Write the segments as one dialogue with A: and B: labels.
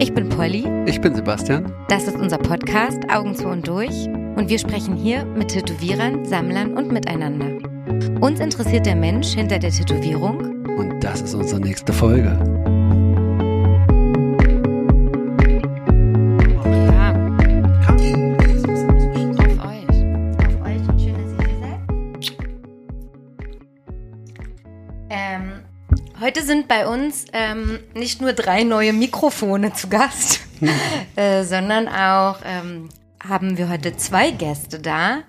A: Ich bin Polly.
B: Ich bin Sebastian.
A: Das ist unser Podcast Augen zu und durch. Und wir sprechen hier mit Tätowierern, Sammlern und miteinander. Uns interessiert der Mensch hinter der Tätowierung.
B: Und das ist unsere nächste Folge.
A: Sind bei uns ähm, nicht nur drei neue Mikrofone zu Gast, äh, sondern auch ähm, haben wir heute zwei Gäste da.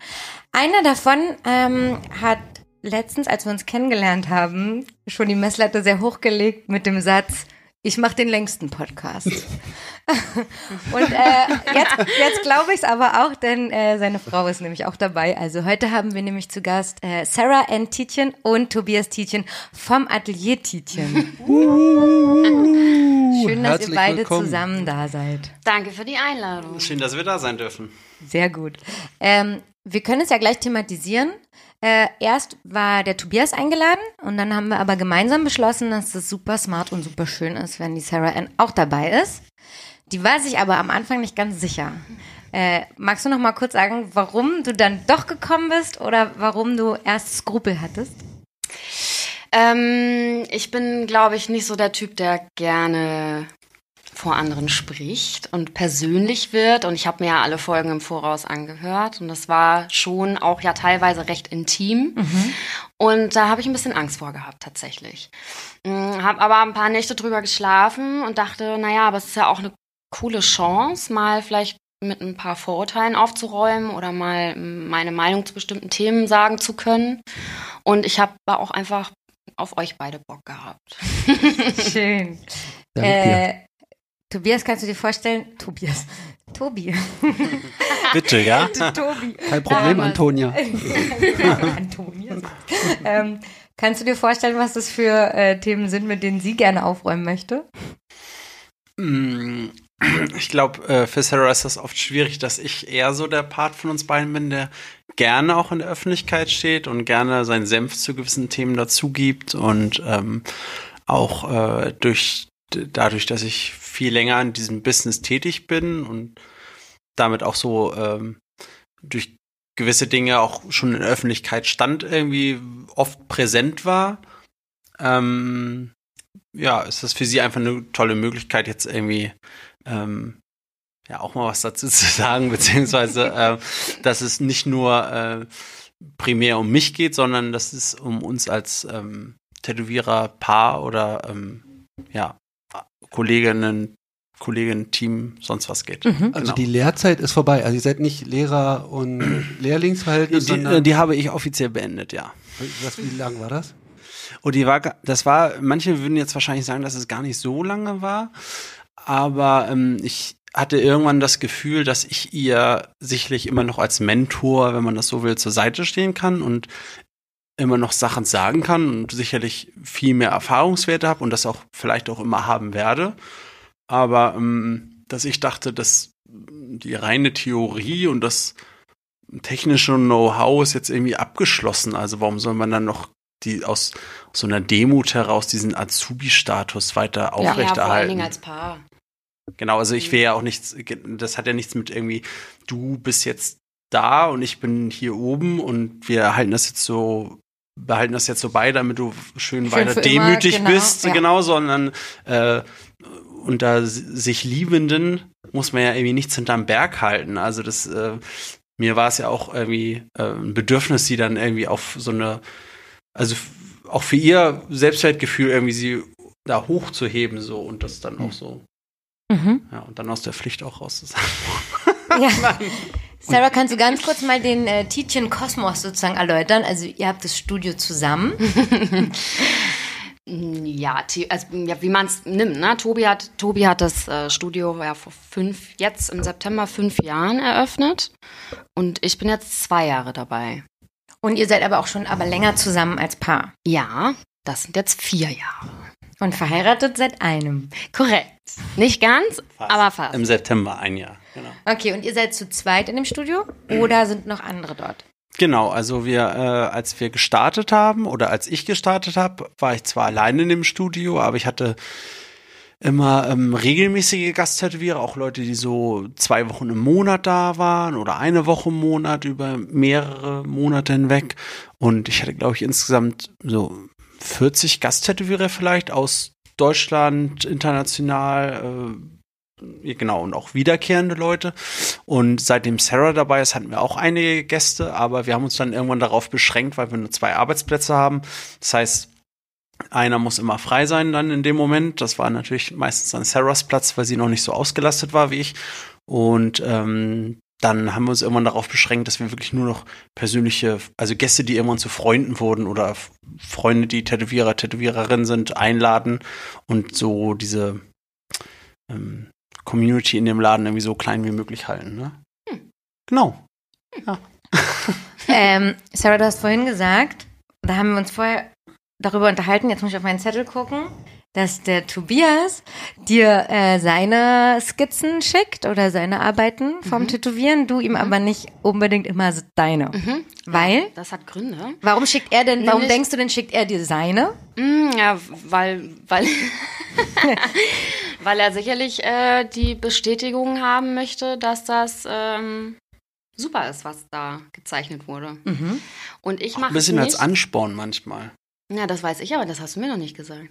A: Einer davon ähm, hat letztens, als wir uns kennengelernt haben, schon die Messlatte sehr hochgelegt mit dem Satz, ich mache den längsten Podcast. Und äh, jetzt, jetzt glaube ich es aber auch, denn äh, seine Frau ist nämlich auch dabei. Also heute haben wir nämlich zu Gast äh, Sarah N. Tietjen und Tobias Tietjen vom Atelier Tietjen. Schön, dass
B: Herzlich
A: ihr beide
B: willkommen.
A: zusammen da seid.
C: Danke für die Einladung.
D: Schön, dass wir da sein dürfen.
A: Sehr gut. Ähm, wir können es ja gleich thematisieren. Äh, erst war der Tobias eingeladen und dann haben wir aber gemeinsam beschlossen, dass es super smart und super schön ist, wenn die Sarah Ann auch dabei ist. Die war sich aber am Anfang nicht ganz sicher. Äh, magst du noch mal kurz sagen, warum du dann doch gekommen bist oder warum du erst Skrupel hattest?
C: Ähm, ich bin, glaube ich, nicht so der Typ, der gerne vor anderen spricht und persönlich wird. Und ich habe mir ja alle Folgen im Voraus angehört. Und das war schon auch ja teilweise recht intim. Und da habe ich ein bisschen Angst vor gehabt, tatsächlich. Habe aber ein paar Nächte drüber geschlafen und dachte, naja, aber es ist ja auch eine coole Chance, mal vielleicht mit ein paar Vorurteilen aufzuräumen oder mal meine Meinung zu bestimmten Themen sagen zu können. Und ich habe auch einfach auf euch beide Bock gehabt.
A: Schön.
B: Danke
A: Äh, Tobias, kannst du dir vorstellen? Tobias. Tobi.
D: Bitte, ja?
A: Tobi.
B: Kein Problem, Antonia.
A: Antonius. ähm, kannst du dir vorstellen, was das für äh, Themen sind, mit denen sie gerne aufräumen möchte?
D: Mm, Ich glaube, äh, für Sarah ist das oft schwierig, dass ich eher so der Part von uns beiden bin, der gerne auch in der Öffentlichkeit steht und gerne seinen Senf zu gewissen Themen dazugibt und ähm, auch äh, durch dadurch, dass ich viel länger in diesem Business tätig bin und damit auch so ähm, durch gewisse Dinge auch schon in der Öffentlichkeit stand, irgendwie oft präsent war. Ähm, ja, ist das für sie einfach eine tolle Möglichkeit, jetzt irgendwie ähm, ja auch mal was dazu zu sagen, beziehungsweise äh, dass es nicht nur äh, primär um mich geht, sondern dass es um uns als ähm, Tätowierer, Paar oder ähm, ja, Kolleginnen, Kolleginnen, Team, sonst was geht.
A: Mhm.
B: Also
D: Genau.
B: die Lehrzeit ist vorbei. Also ihr seid nicht Lehrer- und Lehrlingsverhältnis,
D: Die,
B: sondern
D: die habe ich offiziell beendet, ja.
B: was, wie lang war das?
D: Und die war, das war, manche würden jetzt wahrscheinlich sagen, dass es gar nicht so lange war, aber ähm, ich hatte irgendwann das Gefühl, dass ich ihr sicherlich immer noch als Mentor, wenn man das so will, zur Seite stehen kann und immer noch Sachen sagen kann und sicherlich viel mehr Erfahrungswerte habe und das auch vielleicht auch immer haben werde. Aber ähm, dass ich dachte, dass die reine Theorie und das technische Know-how ist jetzt irgendwie abgeschlossen. Also warum soll man dann noch die aus, aus so einer Demut heraus diesen Azubi-Status weiter
C: Ja, vor allen
D: aufrechterhalten?
C: Dingen als Paar.
D: Genau, also ich will ja auch nichts, das hat ja nichts mit irgendwie, du bist jetzt da und ich bin hier oben und wir halten das jetzt so, behalten das jetzt so bei, damit du schön,
A: Schön
D: weiter
A: für immer,
D: demütig
A: genau,
D: bist,
A: ja.
D: genau, sondern äh, unter sich Liebenden muss man ja irgendwie nichts hinterm Berg halten. Also das, äh, mir war es ja auch irgendwie äh, ein Bedürfnis, sie dann irgendwie auf so eine, also auch für ihr Selbstwertgefühl irgendwie sie da hochzuheben so und das dann auch so
A: Mhm.
D: ja, und dann aus der Pflicht auch raus zu sein.
A: Ja. Sarah, kannst du ganz kurz mal den äh, Tietjen Kosmos sozusagen erläutern? Also ihr habt das Studio zusammen.
C: Ja, The- also, ja wie man es nimmt. Ne? Tobi, hat, Tobi hat das äh, Studio ja vor fünf, jetzt im September fünf Jahren eröffnet. Und ich bin jetzt zwei Jahre dabei.
A: Und ihr seid aber auch schon aber länger zusammen als Paar.
C: Ja, das sind jetzt vier Jahre.
A: Und verheiratet seit einem.
C: Korrekt. Nicht ganz, aber fast.
D: Im September ein Jahr, genau.
A: Okay, und ihr seid zu zweit in dem Studio oder sind noch andere dort?
D: Genau, also wir, äh, als wir gestartet haben oder als ich gestartet habe, war ich zwar alleine in dem Studio, aber ich hatte immer ähm, regelmäßige Gasttätowierer, auch Leute, die so zwei Wochen im Monat da waren oder eine Woche im Monat über mehrere Monate hinweg. Und ich hatte, glaube ich, insgesamt so 40 Gasttätowierer vielleicht aus Deutschland, international, äh, genau, und auch wiederkehrende Leute. Und seitdem Sarah dabei ist, hatten wir auch einige Gäste, aber wir haben uns dann irgendwann darauf beschränkt, weil wir nur zwei Arbeitsplätze haben. Das heißt, einer muss immer frei sein dann in dem Moment. Das war natürlich meistens an Sarahs Platz, weil sie noch nicht so ausgelastet war wie ich. Und ähm, dann haben wir uns irgendwann darauf beschränkt, dass wir wirklich nur noch persönliche, also Gäste, die irgendwann zu Freunden wurden oder Freunde, die Tätowierer, Tätowiererinnen sind, einladen und so diese ähm, Community in dem Laden irgendwie so klein wie möglich halten. Ne? Hm. Genau. Ja.
A: ähm, Sarah, du hast vorhin gesagt, da haben wir uns vorher darüber unterhalten, jetzt muss ich auf meinen Zettel gucken, dass der Tobias dir äh, seine Skizzen schickt oder seine Arbeiten vom mhm. Tätowieren, du ihm mhm. aber nicht unbedingt immer deine. Mhm. Weil? Ja,
C: das hat Gründe.
A: Warum schickt er denn, warum Nämlich, denkst du denn, schickt er dir seine?
C: Mm, ja, weil, weil, weil er sicherlich äh, die Bestätigung haben möchte, dass das ähm, super ist, was da gezeichnet wurde. Mhm. Und ich mache
D: ein bisschen als Ansporn manchmal.
C: Ja, das weiß ich, aber das hast du mir noch nicht gesagt.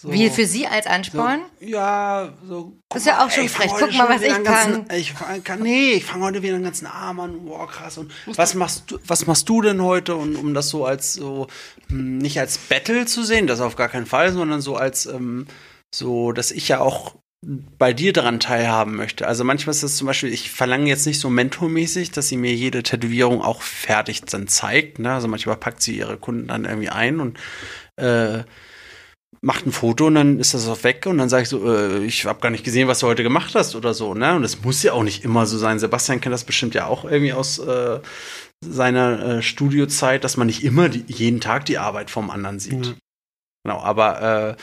A: So. Wie für Sie als Ansporn?
D: So, ja, so.
A: Das ist ja auch schon ey, frech. Guck mal, was ich
D: kann. ich kann. Nee, ich fange heute wieder einen ganzen Arm an. Wow, krass. Und was machst du, was machst du denn heute? Und um das so als so, hm, nicht als Battle zu sehen, das auf gar keinen Fall, sondern so als, ähm, so, dass ich ja auch bei dir daran teilhaben möchte. Also manchmal ist das zum Beispiel, ich verlange jetzt nicht so mentormäßig, dass sie mir jede Tätowierung auch fertig dann zeigt. Ne? Also manchmal packt sie ihre Kunden dann irgendwie ein und äh, macht ein Foto und dann ist das auch weg und dann sage ich so, äh, ich habe gar nicht gesehen, was du heute gemacht hast oder so. Ne? Und das muss ja auch nicht immer so sein. Sebastian kennt das bestimmt ja auch irgendwie aus äh, seiner äh, Studiozeit, dass man nicht immer die, jeden Tag die Arbeit vom anderen sieht. Mhm. Genau, aber äh,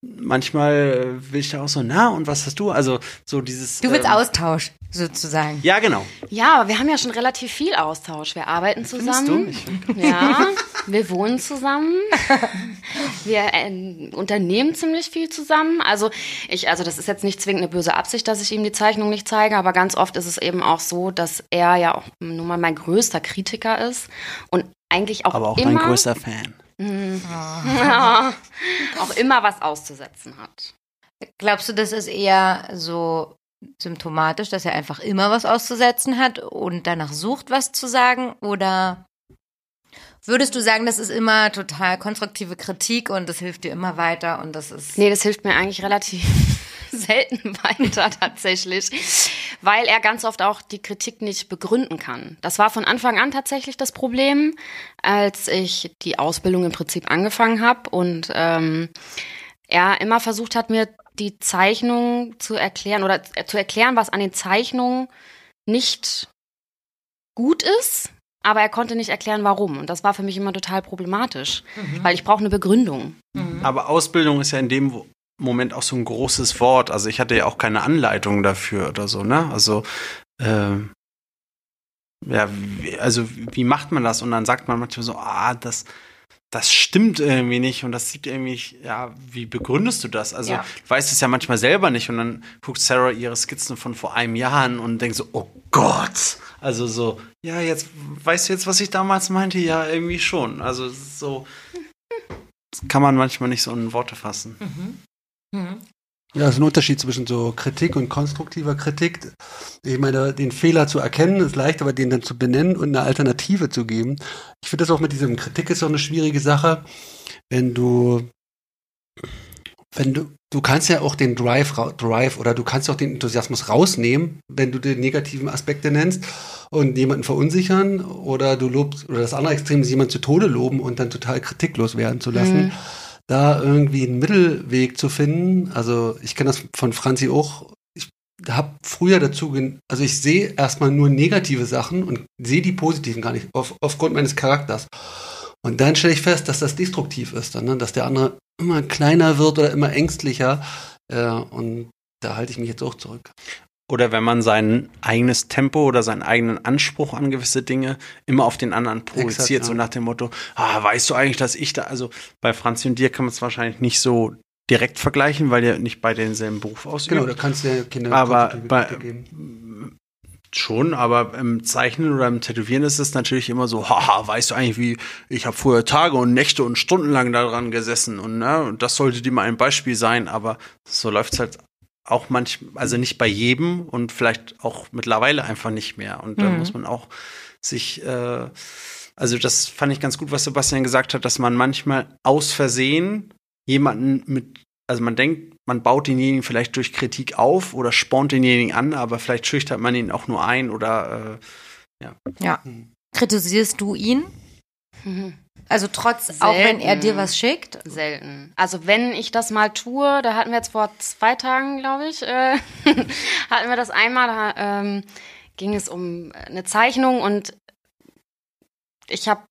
D: manchmal will ich da auch so, na, und was hast du? Also so dieses.
A: Du willst ähm, Austausch sozusagen.
D: Ja, genau.
C: Ja, aber wir haben ja schon relativ viel Austausch. Wir arbeiten zusammen. Du? Ja, wir wohnen zusammen. Wir äh, unternehmen ziemlich viel zusammen. Also ich, also das ist jetzt nicht zwingend eine böse Absicht, dass ich ihm die Zeichnung nicht zeige, aber ganz oft ist es eben auch so, dass er ja auch nun mal mein größter Kritiker ist und eigentlich auch
D: aber auch
C: immer,
D: dein größter Fan.
C: Mhm. Ja, auch immer was auszusetzen hat.
A: Glaubst du, das ist eher so symptomatisch, dass er einfach immer was auszusetzen hat und danach sucht, was zu sagen? Oder würdest du sagen, das ist immer total konstruktive Kritik und das hilft dir immer weiter und das ist.
C: Nee, das hilft mir eigentlich relativ selten weiter tatsächlich, weil er ganz oft auch die Kritik nicht begründen kann. Das war von Anfang an tatsächlich das Problem, als ich die Ausbildung im Prinzip angefangen habe und ähm, er immer versucht hat, mir die Zeichnung zu erklären oder zu erklären, was an den Zeichnungen nicht gut ist, aber er konnte nicht erklären, warum. Und das war für mich immer total problematisch, mhm. weil ich brauche eine Begründung.
D: Mhm. Aber Ausbildung ist ja in dem Moment auch so ein großes Wort. Also ich hatte ja auch keine Anleitung dafür oder so, ne? Also äh, ja, wie, also wie macht man das? Und dann sagt man manchmal so, ah, das, das stimmt irgendwie nicht und das sieht irgendwie, ja, wie begründest du das? Also, ja. du weißt es ja manchmal selber nicht und dann guckt Sarah ihre Skizzen von vor einem Jahr an und denkt so, oh Gott! Also so, ja, jetzt, weißt du jetzt, was ich damals meinte? Ja, irgendwie schon. Also so, das kann man manchmal nicht so in Worte fassen. Mhm.
B: Mhm. Ja, es ist ein Unterschied zwischen so Kritik und konstruktiver Kritik. Ich meine, den Fehler zu erkennen ist leicht, aber den dann zu benennen und eine Alternative zu geben. Ich finde das auch mit diesem Kritik ist auch eine schwierige Sache. Wenn du, wenn du, du kannst ja auch den Drive, Drive oder du kannst auch den Enthusiasmus rausnehmen, wenn du die negativen Aspekte nennst und jemanden verunsichern oder du lobst, oder das andere Extrem ist jemanden zu Tode loben und dann total kritiklos werden zu lassen. Mhm da irgendwie einen Mittelweg zu finden. Also ich kenne das von Franzi auch. Ich habe früher dazu, also ich sehe erstmal nur negative Sachen und sehe die positiven gar nicht, auf, aufgrund meines Charakters. Und dann stelle ich fest, dass das destruktiv ist, dann, ne? dass der andere immer kleiner wird oder immer ängstlicher. Äh, und da halte ich mich jetzt auch zurück.
D: Oder wenn man sein eigenes Tempo oder seinen eigenen Anspruch an gewisse Dinge immer auf den anderen projiziert, ja. so nach dem Motto, ah, weißt du eigentlich, dass ich da, also bei Franzi und dir kann man es wahrscheinlich nicht so direkt vergleichen, weil ihr nicht bei denselben Beruf ausübt.
B: Genau, da kannst du ja Kinder
D: Aber bei-
B: geben.
D: Schon, aber im Zeichnen oder im Tätowieren ist es natürlich immer so, haha, weißt du eigentlich, wie ich habe früher Tage und Nächte und stundenlang daran gesessen und ne, und das sollte dir mal ein Beispiel sein, aber so läuft's halt auch manchmal, also nicht bei jedem und vielleicht auch mittlerweile einfach nicht mehr. Und da
A: Mhm.
D: muss man auch sich, äh, also das fand ich ganz gut, was Sebastian gesagt hat, dass man manchmal aus Versehen jemanden mit, also man denkt, man baut denjenigen vielleicht durch Kritik auf oder spornt denjenigen an, aber vielleicht schüchtert man ihn auch nur ein oder äh,
A: Kritisierst du ihn?
C: Mhm.
A: Also trotz, auch wenn er
C: Selten.
A: dir was schickt?
C: Selten. Also wenn ich das mal tue, da hatten wir jetzt vor zwei Tagen, glaube ich, äh, hatten wir das einmal, da ähm, ging es um eine Zeichnung und ich habe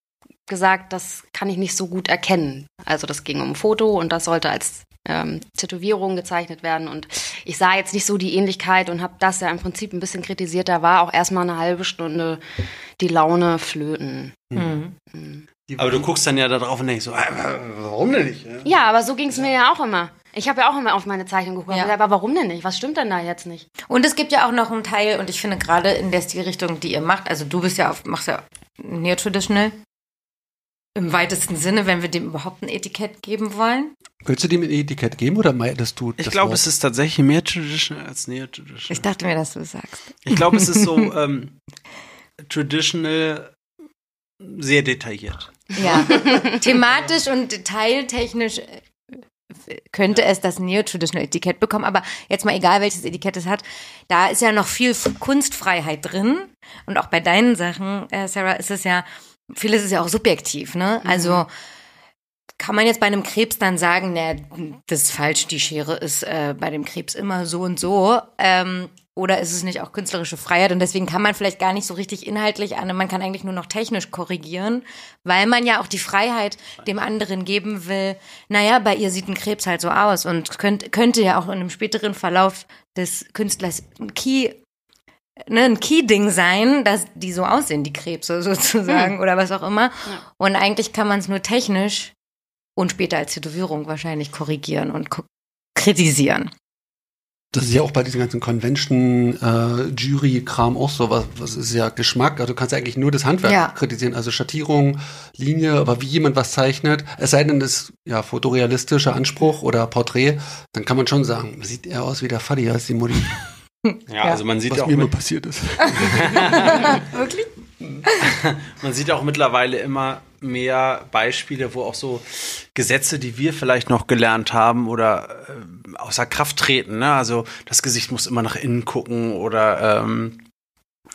C: gesagt, das kann ich nicht so gut erkennen. Also das ging um ein Foto und das sollte als ähm, Tätowierung gezeichnet werden und ich sah jetzt nicht so die Ähnlichkeit und habe das ja im Prinzip ein bisschen kritisiert. Da war auch erstmal eine halbe Stunde die Laune flöten.
A: Mhm.
C: Mhm.
D: Aber du guckst dann ja da drauf und denkst so, äh, warum denn nicht? Ja?
C: Ja, aber so ging es mir ja auch immer. Ich habe ja auch immer auf meine Zeichnung geguckt.
A: Ja.
C: Aber warum denn nicht? Was stimmt denn da jetzt nicht?
A: Und es gibt ja auch noch einen Teil, und ich finde gerade in der Stilrichtung, die ihr macht, also du bist ja auf, machst ja Neo-Traditional, im weitesten Sinne, wenn wir dem überhaupt ein Etikett geben wollen.
B: Willst du dem ein Etikett geben oder meidest du
D: Ich
B: das
D: glaube,
B: Wort?
D: es ist tatsächlich mehr traditional als neo-traditional.
A: Ich dachte mir, dass du es sagst.
D: Ich glaube, es ist so ähm, traditional sehr detailliert.
A: Ja, thematisch und detailtechnisch äh, könnte es das Neo-Traditional-Etikett bekommen, aber jetzt mal egal, welches Etikett es hat, da ist ja noch viel Kunstfreiheit drin und auch bei deinen Sachen, äh, Sarah, ist es ja, vieles ist ja auch subjektiv, ne? Also kann man jetzt bei einem Krebs dann sagen, ne, das ist falsch, die Schere ist äh, bei dem Krebs immer so und so, ähm, oder ist es nicht auch künstlerische Freiheit und deswegen kann man vielleicht gar nicht so richtig inhaltlich an, man kann eigentlich nur noch technisch korrigieren, weil man ja auch die Freiheit dem anderen geben will. Naja, bei ihr sieht ein Krebs halt so aus und könnt, könnte ja auch in einem späteren Verlauf des Künstlers ein Key, ne, ein Key-Ding sein, dass die so aussehen, die Krebse sozusagen oder was auch immer. Und eigentlich kann man es nur technisch und später als Tätowierung wahrscheinlich korrigieren und kritisieren.
B: Das ist ja auch bei diesen ganzen Convention, äh, Jury-Kram auch so, was, was ist ja Geschmack. Also du kannst eigentlich nur das Handwerk
A: Ja.
B: kritisieren, also Schattierung, Linie, aber wie jemand was zeichnet, es sei denn, das ist ja fotorealistischer Anspruch oder Porträt, dann kann man schon sagen, sieht eher aus wie der Fadi als die Mutti,
D: Ja, also man sieht
B: was
D: ja auch
B: mir mal
D: mit,
B: passiert ist.
A: Wirklich?
D: Man sieht auch mittlerweile immer mehr Beispiele, wo auch so Gesetze, die wir vielleicht noch gelernt haben oder äh, außer Kraft treten. Ne? Also das Gesicht muss immer nach innen gucken oder ähm,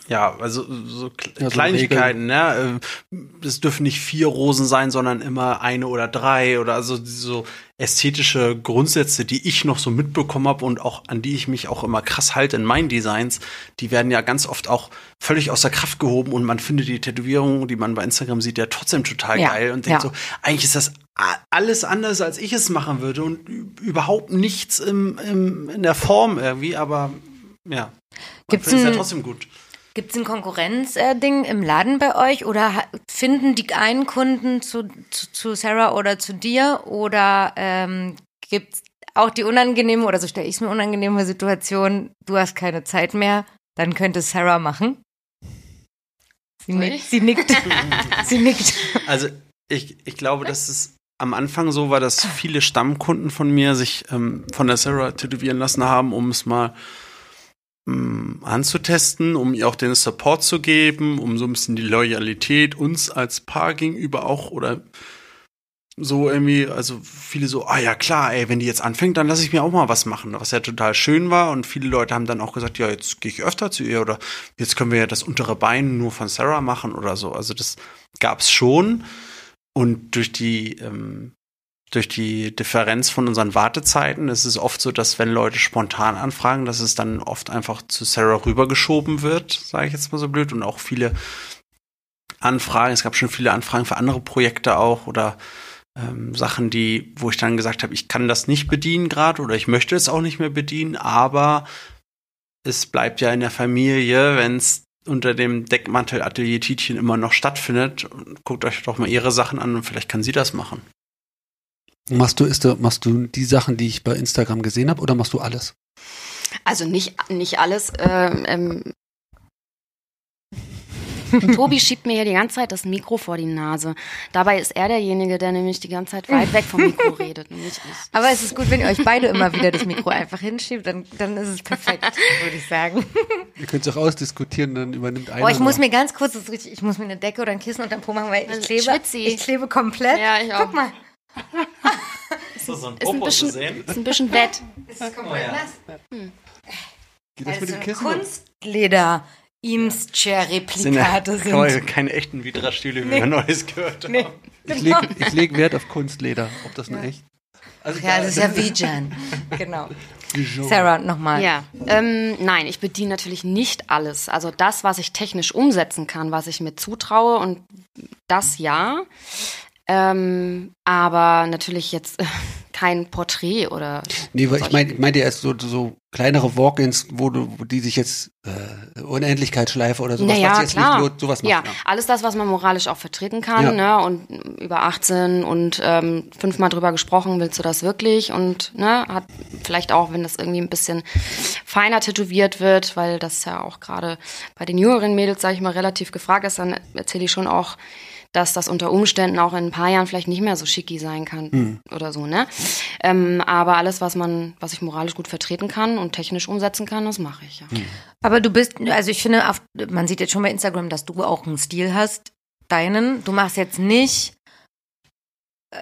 D: ja, also so Kle- Kleinigkeiten. Ne? Äh, Es dürfen nicht vier Rosen sein, sondern immer eine oder drei oder also so ästhetische Grundsätze, die ich noch so mitbekommen habe und auch an die ich mich auch immer krass halte in meinen Designs, die werden ja ganz oft auch völlig außer Kraft gehoben und man findet die Tätowierungen, die man bei Instagram sieht, ja trotzdem total
A: Ja,
D: geil und denkt
A: ja.
D: so, eigentlich ist das alles anders, als ich es machen würde und überhaupt nichts im, im, in der Form irgendwie, aber ja. findet es ja trotzdem gut.
A: Gibt es ein Konkurrenzding im Laden bei euch oder finden die einen Kunden zu, zu, zu Sarah oder zu dir oder ähm, gibt es auch die unangenehme oder so stelle ich es mir unangenehme Situation, du hast keine Zeit mehr, dann könnte es Sarah machen? Sie nickt,
C: ich?
A: sie nickt, sie nickt.
D: Also ich, ich glaube, dass es am Anfang so war, dass viele Stammkunden von mir sich ähm, von der Sarah tätowieren lassen haben, um es mal anzutesten, um ihr auch den Support zu geben, um so ein bisschen die Loyalität uns als Paar gegenüber auch oder so irgendwie, also viele so, ah ja klar, ey, wenn die jetzt anfängt, dann lasse ich mir auch mal was machen, was ja total schön war und viele Leute haben dann auch gesagt, ja, jetzt gehe ich öfter zu ihr oder jetzt können wir ja das untere Bein nur von Sarah machen oder so. Also das gab's schon und durch die ähm, durch die Differenz von unseren Wartezeiten ist es oft so, dass wenn Leute spontan anfragen, dass es dann oft einfach zu Sarah rübergeschoben wird, sage ich jetzt mal so blöd und auch viele Anfragen, es gab schon viele Anfragen für andere Projekte auch oder ähm, Sachen, die, wo ich dann gesagt habe, ich kann das nicht bedienen gerade oder ich möchte es auch nicht mehr bedienen, aber es bleibt ja in der Familie, wenn es unter dem Deckmantel Atelier Tietchen immer noch stattfindet. Guckt euch doch mal ihre Sachen an und vielleicht kann sie das machen.
B: Machst du, ist du, machst du die Sachen, die ich bei Instagram gesehen habe, oder machst du alles?
C: Also nicht, nicht alles. Äh, ähm, Tobi schiebt mir hier die ganze Zeit das Mikro vor die Nase. Dabei ist er derjenige, der nämlich die ganze Zeit weit weg vom Mikro redet, nämlich ich.
A: Aber es ist gut, wenn ihr euch beide immer wieder das Mikro einfach hinschiebt, dann, dann ist es perfekt, würde ich sagen.
B: Ihr könnt es auch ausdiskutieren, dann übernimmt einer.
A: Oh, ich muss mir ganz kurz, das richtig, ich muss mir eine Decke oder ein Kissen unter den Po machen, weil ich
C: Also,
A: klebe, ich klebe komplett.
C: Ja, ich auch.
A: Guck mal,
D: Ist das so ein
C: Ist ein bisschen, ist ein bisschen wett.
A: ist es komplett
D: Oh ja.
A: nass.
B: Geht das
A: Also
B: mit dem Kissen?
A: Kunstleder. Chair
D: Sind
A: Replikate
D: ja keine,
A: sind.
D: keine echten Vitra-Stühle, wie wir Neues gehört haben.
A: Nee.
B: Ich lege ich leg Wert auf Kunstleder. Ob das nur echt? Also
A: Ja, das ist ja Vijan. Genau. Sarah, nochmal.
C: Ja, ähm, nein, ich bediene natürlich nicht alles. Also das, was ich technisch umsetzen kann, was ich mir zutraue und das ja. Ähm, aber natürlich jetzt äh, kein Porträt oder.
B: Nee, weil ich
C: solche-
B: meine, ich meinte erst so, so kleinere Walk-ins, wo du, die sich jetzt äh, Unendlichkeitsschleife oder sowas,
C: naja,
B: was jetzt
C: klar.
B: nicht nur sowas
C: ja,
B: macht. Ja.
C: alles das, was man moralisch auch vertreten kann,
B: Ja.
C: ne? Und über 18 und ähm, fünfmal drüber gesprochen, willst du das wirklich? Und ne, hat vielleicht auch, wenn das irgendwie ein bisschen feiner tätowiert wird, weil das ja auch gerade bei den jüngeren Mädels, sage ich mal, relativ gefragt ist, dann erzähle ich schon auch, dass das unter Umständen auch in ein paar Jahren vielleicht nicht mehr so schicki sein kann
B: Hm.
C: oder so, ne? Ähm, aber alles, was man, was ich moralisch gut vertreten kann und technisch umsetzen kann, das mache ich, ja.
B: Hm.
A: Aber du bist, also ich finde, auf, man sieht jetzt schon bei Instagram, dass du auch einen Stil hast, deinen. Du machst jetzt nicht,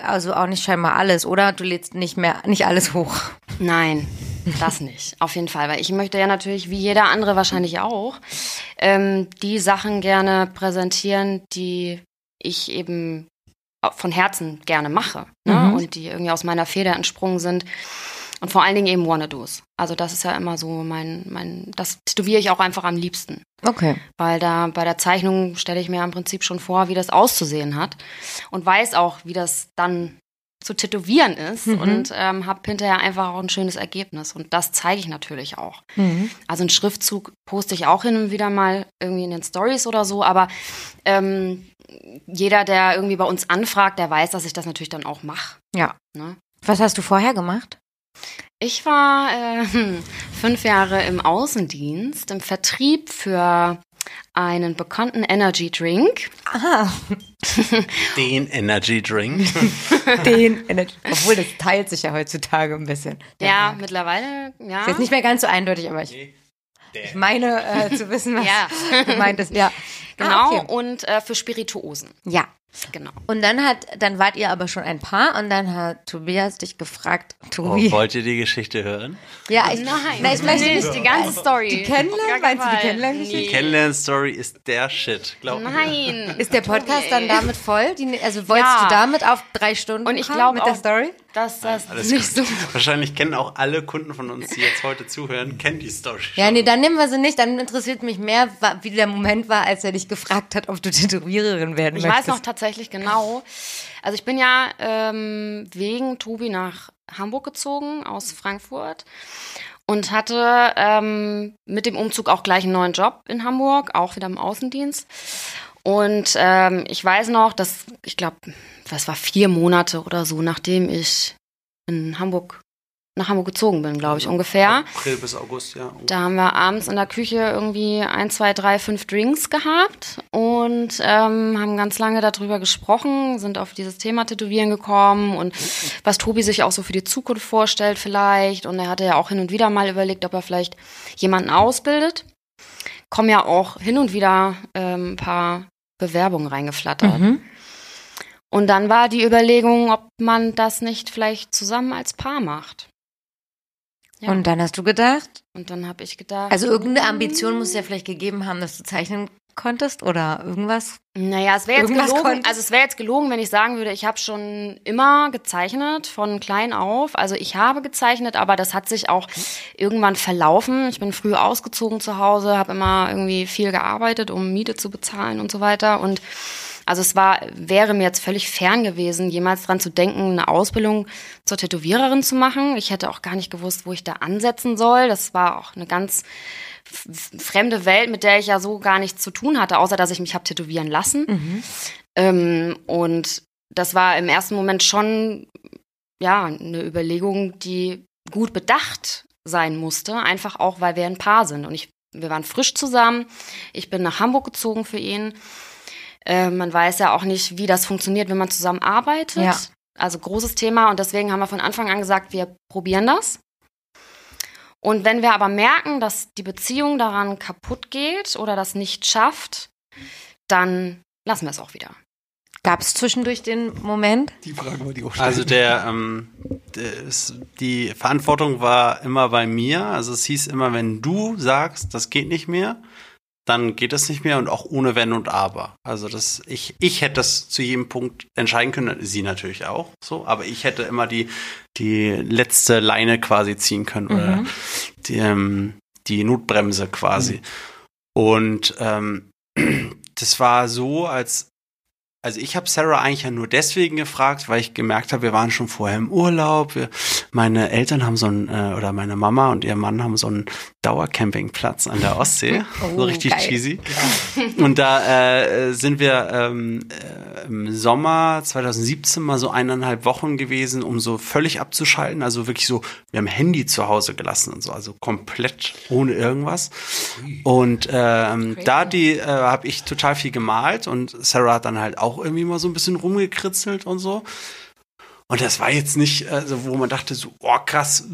A: also auch nicht scheinbar alles, oder? Du lädst nicht mehr, nicht alles hoch.
C: Nein, das nicht. Auf jeden Fall, weil ich möchte ja natürlich, wie jeder andere wahrscheinlich auch, ähm, die Sachen gerne präsentieren, die ich eben von Herzen gerne mache ne?
A: Mhm.
C: und die irgendwie aus meiner Feder entsprungen sind. Und vor allen Dingen eben Wanna-Dos. Also das ist ja immer so mein, mein, das tätowiere ich auch einfach am liebsten.
A: Okay.
C: Weil da bei der Zeichnung stelle ich mir im Prinzip schon vor, wie das auszusehen hat und weiß auch, wie das dann zu tätowieren ist
A: Mhm.
C: und ähm, habe hinterher einfach auch ein schönes Ergebnis und das zeige ich natürlich auch.
A: Mhm.
C: Also einen Schriftzug poste ich auch hin und wieder mal irgendwie in den Stories oder so, aber ähm, jeder, der irgendwie bei uns anfragt, der weiß, dass ich das natürlich dann auch mache.
A: Ja.
C: Ne?
A: Was hast du vorher gemacht?
C: Ich war äh, fünf Jahre im Außendienst, im Vertrieb für einen bekannten Energy Drink.
A: Aha,
D: Den Energy Drink.
A: den. Obwohl, das teilt sich ja heutzutage ein bisschen.
C: Ja,
A: Markt.
C: mittlerweile, ja.
A: Ist jetzt nicht mehr ganz so eindeutig, aber ich, ich meine äh, zu wissen, was
C: Ja.
A: gemeint ist. Ja,
C: Genau,
A: Ah, okay.
C: und äh, für Spirituosen.
A: Ja.
C: Genau.
A: Und dann hat, dann wart ihr aber schon ein Paar und dann hat Tobias dich gefragt,
D: Oh,
A: Tobi.
D: wollt ihr die Geschichte hören?
A: ja, ich,
C: Nein,
A: na, ich möchte
C: nicht die ganze Story.
A: Die Kennenlernen? Meinst du die
C: Fall.
A: Kennenlerngeschichte?
C: Nee.
D: Kennenlern-Story ist der Shit, glaub mir.
C: Nein.
A: Ist der Podcast
C: Tobi,
A: dann damit voll? Die, also wolltest
C: Ja.
A: du damit auf drei Stunden
C: Und ich
A: kommen
C: glaub
A: mit der
C: auch-
A: Story?
C: Dass das
D: Alles
C: nicht
D: gut.
C: so.
D: Wahrscheinlich kennen auch alle Kunden von uns, die jetzt heute zuhören, kennen die Story schon.
A: Ja, nee, dann nehmen wir sie nicht. Dann interessiert mich mehr, wie der Moment war, als er dich gefragt hat, ob du Tätowiererin werden
C: Ich
A: möchtest.
C: weiß noch tatsächlich genau. Also ich bin ja ähm, wegen Tobi nach Hamburg gezogen aus Frankfurt und hatte ähm, mit dem Umzug auch gleich einen neuen Job in Hamburg, auch wieder im Außendienst. Und ähm, ich weiß noch, dass ich glaube, das war vier Monate oder so, nachdem ich in Hamburg nach Hamburg gezogen bin, glaube ich ungefähr.
D: April bis August, ja.
C: Da haben wir abends in der Küche irgendwie ein, zwei, drei, fünf Drinks gehabt und ähm, haben ganz lange darüber gesprochen, sind auf dieses Thema Tätowieren gekommen und was Tobi sich auch so für die Zukunft vorstellt vielleicht. Und er hatte ja auch hin und wieder mal überlegt, ob er vielleicht jemanden ausbildet. Kommen ja auch hin und wieder ähm, ein paar Bewerbungen reingeflattert.
A: Mhm.
C: Und dann war die Überlegung, ob man das nicht vielleicht zusammen als Paar macht. Ja.
A: Und dann hast du gedacht,
C: Und dann habe ich gedacht.
A: also irgendeine Ambition muss es ja vielleicht gegeben haben, dass du zeichnen konntest oder irgendwas.
C: Naja, es wäre jetzt
A: Irgendwas
C: gelogen.
A: konntest-
C: Also es wäre jetzt gelogen, wenn ich sagen würde, ich habe schon immer gezeichnet, von klein auf. Also ich habe gezeichnet, aber das hat sich auch irgendwann verlaufen. Ich bin früh ausgezogen zu Hause, habe immer irgendwie viel gearbeitet, um Miete zu bezahlen und so weiter. Und also es war, wäre mir jetzt völlig fern gewesen, jemals dran zu denken, eine Ausbildung zur Tätowiererin zu machen. Ich hätte auch gar nicht gewusst, wo ich da ansetzen soll. Das war auch eine ganz fremde Welt, mit der ich ja so gar nichts zu tun hatte, außer dass ich mich habe tätowieren lassen. Ähm, und das war im ersten Moment schon ja eine Überlegung, die gut bedacht sein musste, einfach auch, weil wir ein Paar sind. Und ich, wir waren frisch zusammen. Ich bin nach Hamburg gezogen für ihn. Äh, man weiß ja auch nicht, wie das funktioniert, wenn man zusammen arbeitet.
A: Ja.
C: Also großes Thema und deswegen haben wir von Anfang an gesagt, wir probieren das. Und wenn wir aber merken, dass die Beziehung daran kaputt geht oder das nicht schafft, dann lassen wir es auch wieder.
A: Gab es zwischendurch den Moment?
B: Die Frage wollte ich auch stellen.
D: Also der, ähm, der ist, die Verantwortung war immer bei mir. Also es hieß immer, wenn du sagst, das geht nicht mehr, dann geht das nicht mehr und auch ohne Wenn und Aber. Also das, ich, ich hätte das zu jedem Punkt entscheiden können, sie natürlich auch so, aber ich hätte immer die, die letzte Leine quasi ziehen können oder
A: Mhm.
D: die, ähm, die Notbremse quasi. Und ähm, das war so, als also ich habe Sarah eigentlich ja nur deswegen gefragt, weil ich gemerkt habe, wir waren schon vorher im Urlaub. Wir, meine Eltern haben so einen, äh, oder meine Mama und ihr Mann haben so einen Dauercampingplatz an der Ostsee. so
A: Oh,
D: richtig
A: geil.
D: cheesy. Und da äh, sind wir ähm, äh, im Sommer 2017 mal so eineinhalb Wochen gewesen, um so völlig abzuschalten. Also wirklich so, wir haben Handy zu Hause gelassen und so, also komplett ohne irgendwas. Und ähm, da die äh, habe ich total viel gemalt und Sarah hat dann halt auch irgendwie mal so ein bisschen rumgekritzelt und so. Und das war jetzt nicht, also wo man dachte so, oh krass,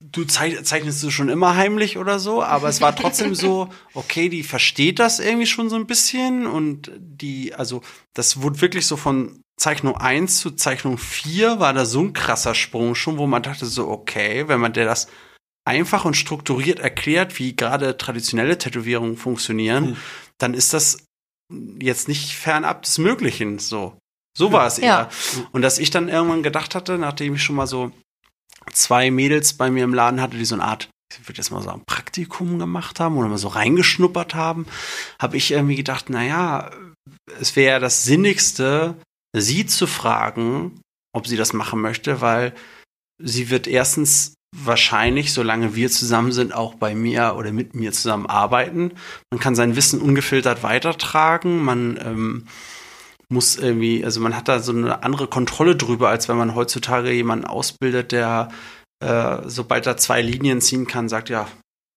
D: du zei- zeichnest du schon immer heimlich oder so, aber es war trotzdem so, okay, die versteht das irgendwie schon so ein bisschen und die, also das wurde wirklich so von Zeichnung 1 zu Zeichnung 4 war da so ein krasser Sprung schon, wo man dachte so, okay, wenn man der das einfach und strukturiert erklärt, wie gerade traditionelle Tätowierungen funktionieren, dann ist das jetzt nicht fernab des Möglichen so. So war es eher.
A: Ja.
D: Und dass ich dann irgendwann gedacht hatte, nachdem ich schon mal so zwei Mädels bei mir im Laden hatte, die so eine Art, ich würde jetzt mal sagen, Praktikum gemacht haben oder mal so reingeschnuppert haben, habe ich irgendwie gedacht, naja, es wäre ja das Sinnigste, sie zu fragen, ob sie das machen möchte, weil sie wird erstens wahrscheinlich, solange wir zusammen sind, auch bei mir oder mit mir zusammen arbeiten. Man kann sein Wissen ungefiltert weitertragen. Man ähm, muss irgendwie, also man hat da so eine andere Kontrolle drüber, als wenn man heutzutage jemanden ausbildet, der äh, sobald er zwei Linien ziehen kann, sagt, ja,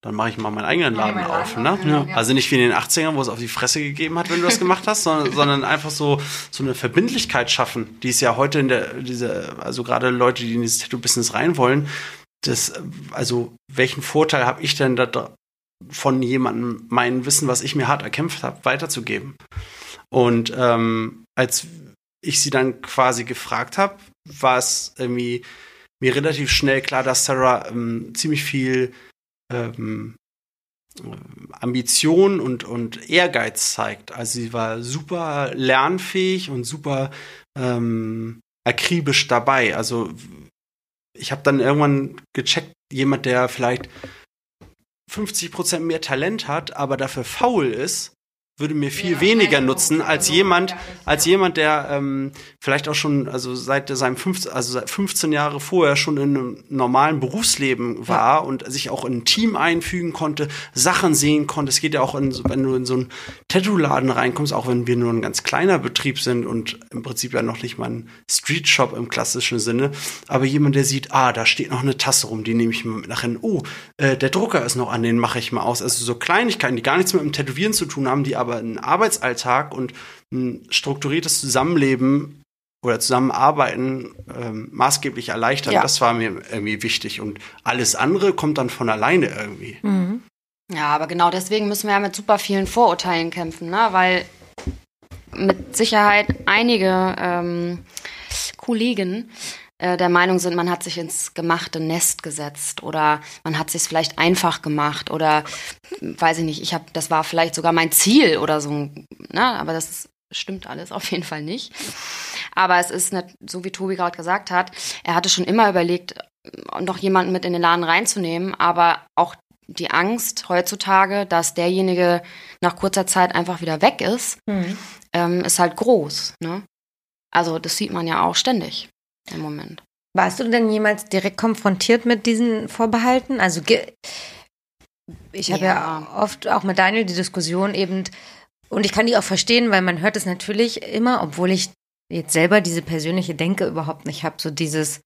D: dann mache ich mal meinen eigenen Laden
A: meinen
D: auf.
A: Laden
D: Ne?
A: auf, ja.
D: Also nicht wie in den 80ern, wo es auf die Fresse gegeben hat, wenn du das gemacht hast, sondern, sondern einfach so, so eine Verbindlichkeit schaffen, die ist ja heute in der, diese, also gerade Leute, die in dieses Tattoo-Business rein wollen, das, also welchen Vorteil habe ich denn da von jemandem mein Wissen, was ich mir hart erkämpft habe, weiterzugeben? Und ähm, als ich sie dann quasi gefragt habe, war es irgendwie mir relativ schnell klar, dass Sarah ähm, ziemlich viel ähm, Ambition und, und Ehrgeiz zeigt. Also sie war super lernfähig und super ähm, akribisch dabei. Also ich habe dann irgendwann gecheckt, jemand, der vielleicht 50% mehr Talent hat, aber dafür faul ist, würde mir viel weniger nutzen als jemand, als jemand, der ähm, vielleicht auch schon, also seit seinem 15, also seit 15 Jahre vorher schon in einem normalen Berufsleben war und sich auch in ein Team einfügen konnte, Sachen sehen konnte. Es geht ja auch in, wenn du in so einen Tattoo-Laden reinkommst, auch wenn wir nur ein ganz kleiner Betrieb sind und im Prinzip ja noch nicht mal ein Street-Shop im klassischen Sinne, aber jemand, der sieht, ah, da steht noch eine Tasse rum, die nehme ich mal mit nach hin. Oh, äh, der Drucker ist noch an, den mache ich mal aus. Also so Kleinigkeiten, die gar nichts mit dem Tätowieren zu tun haben, die aber einen Arbeitsalltag und ein strukturiertes Zusammenleben oder Zusammenarbeiten ähm, maßgeblich erleichtern.
A: Ja.
D: Das war mir irgendwie wichtig. Und alles andere kommt dann von alleine irgendwie.
A: Mhm.
C: Ja, aber genau deswegen müssen wir ja mit super vielen Vorurteilen kämpfen, ne? weil mit Sicherheit einige ähm, Kollegen äh, der Meinung sind, man hat sich ins gemachte Nest gesetzt oder man hat sich vielleicht einfach gemacht oder weiß ich nicht, ich habe, das war vielleicht sogar mein Ziel oder so, ne? aber das stimmt alles auf jeden Fall nicht. Aber es ist nicht, so wie Tobi gerade gesagt hat, er hatte schon immer überlegt, noch jemanden mit in den Laden reinzunehmen, aber auch die Angst heutzutage, dass derjenige nach kurzer Zeit einfach wieder weg ist,
A: Mhm.
C: ähm, ist halt groß. Ne? Also das sieht man ja auch ständig im Moment.
A: Warst du denn jemals direkt konfrontiert mit diesen Vorbehalten? Also ich habe ja.
C: Ja.
A: oft auch mit Daniel die Diskussion eben, und ich kann die auch verstehen, weil man hört es natürlich immer, obwohl ich jetzt selber diese persönliche Denke überhaupt nicht habe, so dieses, die,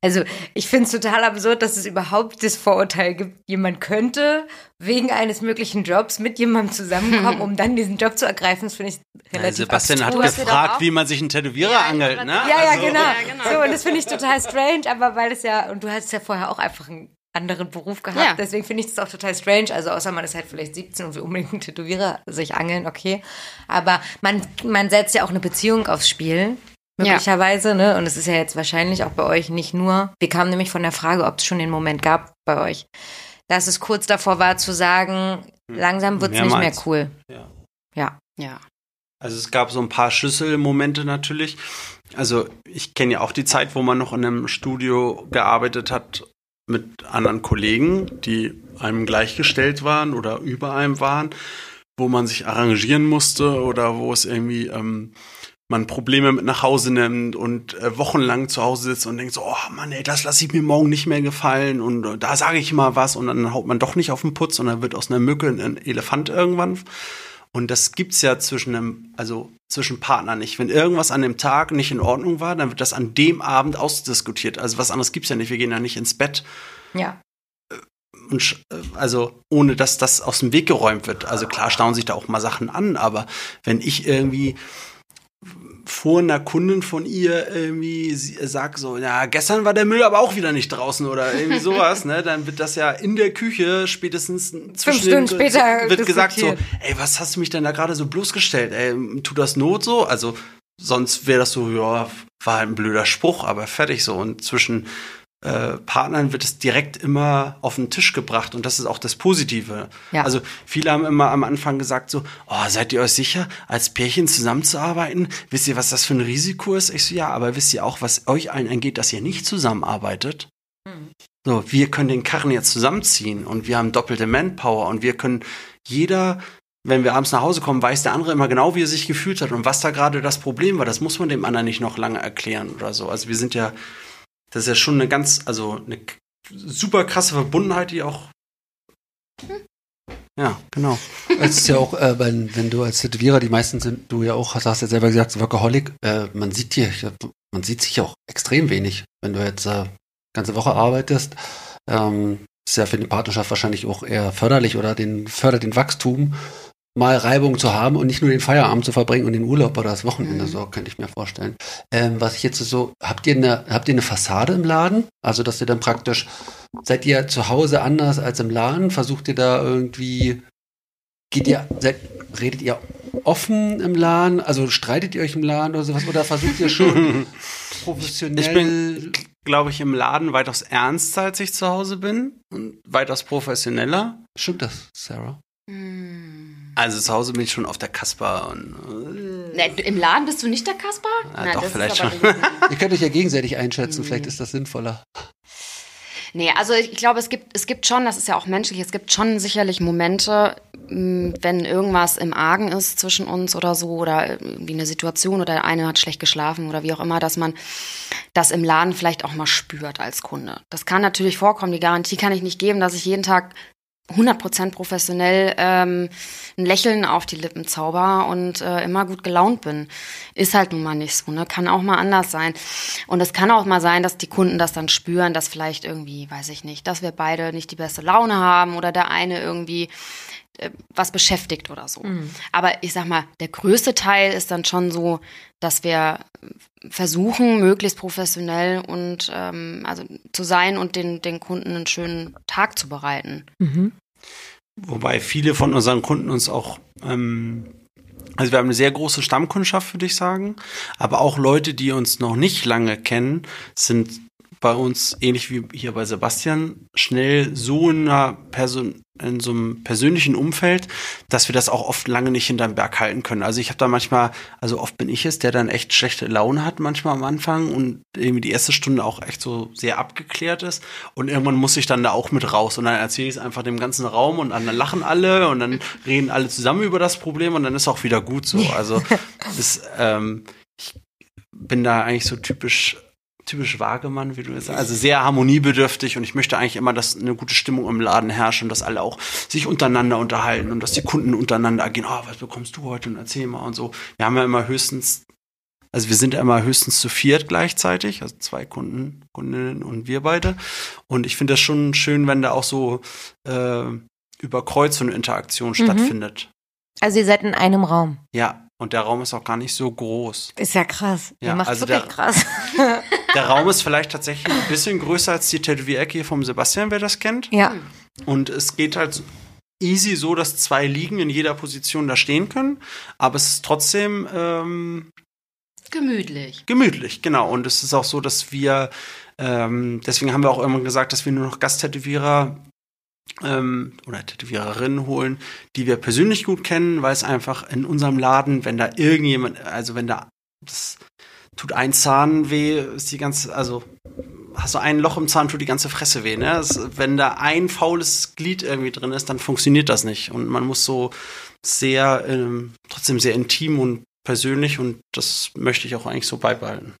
A: also ich finde es total absurd, dass es überhaupt das Vorurteil gibt, jemand könnte wegen eines möglichen Jobs mit jemandem zusammenkommen, um dann diesen Job zu ergreifen. Das finde ich relativ
D: ja, Sebastian
A: abstrus.
D: hat gefragt, wie man sich einen Tätowierer
C: Ja,
D: angelt, ne?
A: Ja, ja,
D: Also-
A: genau.
C: Ja, genau.
A: So, und das finde ich total strange, aber weil es ja, und du hast ja vorher auch einfach einen anderen Beruf gehabt,
C: Ja.
A: deswegen finde ich das auch total strange. Also außer man ist halt vielleicht 17 und will unbedingt einen Tätowierer sich angeln, okay. Aber man, man setzt ja auch eine Beziehung aufs Spiel. Möglicherweise, ne? Und es ist ja jetzt wahrscheinlich auch bei euch nicht nur. Wir kamen nämlich von der Frage, ob es schon den Moment gab bei euch, dass es kurz davor war zu sagen, langsam wird es nicht mehr cool.
D: Ja.
A: Ja.
C: Ja.
D: Also es gab so ein paar Schlüsselmomente natürlich. Also ich kenne ja auch die Zeit, wo man noch in einem Studio gearbeitet hat mit anderen Kollegen, die einem gleichgestellt waren oder über einem waren, wo man sich arrangieren musste oder wo es irgendwie ähm, man Probleme mit nach Hause nimmt und äh, wochenlang zu Hause sitzt und denkt so, oh Mann, ey, das lasse ich mir morgen nicht mehr gefallen und äh, da sage ich mal was und dann haut man doch nicht auf den Putz und dann wird aus einer Mücke ein Elefant irgendwann. Und das gibt's ja zwischen einem, also zwischen Partnern nicht. Wenn irgendwas an dem Tag nicht in Ordnung war, dann wird das an dem Abend ausdiskutiert. Also was anderes gibt's ja nicht. Wir gehen ja nicht ins Bett
A: Ja.
D: und sch- äh, also ohne dass das aus dem Weg geräumt wird. Also klar stauen sich da auch mal Sachen an, aber wenn ich irgendwie vor einer Kundin von ihr irgendwie sie- sag so, ja, gestern war der Müll aber auch wieder nicht draußen oder irgendwie sowas, ne, dann wird das ja in der Küche spätestens zwischen
A: Stunden
D: den-
A: später
D: wird gesagt so, ey, was hast du mich denn da gerade so bloßgestellt? Ey, tut das Not so? Also sonst wäre das so, ja, war halt ein blöder Spruch, aber fertig so und zwischen äh, Partnern wird es direkt immer auf den Tisch gebracht und das ist auch das Positive.
A: Ja.
D: Also viele haben immer am Anfang gesagt so, oh, seid ihr euch sicher, als Pärchen zusammenzuarbeiten? Wisst ihr, was das für ein Risiko ist? Ich so, ja, aber wisst ihr auch, was euch allen angeht, dass ihr nicht zusammenarbeitet? So, wir können den Karren jetzt zusammenziehen und wir haben doppelte Manpower und wir können jeder, wenn wir abends nach Hause kommen, weiß der andere immer genau, wie er sich gefühlt hat und was da gerade das Problem war. Das muss man dem anderen nicht noch lange erklären oder so. Also wir sind ja, das ist ja schon eine ganz, also eine super krasse Verbundenheit, die auch. Ja, genau.
B: Es ist ja auch, äh, wenn, wenn du als Tätowierer, die meisten sind, du ja auch, hast, hast ja selber gesagt, Workaholic, äh, man sieht dir, man sieht sich auch extrem wenig, wenn du jetzt äh, ganze Woche arbeitest. Ähm, ist ja für die Partnerschaft wahrscheinlich auch eher förderlich oder den fördert den Wachstum, mal Reibung zu haben und nicht nur den Feierabend zu verbringen und den Urlaub oder das Wochenende,
C: Mhm.
B: so könnte ich mir vorstellen. Ähm, was ich jetzt so, habt ihr eine, habt ihr eine Fassade im Laden? Also, dass ihr dann praktisch, seid ihr zu Hause anders als im Laden? Versucht ihr da irgendwie, geht ihr, seid, redet ihr offen im Laden? Also streitet ihr euch im Laden oder sowas? Oder versucht ihr schon professionell?
D: Ich bin, glaube ich, im Laden weitaus ernster, als ich zu Hause bin und weitaus professioneller.
B: Stimmt das, Sarah?
C: Hm.
D: Also zu Hause bin ich schon auf der Kasper und
C: Ne, du- Im Laden bist du nicht der Kasper?
D: Ja, doch,
C: das ist
D: vielleicht
C: aber
D: schon.
B: Ihr könnt euch ja gegenseitig einschätzen, vielleicht ist das sinnvoller.
C: Nee, also ich glaube, es gibt, es gibt schon, das ist ja auch menschlich, es gibt schon sicherlich Momente, mh, wenn irgendwas im Argen ist zwischen uns oder so, oder irgendwie eine Situation oder der eine hat schlecht geschlafen oder wie auch immer, dass man das im Laden vielleicht auch mal spürt als Kunde. Das kann natürlich vorkommen, die Garantie kann ich nicht geben, dass ich jeden Tag 100% professionell ähm, ein Lächeln auf die Lippen zauber und äh, immer gut gelaunt bin. Ist halt nun mal nicht so, ne? Kann auch mal anders sein. Und es kann auch mal sein, dass die Kunden das dann spüren, dass vielleicht irgendwie, weiß ich nicht, dass wir beide nicht die beste Laune haben oder der eine irgendwie was beschäftigt oder so. Aber ich sag mal, der größte Teil ist dann schon so, dass wir versuchen, möglichst professionell und ähm, also zu sein und den, den Kunden einen schönen Tag zu bereiten.
D: Wobei viele von unseren Kunden uns auch, ähm, also wir haben eine sehr große Stammkundschaft, würde ich sagen, aber auch Leute, die uns noch nicht lange kennen, sind bei uns, ähnlich wie hier bei Sebastian, schnell so in, einer Person, in so einem persönlichen Umfeld, dass wir das auch oft lange nicht hinterm Berg halten können. Also ich habe da manchmal, also oft bin ich es, der dann echt schlechte Laune hat manchmal am Anfang und irgendwie die erste Stunde auch echt so sehr abgeklärt ist. Und irgendwann muss ich dann da auch mit raus und dann erzähle ich es einfach dem ganzen Raum und dann lachen alle und dann reden alle zusammen über das Problem und dann ist auch wieder gut so. Also das, ähm, ich bin da eigentlich so typisch typisch Wagemann, wie du jetzt sagst. Also sehr harmoniebedürftig und ich möchte eigentlich immer, dass eine gute Stimmung im Laden herrscht und dass alle auch sich untereinander unterhalten und dass die Kunden untereinander agieren. Oh, was bekommst du heute und erzähl mal und so. Wir haben ja immer höchstens Also wir sind ja immer höchstens zu viert gleichzeitig, also zwei Kunden, Kundinnen und wir beide. Und ich finde das schon schön, wenn da auch so äh, über Kreuz und Interaktion
A: Mhm.
D: stattfindet.
A: Also ihr seid in einem Raum.
D: Ja, und der Raum ist auch gar nicht so groß.
A: Ist ja krass.
D: Ja,
A: ihr macht
D: also
A: wirklich
D: der-
A: krass.
D: Der Raum ist vielleicht tatsächlich ein bisschen größer als die Tätowierecke hier vom Sebastian, wer das kennt.
A: ja.
D: Und es geht halt easy so, dass zwei Liegen in jeder Position da stehen können. Aber es ist trotzdem ähm,
C: Gemütlich.
D: gemütlich, genau. Und es ist auch so, dass wir, ähm, deswegen haben wir auch immer gesagt, dass wir nur noch Gasttätowierer ähm, oder Tätowiererinnen holen, die wir persönlich gut kennen, weil es einfach in unserem Laden, wenn da irgendjemand, also wenn da das tut ein Zahn weh, ist die ganze, also hast du ein Loch im Zahn, tut die ganze Fresse weh. Ne? Das, wenn da ein faules Glied irgendwie drin ist, dann funktioniert das nicht. Und man muss so sehr, ähm, trotzdem sehr intim und persönlich und das möchte ich auch eigentlich so beibehalten.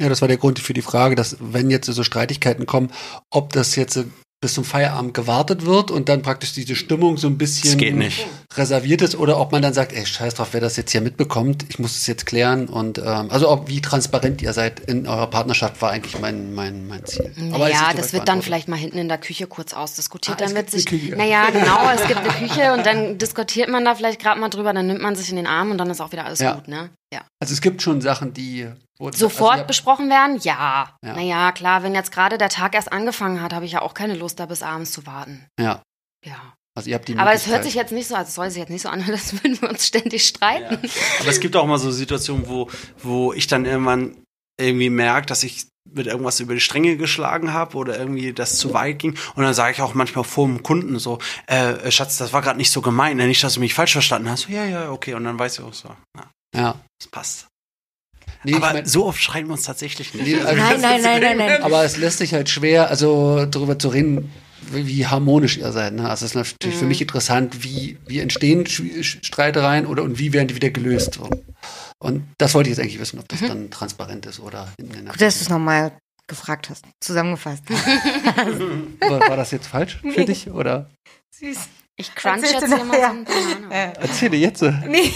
B: Ja, das war der Grund für die Frage, dass wenn jetzt so Streitigkeiten kommen, ob das jetzt bis zum Feierabend gewartet wird und dann praktisch diese Stimmung so ein bisschen
D: Das geht nicht.
B: reserviert ist oder ob man dann sagt, ey, scheiß drauf, wer das jetzt hier mitbekommt, ich muss es jetzt klären und ähm, also ob wie transparent ihr seid in eurer Partnerschaft war eigentlich mein mein mein Ziel. Aber
C: ja, das wird dann vielleicht mal hinten in der Küche kurz ausdiskutiert.
B: Ah,
C: dann
B: es
C: wird
B: gibt
C: sich,
B: eine Küche.
C: naja, genau, es gibt eine Küche und dann diskutiert man da vielleicht gerade mal drüber, dann nimmt man sich in den Arm und dann ist auch wieder alles
B: Ja.
C: gut, ne? Ja.
B: Also es gibt schon Sachen, die wo-
C: Sofort
B: also, ihr-
C: besprochen werden? Ja.
B: Ja.
C: Naja, klar, wenn jetzt gerade der Tag erst angefangen hat, habe ich ja auch keine Lust, da bis abends zu warten.
B: ja,
C: Ja.
B: also ihr habt die
C: Aber es hört sich jetzt nicht so, also es soll sich jetzt nicht so anhören, als würden wir uns ständig streiten.
D: Aber es gibt auch mal so Situationen, wo, wo ich dann irgendwann irgendwie merke, dass ich mit irgendwas über die Stränge geschlagen habe oder irgendwie das zu weit ging. Und dann sage ich auch manchmal vor dem Kunden so, äh, Schatz, das war gerade nicht so gemeint, ne? nicht, dass du mich falsch verstanden hast. So, ja, ja, okay. Und dann weiß ich auch so, ja,
B: ja.
D: das passt.
B: Nee, ich
D: Aber
B: mein-
D: so oft schreien wir uns tatsächlich nicht.
B: Nee, also-
A: Nein, nein, nein, nein, nein.
B: Aber es lässt sich halt schwer, also darüber zu reden, wie wie harmonisch ihr seid. Ne? Also es ist natürlich
C: Mhm.
B: für mich interessant, wie, wie entstehen Streitereien oder und wie werden die wieder gelöst. So. Und das wollte ich jetzt eigentlich wissen, ob das dann transparent ist oder in der
A: Mhm. Gut, dass du es nochmal gefragt hast. Zusammengefasst.
B: war, war das jetzt falsch für dich? Oder
A: Süß.
C: Ich crunch jetzt hier mal so ein
B: erzähle jetzt.
A: Nee.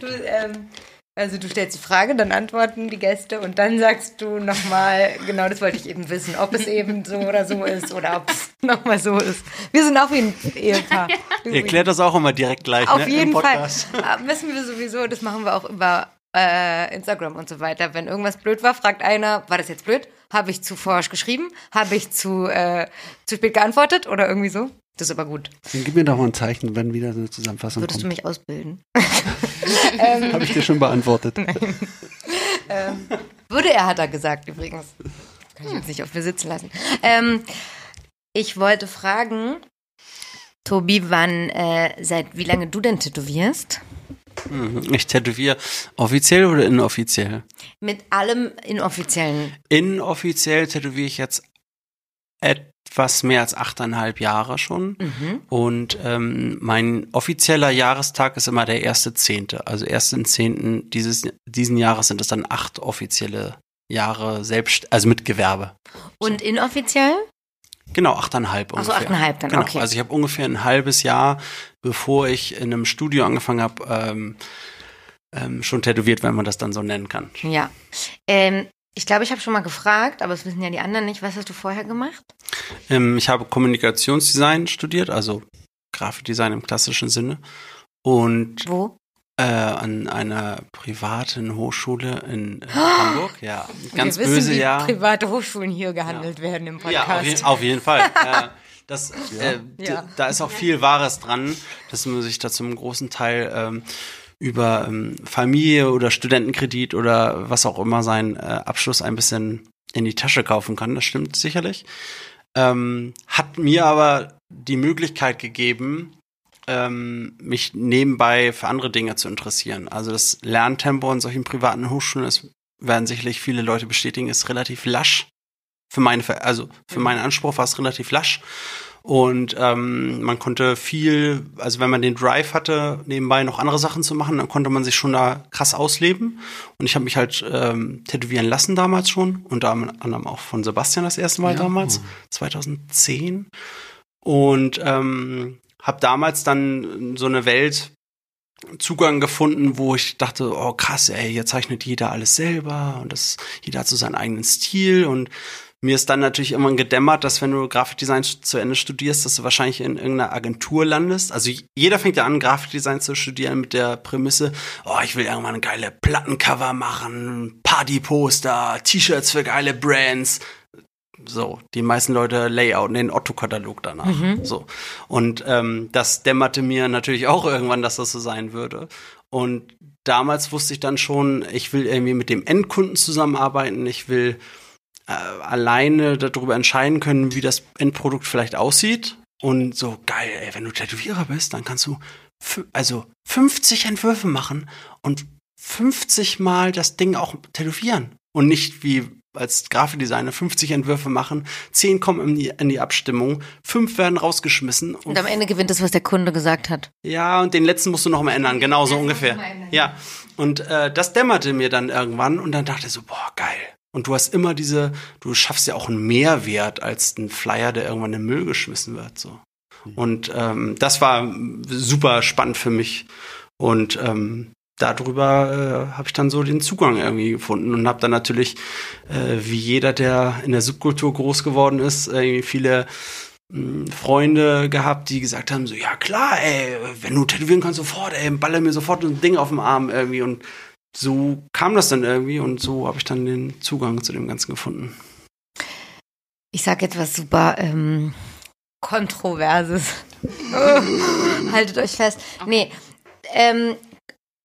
A: Du, ähm, also du stellst die Frage, dann antworten die Gäste und dann sagst du nochmal, genau das wollte ich eben wissen, ob es eben so oder so ist oder ob es nochmal so ist. Wir sind auch wie ein Ehepaar.
D: Ihr erklärt das auch immer direkt gleich,
A: Auf
D: ne?
A: Jeden Fall.
D: Podcast.
A: Aber Wissen wir sowieso, das machen wir auch über äh, Instagram und so weiter. Wenn irgendwas blöd war, fragt einer, war das jetzt blöd? Habe ich zu forsch geschrieben? Habe ich zu, äh, zu spät geantwortet oder irgendwie so? Das ist aber gut.
B: Dann gib mir doch mal ein Zeichen, wenn wieder so eine Zusammenfassung
A: Würdest du
B: kommt.
A: mich ausbilden?
B: Habe ich dir schon beantwortet.
A: Ähm, würde er, hat er gesagt übrigens. Kann ich jetzt nicht auf mir sitzen lassen. Ähm, ich wollte fragen, Tobi, wann, äh, seit wie lange du denn tätowierst?
D: Mhm. Ich tätowiere offiziell oder inoffiziell?
A: Mit allem inoffiziellen.
D: Inoffiziell tätowiere ich jetzt etwas mehr als achteinhalb Jahre schon.
A: Mhm.
D: Und ähm, mein offizieller Jahrestag ist immer der erste Zehnte. Also ersten Zehnten dieses diesen Jahres sind es dann acht offizielle Jahre selbst, also mit Gewerbe.
A: Und inoffiziell?
D: Genau, achteinhalb ungefähr.
A: achteinhalb dann,
D: genau.
A: okay.
D: Also ich habe ungefähr ein halbes Jahr, bevor ich in einem Studio angefangen habe, ähm, ähm, schon tätowiert, wenn man das dann so nennen kann.
A: Ja. Ähm, ich glaube, ich habe schon mal gefragt, aber es wissen ja die anderen nicht. Was hast du vorher gemacht?
D: Ähm, ich habe Kommunikationsdesign studiert, also Grafikdesign im klassischen Sinne. Und
A: Wo?
D: äh, an einer privaten Hochschule in äh, Hamburg. Ja, ganz
A: Wir wissen,
D: böse,
A: wie
D: ja.
A: private Hochschulen hier gehandelt werden im
D: Ja, auf, je,
A: Podcast.
D: auf jeden Fall. äh, das, äh,
A: Ja.
D: Da ist auch viel Wahres dran, dass man sich da zum großen Teil ähm, über ähm, Familie oder Studentenkredit oder was auch immer seinen äh, Abschluss ein bisschen in die Tasche kaufen kann. Das stimmt sicherlich. Ähm, hat mir aber die Möglichkeit gegeben, ähm, mich nebenbei für andere Dinge zu interessieren. Also das Lerntempo in solchen privaten Hochschulen, das werden sicherlich viele Leute bestätigen, ist relativ lasch. Für meine, also für meinen Anspruch war es relativ lasch. Und ähm, man konnte viel, also wenn man den Drive hatte, nebenbei noch andere Sachen zu machen, dann konnte man sich schon da krass ausleben. Und ich habe mich halt ähm, tätowieren lassen damals schon, unter anderem auch von Sebastian das erste Mal
B: Ja.
D: damals, 2010. Und ähm, habe damals dann so eine Welt Zugang gefunden, wo ich dachte, oh krass, ey, hier zeichnet jeder alles selber und das, jeder hat so seinen eigenen Stil und mir ist dann natürlich immer gedämmert, dass wenn du Grafikdesign zu Ende studierst, dass du wahrscheinlich in irgendeiner Agentur landest. Also jeder fängt ja an, Grafikdesign zu studieren mit der Prämisse, oh, ich will irgendwann eine geile Plattencover machen, Partyposter, T-Shirts für geile Brands. So, die meisten Leute layouten den Otto-Katalog danach. Mhm. So. Und ähm, das dämmerte mir natürlich auch irgendwann, dass das so sein würde. Und damals wusste ich dann schon, ich will irgendwie mit dem Endkunden zusammenarbeiten, ich will äh, alleine darüber entscheiden können, wie das Endprodukt vielleicht aussieht. Und so geil, ey, wenn du Tätowierer bist, dann kannst du also 50 Entwürfe machen und 50 Mal das Ding auch tätowieren. Und nicht wie als Grafikdesigner 50 Entwürfe machen, 10 kommen in die, in die Abstimmung, 5 werden rausgeschmissen.
A: Und, und, am Ende gewinnt das, was der Kunde gesagt hat.
D: Ja, und den letzten musst du noch mal ändern, genau so ungefähr. Ja, und äh, das dämmerte mir dann irgendwann und dann dachte ich so, boah, geil. Und du hast immer diese, du schaffst ja auch einen Mehrwert als ein Flyer, der irgendwann in den Müll geschmissen wird. So. Mhm. Und ähm, das war super spannend für mich. Und ähm, darüber äh, habe ich dann so den Zugang irgendwie gefunden und habe dann natürlich, äh, wie jeder, der in der Subkultur groß geworden ist, irgendwie viele hm, Freunde gehabt, die gesagt haben, so, ja klar, ey, wenn du tätowieren kannst, sofort, ey, baller mir sofort ein Ding auf dem Arm irgendwie und so kam das dann irgendwie und so habe ich dann den Zugang zu dem Ganzen gefunden.
A: Ich sage etwas super ähm, Kontroverses. Haltet euch fest. Nee, ähm,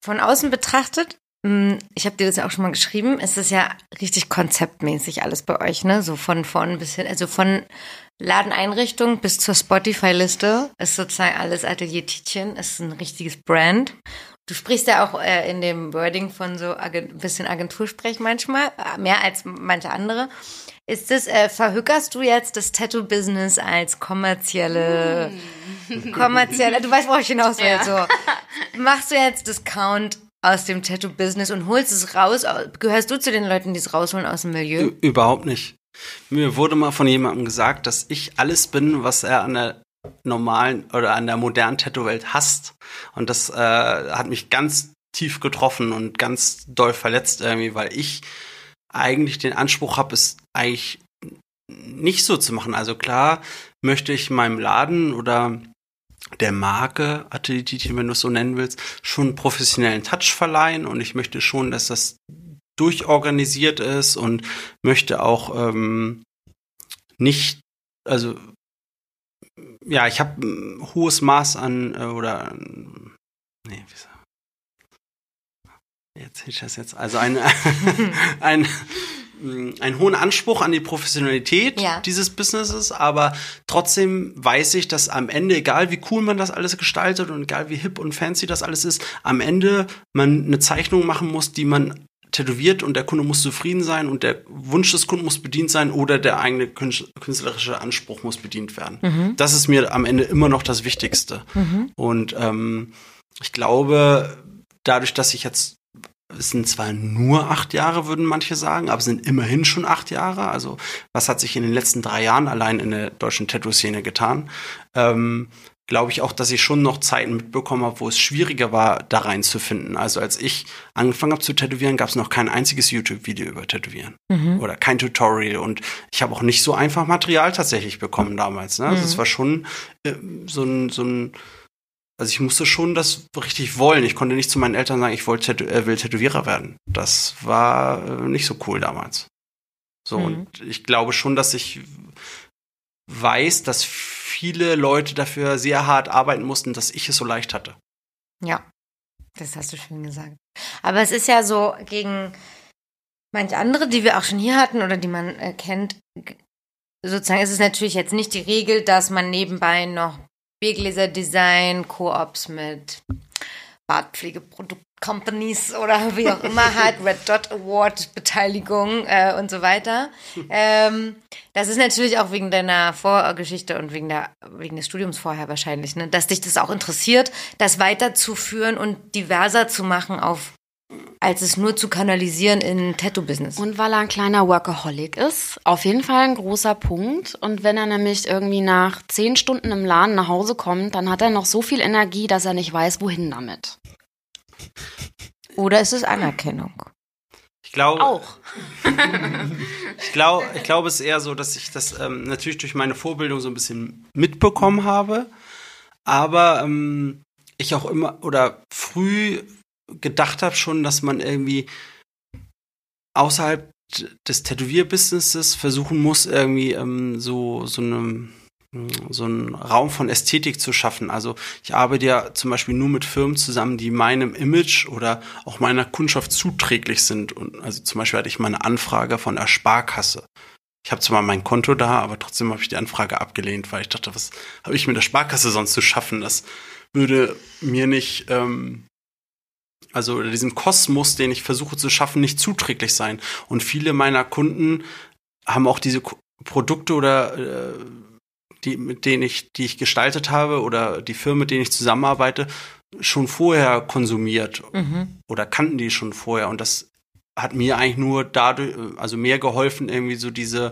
A: von außen betrachtet, hm, ich habe dir das ja auch schon mal geschrieben, ist es ja richtig konzeptmäßig alles bei euch, ne? So von vorn bis hin, also von Ladeneinrichtung bis zur Spotify-Liste ist sozusagen alles Atelier Tietchen, ist ein richtiges Brand. Du sprichst ja auch äh, in dem Wording von so ein bisschen Agentursprech manchmal, äh, mehr als manche andere. Ist es, äh, verhückerst du jetzt das Tattoo-Business als kommerzielle, mm. kommerzielle, du weißt, worauf ich hinaus will, ja. so. Machst du jetzt Discount aus dem Tattoo-Business und holst es raus? Gehörst du zu den Leuten, die es rausholen aus dem Milieu?
D: Überhaupt nicht. Mir wurde mal von jemandem gesagt, dass ich alles bin, was er an der normalen oder an der modernen Tattoo-Welt hasst. Und das äh, hat mich ganz tief getroffen und ganz doll verletzt irgendwie, weil ich eigentlich den Anspruch habe, es eigentlich nicht so zu machen. Also klar möchte ich meinem Laden oder der Marke Atelier, wenn du es so nennen willst, schon einen professionellen Touch verleihen und ich möchte schon, dass das durchorganisiert ist und möchte auch ähm, nicht, also ja, ich habe ein hohes Maß an, äh, oder, nee, wie sagt Jetzt ich das jetzt. Also ein, ein, einen hohen Anspruch an die Professionalität ja. dieses Businesses, aber trotzdem weiß ich, dass am Ende, egal wie cool man das alles gestaltet und egal wie hip und fancy das alles ist, am Ende man eine Zeichnung machen muss, die man tätowiert und der Kunde muss zufrieden sein und der Wunsch des Kunden muss bedient sein oder der eigene künstlerische Anspruch muss bedient werden. Mhm. Das ist mir am Ende immer noch das Wichtigste. Mhm. Und ähm, ich glaube, dadurch, dass ich jetzt es sind zwar nur acht Jahre, würden manche sagen, aber es sind immerhin schon acht Jahre. Also was hat sich in den letzten drei Jahren allein in der deutschen Tattoo-Szene getan? Ähm, glaube ich auch, dass ich schon noch Zeiten mitbekommen habe, wo es schwieriger war, da reinzufinden. Also als ich angefangen habe zu tätowieren, gab es noch kein einziges YouTube-Video über Tätowieren mhm. oder kein Tutorial. Und ich habe auch nicht so einfach Material tatsächlich bekommen damals. Ne? Also mhm. es war schon äh, so ein, so ein also ich musste schon das richtig wollen. Ich konnte nicht zu meinen Eltern sagen, ich wollte äh, will Tätowierer werden. Das war äh, nicht so cool damals. So, mhm. und ich glaube schon, dass ich weiß, dass viele Leute dafür sehr hart arbeiten mussten, dass ich es so leicht hatte.
A: Ja, das hast du schön gesagt. Aber es ist ja so gegen manche andere, die wir auch schon hier hatten oder die man äh, kennt, sozusagen ist es natürlich jetzt nicht die Regel, dass man nebenbei noch Biergläser-Design, Koops mit Bartpflegeprodukt Companies oder wie auch immer hat, Red Dot Award Beteiligung äh, und so weiter. Ähm, das ist natürlich auch wegen deiner Vorgeschichte und wegen, der, wegen des Studiums vorher wahrscheinlich, ne? dass dich das auch interessiert, das weiterzuführen und diverser zu machen auf als es nur zu kanalisieren in Tattoo-Business.
C: Und weil er ein kleiner Workaholic ist, auf jeden Fall ein großer Punkt. Und wenn er nämlich irgendwie nach zehn Stunden im Laden nach Hause kommt, dann hat er noch so viel Energie, dass er nicht weiß, wohin damit.
A: Oder ist es Anerkennung?
D: Ich glaube,
C: Auch.
D: ich glaube, ich glaube, es ist eher so, dass ich das ähm, natürlich durch meine Vorbildung so ein bisschen mitbekommen habe, aber ähm, ich auch immer oder früh gedacht habe schon, dass man irgendwie außerhalb des Tätowierbusinesses versuchen muss, irgendwie ähm, so so eine so einen Raum von Ästhetik zu schaffen. Also ich arbeite ja zum Beispiel nur mit Firmen zusammen, die meinem Image oder auch meiner Kundschaft zuträglich sind. Und also zum Beispiel hatte ich mal eine Anfrage von der Sparkasse. Ich habe zwar mein Konto da, aber trotzdem habe ich die Anfrage abgelehnt, weil ich dachte, was habe ich mit der Sparkasse sonst zu schaffen? Das würde mir nicht, ähm, also diesem Kosmos, den ich versuche zu schaffen, nicht zuträglich sein. Und viele meiner Kunden haben auch diese Produkte oder äh, die, mit denen ich, die ich gestaltet habe oder die Firmen, mit denen ich zusammenarbeite, schon vorher konsumiert
A: Mhm.
D: oder kannten die schon vorher und das hat mir eigentlich nur dadurch, also mehr geholfen, irgendwie so diese,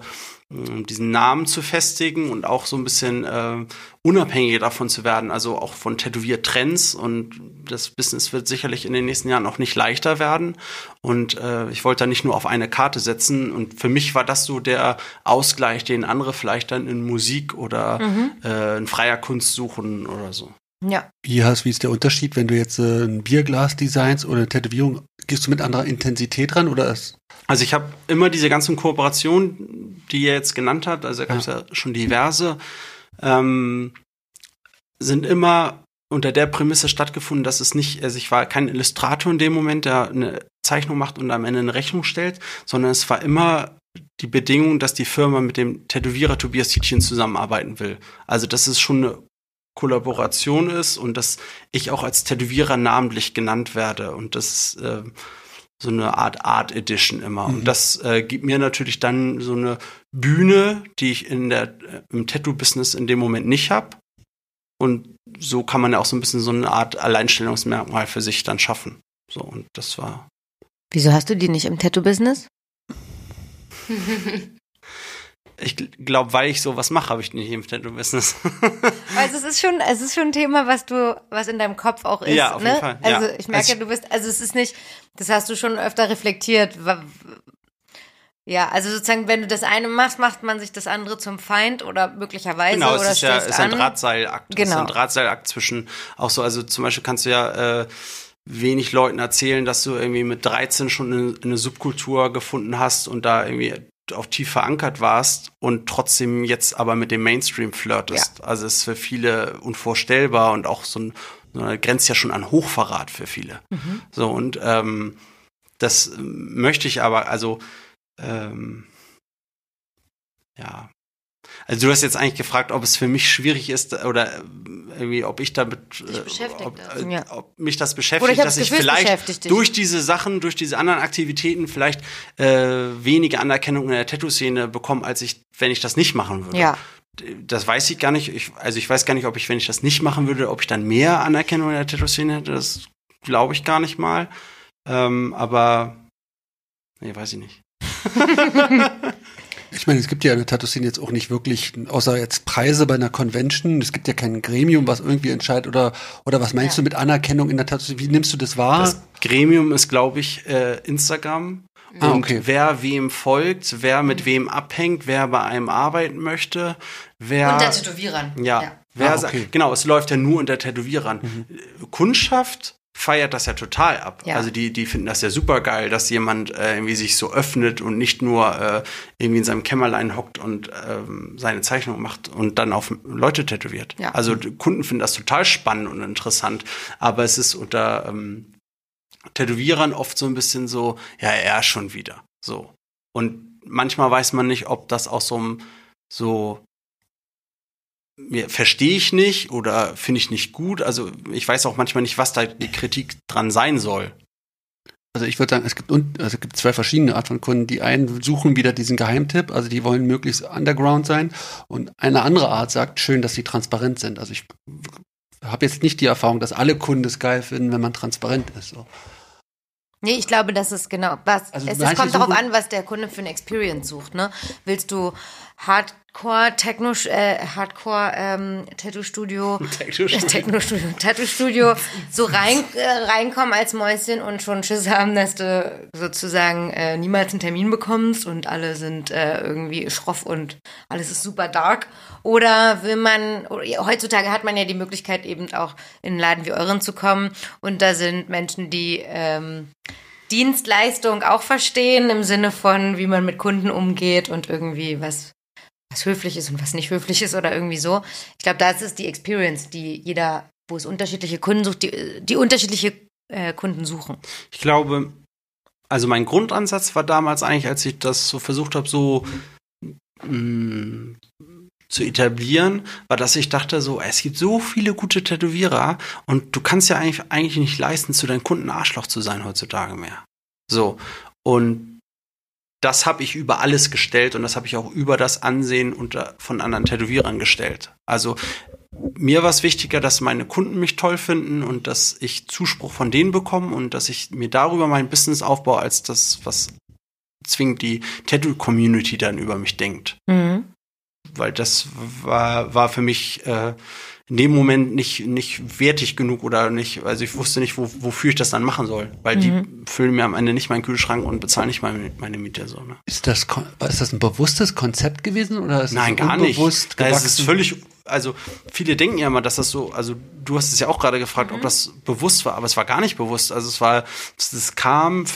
D: ähm, diesen Namen zu festigen und auch so ein bisschen äh, unabhängiger davon zu werden, also auch von Tätowiertrends und das Business wird sicherlich in den nächsten Jahren auch nicht leichter werden und äh, ich wollte da nicht nur auf eine Karte setzen und für mich war das so der Ausgleich, den andere vielleicht dann in Musik oder äh, in freier Kunst suchen oder so.
A: Ja.
B: Wie, hast, wie ist der Unterschied, wenn du jetzt äh, ein Bierglas designst oder eine Tätowierung? Gehst du mit anderer Intensität ran oder ist
D: Also ich habe immer diese ganzen Kooperationen, die ihr jetzt genannt habt, also da gab es ja. schon diverse, ähm, sind immer unter der Prämisse stattgefunden, dass es nicht, also ich war kein Illustrator in dem Moment, der eine Zeichnung macht und am Ende eine Rechnung stellt, sondern es war immer die Bedingung, dass die Firma mit dem Tätowierer Tobias Tietjen zusammenarbeiten will. Also dass es schon eine Kollaboration ist und dass ich auch als Tätowierer namentlich genannt werde und das ist äh, so eine Art Art Edition immer. Und das äh, gibt mir natürlich dann so eine Bühne, die ich in der äh, im Tattoo-Business in dem Moment nicht habe. Und so kann man ja auch so ein bisschen so eine Art Alleinstellungsmerkmal für sich dann schaffen. So, und das war.
A: Wieso hast du die nicht im Tattoo-Business?
D: Ich glaube, weil ich sowas mache, habe ich nicht im Tattoo-Business.
A: Also es ist schon, es ist schon ein Thema, was du, was in deinem Kopf auch ist.
D: Ja, auf
A: ne?
D: jeden Fall, ja.
A: Also ich merke,
D: Also ich-
A: du bist, also es ist nicht, das hast du schon öfter reflektiert. Ja, also sozusagen, wenn du das eine machst, macht man sich das andere zum Feind oder möglicherweise
D: Genau,
A: oder
D: es ist ja ist ein
A: an.
D: Drahtseilakt. Es ist
A: Genau.
D: ein Drahtseilakt zwischen, auch so, also zum Beispiel kannst du ja äh, wenig Leuten erzählen, dass du irgendwie mit 13 schon eine, eine Subkultur gefunden hast und da irgendwie auch tief verankert warst und trotzdem jetzt aber mit dem Mainstream flirtest. Also es ist für viele unvorstellbar und auch so ein grenzt ja schon an Hochverrat für viele. So und ähm, das möchte ich aber, also ähm, ja, also du hast jetzt eigentlich gefragt, ob es für mich schwierig ist oder äh, irgendwie, ob ich damit, äh,
C: beschäftigt
D: ob,
C: das.
D: äh,
A: Ja.
D: ob mich das beschäftigt,
A: ich
D: dass
A: das
D: ich vielleicht
A: dich.
D: durch diese Sachen, durch diese anderen Aktivitäten vielleicht äh, weniger Anerkennung in der Tattoo-Szene bekomme, als ich, wenn ich das nicht machen würde.
A: Ja.
D: Das weiß ich gar nicht. Ich, also ich weiß gar nicht, ob ich, wenn ich das nicht machen würde, ob ich dann mehr Anerkennung in der Tattoo-Szene hätte. Das glaube ich gar nicht mal. Ähm, aber nee, weiß ich nicht.
B: Ich meine, es gibt ja in der Tattoo-Szene jetzt auch nicht wirklich, außer jetzt Preise bei einer Convention, es gibt ja kein Gremium, was irgendwie entscheidet oder, oder was meinst
A: Ja.
B: du mit Anerkennung in der Tattoo-Szene? Wie nimmst du das wahr?
D: Das Gremium ist, glaube ich, äh, Instagram.
B: Ah,
D: und
B: okay.
D: wer wem folgt, wer mit wem abhängt, wer bei einem arbeiten möchte, wer.
A: Und der Tätowierern.
D: Ja. Wer
B: Ah, okay. Mhm.
D: Genau, es läuft ja nur unter Tätowierern. Kundschaft feiert das ja total ab.
A: Ja.
D: Also die, die finden das ja super geil, dass jemand äh, irgendwie sich so öffnet und nicht nur äh, irgendwie in seinem Kämmerlein hockt und ähm, seine Zeichnung macht und dann auf Leute tätowiert.
A: Ja.
D: Also die Kunden finden das total spannend und interessant, aber es ist unter ähm, Tätowierern oft so ein bisschen so, ja, er schon wieder. So. Und manchmal weiß man nicht, ob das aus so einem so verstehe ich nicht oder finde ich nicht gut. Also ich weiß auch manchmal nicht, was da die Kritik dran sein soll.
B: Also ich würde sagen, es gibt, un- also es gibt zwei verschiedene Art von Kunden. Die einen suchen wieder diesen Geheimtipp, also die wollen möglichst underground sein. Und eine andere Art sagt, schön, dass sie transparent sind. Also ich habe jetzt nicht die Erfahrung, dass alle Kunden es geil finden, wenn man transparent ist. So.
A: Nee, ich glaube, das ist genau was.
B: Also
A: es, es kommt darauf an, was der Kunde für eine Experience sucht. Ne? Willst du hart, Hardcore Techno äh, Hardcore ähm, Tattoo Studio
D: Tattoo Studio.
A: Techno Studio Tattoo Studio so rein äh, reinkommen als Mäuschen und schon Schiss haben, dass du sozusagen äh, niemals einen Termin bekommst und alle sind äh, irgendwie schroff und alles ist super dark. Oder will man heutzutage hat man ja die Möglichkeit eben auch in einen Laden wie euren zu kommen. Und da sind Menschen, die ähm, Dienstleistung auch verstehen im Sinne von, wie man mit Kunden umgeht und irgendwie was was höflich ist und was nicht höflich ist oder irgendwie so. Ich glaube, das ist die Experience, die jeder, wo es unterschiedliche Kunden sucht, die, die unterschiedliche äh, Kunden suchen.
D: Ich glaube, also mein Grundansatz war damals eigentlich, als ich das so versucht habe, so mh, zu etablieren, war, dass ich dachte so, es gibt so viele gute Tätowierer und du kannst ja eigentlich, eigentlich nicht leisten, zu deinen Kunden Arschloch zu sein heutzutage mehr. So. Und das habe ich über alles gestellt und das habe ich auch über das Ansehen unter, von anderen Tätowierern gestellt. Also mir war es wichtiger, dass meine Kunden mich toll finden und dass ich Zuspruch von denen bekomme und dass ich mir darüber mein Business aufbaue, als das, was zwingend die Tattoo-Community dann über mich denkt.
A: Mhm.
D: Weil das war, war für mich äh, in dem Moment nicht, nicht wertig genug oder nicht, also ich wusste nicht, wo, wofür ich das dann machen soll. Weil die füllen mir am Ende nicht meinen Kühlschrank und bezahlen nicht meine, meine Miete so. Ne?
B: Ist das, ist das ein bewusstes Konzept gewesen oder ist
D: Nein,
B: das
D: gar nicht. ist
B: gewachsen?
D: es völlig, also viele denken ja immer, dass das so, also du hast es ja auch gerade gefragt, ob das bewusst war, aber es war gar nicht bewusst. Also es war, es kam,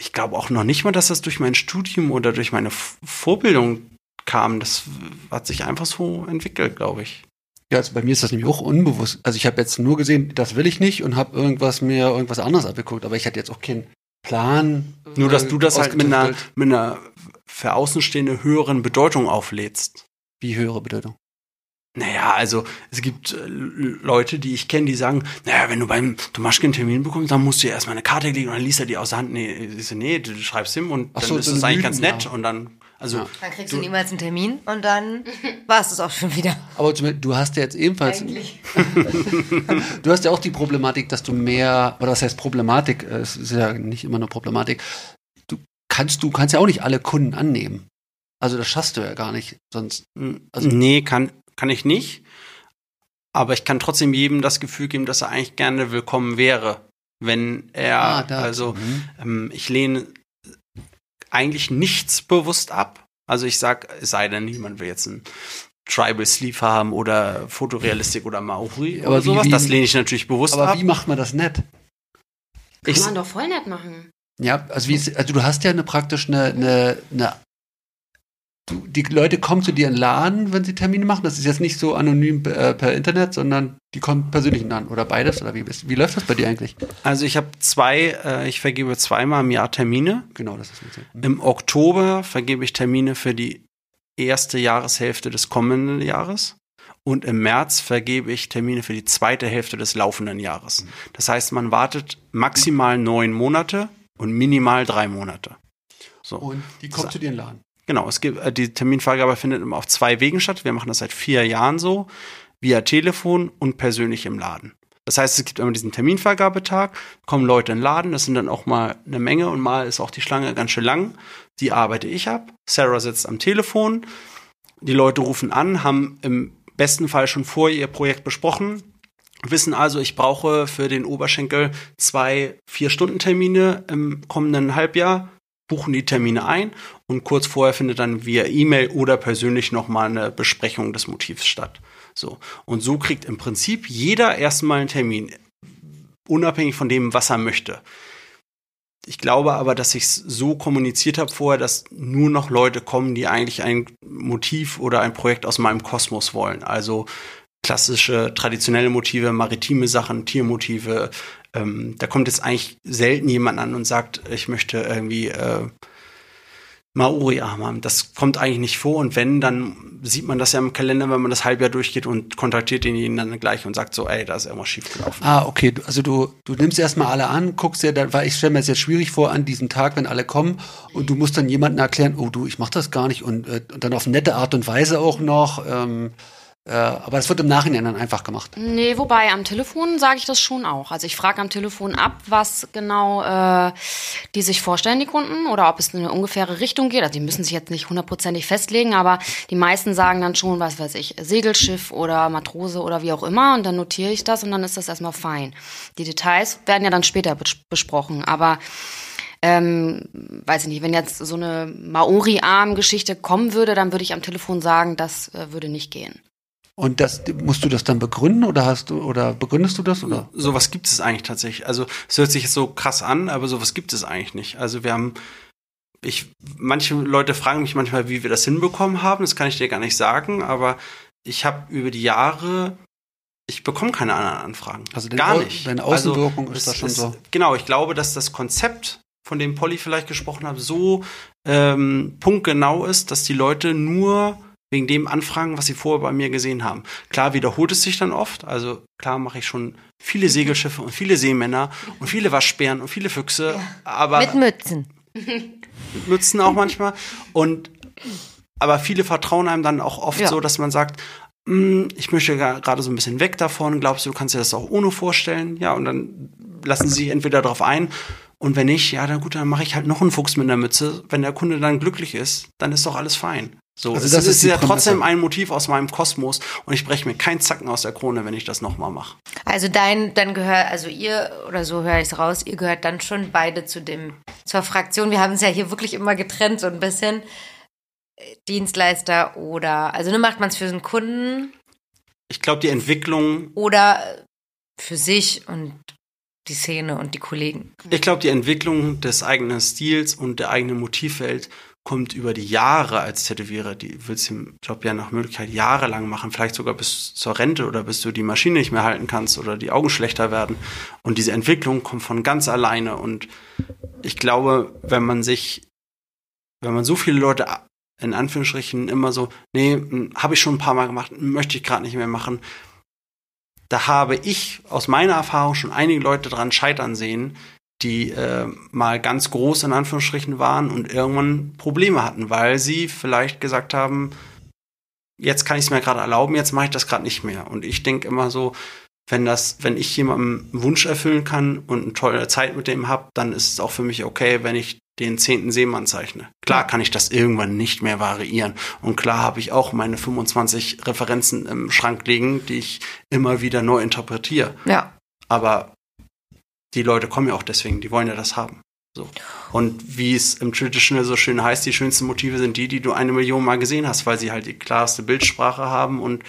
D: ich glaube auch noch nicht mal, dass das durch mein Studium oder durch meine Vorbildung kam. Das hat sich einfach so entwickelt, glaube ich.
B: Ja, also bei mir ist das nämlich auch unbewusst. Also ich habe jetzt nur gesehen, das will ich nicht und habe irgendwas mir irgendwas anderes abgeguckt, aber ich hatte jetzt auch keinen Plan.
D: Nur, dass
B: äh,
D: du das halt mit einer, mit einer für Außenstehende höheren Bedeutung auflädst.
B: Wie höhere Bedeutung?
D: Naja, also es gibt äh, Leute, die ich kenne, die sagen, naja, wenn du beim Tomaschke einen Termin bekommst, dann musst du ja erstmal eine Karte legen und dann liest er die aus der Hand. Nee, ich so, nee du schreibst ihm und
B: Ach
D: dann
B: so,
D: ist
B: so
D: das
B: eine
D: eigentlich ganz
B: Lügen,
D: nett.
B: ja.
D: Und dann, also
B: Ja.
A: Dann kriegst du, niemals einen Termin und dann war es das auch schon wieder.
B: Aber du hast ja jetzt ebenfalls, du hast ja auch die Problematik, dass du mehr, oder was heißt Problematik, äh, es ist ja nicht immer nur Problematik, du kannst, du kannst ja auch nicht alle Kunden annehmen. Also das schaffst du ja gar nicht, sonst,
D: Also, nee, kann, kann ich nicht. Aber ich kann trotzdem jedem das Gefühl geben, dass er eigentlich gerne willkommen wäre. Wenn er,
B: Ah,
D: also
B: Mhm.
D: ähm, ich lehne eigentlich nichts bewusst ab. Also ich sag, es sei denn, niemand will jetzt einen Tribal Sleeve haben oder Fotorealistik oder Maori
B: Aber
D: oder
B: wie-
D: sowas.
B: wie-
D: das lehne ich natürlich bewusst
B: aber
D: ab.
B: wie macht man das nett?
C: Kann
D: Ich,
C: man doch voll nett machen.
B: Ja, also wie ist, also du hast ja eine praktisch eine, eine, eine die Leute kommen zu dir in den Laden, wenn sie Termine machen. Das ist jetzt nicht so anonym äh, per Internet, sondern die kommen persönlich in den Laden oder beides oder wie wie läuft das bei dir eigentlich?
D: also ich habe zwei, äh, ich vergebe zweimal im Jahr Termine.
B: Genau, das ist jetzt.
D: Im Oktober vergebe ich Termine für die erste Jahreshälfte des kommenden Jahres. Und im März vergebe ich Termine für die zweite Hälfte des laufenden Jahres. Das heißt, man wartet maximal neun Monate und minimal drei Monate. So.
B: Und die kommen zu dir in den Laden.
D: Genau, es gibt, äh, die Terminvergabe findet immer auf zwei Wegen statt. Wir machen das seit vier Jahren so, via Telefon und persönlich im Laden. Das heißt, es gibt immer diesen Terminvergabetag, kommen Leute in den Laden, das sind dann auch mal eine Menge und mal ist auch die Schlange ganz schön lang. Die arbeite ich ab. Sarah sitzt am Telefon, die Leute rufen an, haben im besten Fall schon vor ihr Projekt besprochen, wissen also, ich brauche für den Oberschenkel zwei Vier-Stunden-Termine im kommenden Halbjahr, buchen die Termine ein und kurz vorher findet dann via E-Mail oder persönlich nochmal eine Besprechung des Motivs statt. So. Und so kriegt im Prinzip jeder erstmal einen Termin, unabhängig von dem, was er möchte. Ich glaube aber, dass ich es so kommuniziert habe vorher, dass nur noch Leute kommen, die eigentlich ein Motiv oder ein Projekt aus meinem Kosmos wollen. Also klassische, traditionelle Motive, maritime Sachen, Tiermotive. Ähm, da kommt jetzt eigentlich selten jemand an und sagt, ich möchte irgendwie äh, Maori-Arm haben. Das kommt eigentlich nicht vor. Und wenn, dann sieht man das ja im Kalender, wenn man das Halbjahr durchgeht und kontaktiert denjenigen dann gleich und sagt so, ey, da ist irgendwas schiefgelaufen.
B: Ah, okay. Also du, du nimmst erstmal alle an, guckst dir, dann, weil ich stelle mir das jetzt schwierig vor an diesem Tag, wenn alle kommen und du musst dann jemandem erklären, oh du, ich mach das gar nicht und, äh, und dann auf nette Art und Weise auch noch. Ähm, Äh, aber das wird im Nachhinein dann einfach gemacht.
C: Nee, wobei am Telefon sage ich das schon auch. Also ich frage am Telefon ab, was genau äh, die sich vorstellen, die Kunden, oder ob es in eine ungefähre Richtung geht. Also die müssen sich jetzt nicht hundertprozentig festlegen, aber die meisten sagen dann schon, was weiß ich, Segelschiff oder Matrose oder wie auch immer. Und dann notiere ich das und dann ist das erstmal fein. Die Details werden ja dann später bes besprochen, aber ähm, weiß ich nicht, wenn jetzt so eine Maori-Arm-Geschichte kommen würde, dann würde ich am Telefon sagen, das äh, würde nicht gehen.
B: Und das musst du das dann begründen oder hast du oder begründest du das oder?
D: Sowas gibt es eigentlich tatsächlich. Also es hört sich jetzt so krass an, aber sowas gibt es eigentlich nicht. Also wir haben ich manche Leute fragen mich manchmal, wie wir das hinbekommen haben. Das kann ich dir gar nicht sagen, aber ich habe über die Jahre ich bekomme keine anderen Anfragen.
B: Also
D: gar nicht.
B: Deine Außenwirkung
D: also,
B: ist das schon
D: ist,
B: so.
D: Genau, ich glaube, dass das Konzept, von dem Polly vielleicht gesprochen hat, so ähm, punktgenau ist, dass die Leute nur wegen dem anfragen, was sie vorher bei mir gesehen haben. Klar wiederholt es sich dann oft. Also klar mache ich schon viele Segelschiffe und viele Seemänner und viele Waschbären und viele Füchse. Ja. Aber
A: mit Mützen.
D: Mit Mützen auch manchmal. Und aber viele vertrauen einem dann auch oft ja. so, dass man sagt, hm, ich möchte gerade so ein bisschen weg davon. Glaubst du, du kannst dir das auch ohne vorstellen? Ja, und dann lassen sie sich entweder darauf ein und wenn nicht, ja, dann gut, dann mache ich halt noch einen Fuchs mit einer Mütze. Wenn der Kunde dann glücklich ist, dann ist doch alles fein. So, also das ist, ist ja trotzdem ein Motiv aus meinem Kosmos und ich breche mir keinen Zacken aus der Krone, wenn ich das nochmal mache.
A: Also dein, dann gehört, also ihr, oder so höre ich es raus, ihr gehört dann schon beide zu dem, zur Fraktion. Wir haben es ja hier wirklich immer getrennt, so ein bisschen. Dienstleister oder, also ne, macht man es für den Kunden?
D: Ich glaube, die Entwicklung.
A: Oder für sich und die Szene und die Kollegen.
D: Ich glaube, die Entwicklung des eigenen Stils und der eigenen Motivwelt kommt über die Jahre als Tätowierer. Die willst den Job ja nach Möglichkeit jahrelang machen, vielleicht sogar bis zur Rente oder bis du die Maschine nicht mehr halten kannst oder die Augen schlechter werden. Und diese Entwicklung kommt von ganz alleine. Und ich glaube, wenn man sich, wenn man so viele Leute in Anführungsstrichen immer so, nee, hm, habe ich schon ein paar Mal gemacht, möchte ich gerade nicht mehr machen. Da habe ich aus meiner Erfahrung schon einige Leute dran scheitern sehen, die äh, mal ganz groß in Anführungsstrichen waren und irgendwann Probleme hatten, weil sie vielleicht gesagt haben, jetzt kann ich es mir gerade erlauben, jetzt mache ich das gerade nicht mehr. Und ich denke immer so, wenn das, wenn ich jemandem einen Wunsch erfüllen kann und eine tolle Zeit mit dem habe, dann ist es auch für mich okay, wenn ich den zehnten Seemann zeichne. Klar kann ich das irgendwann nicht mehr variieren. Und klar habe ich auch meine 25 Referenzen im Schrank liegen, die ich immer wieder neu interpretiere.
A: Ja.
D: Aber die Leute kommen ja auch deswegen, die wollen ja das haben. So. Und wie es im Traditional so schön heißt, die schönsten Motive sind die, die du eine Million Mal gesehen hast, weil sie halt die klarste Bildsprache haben und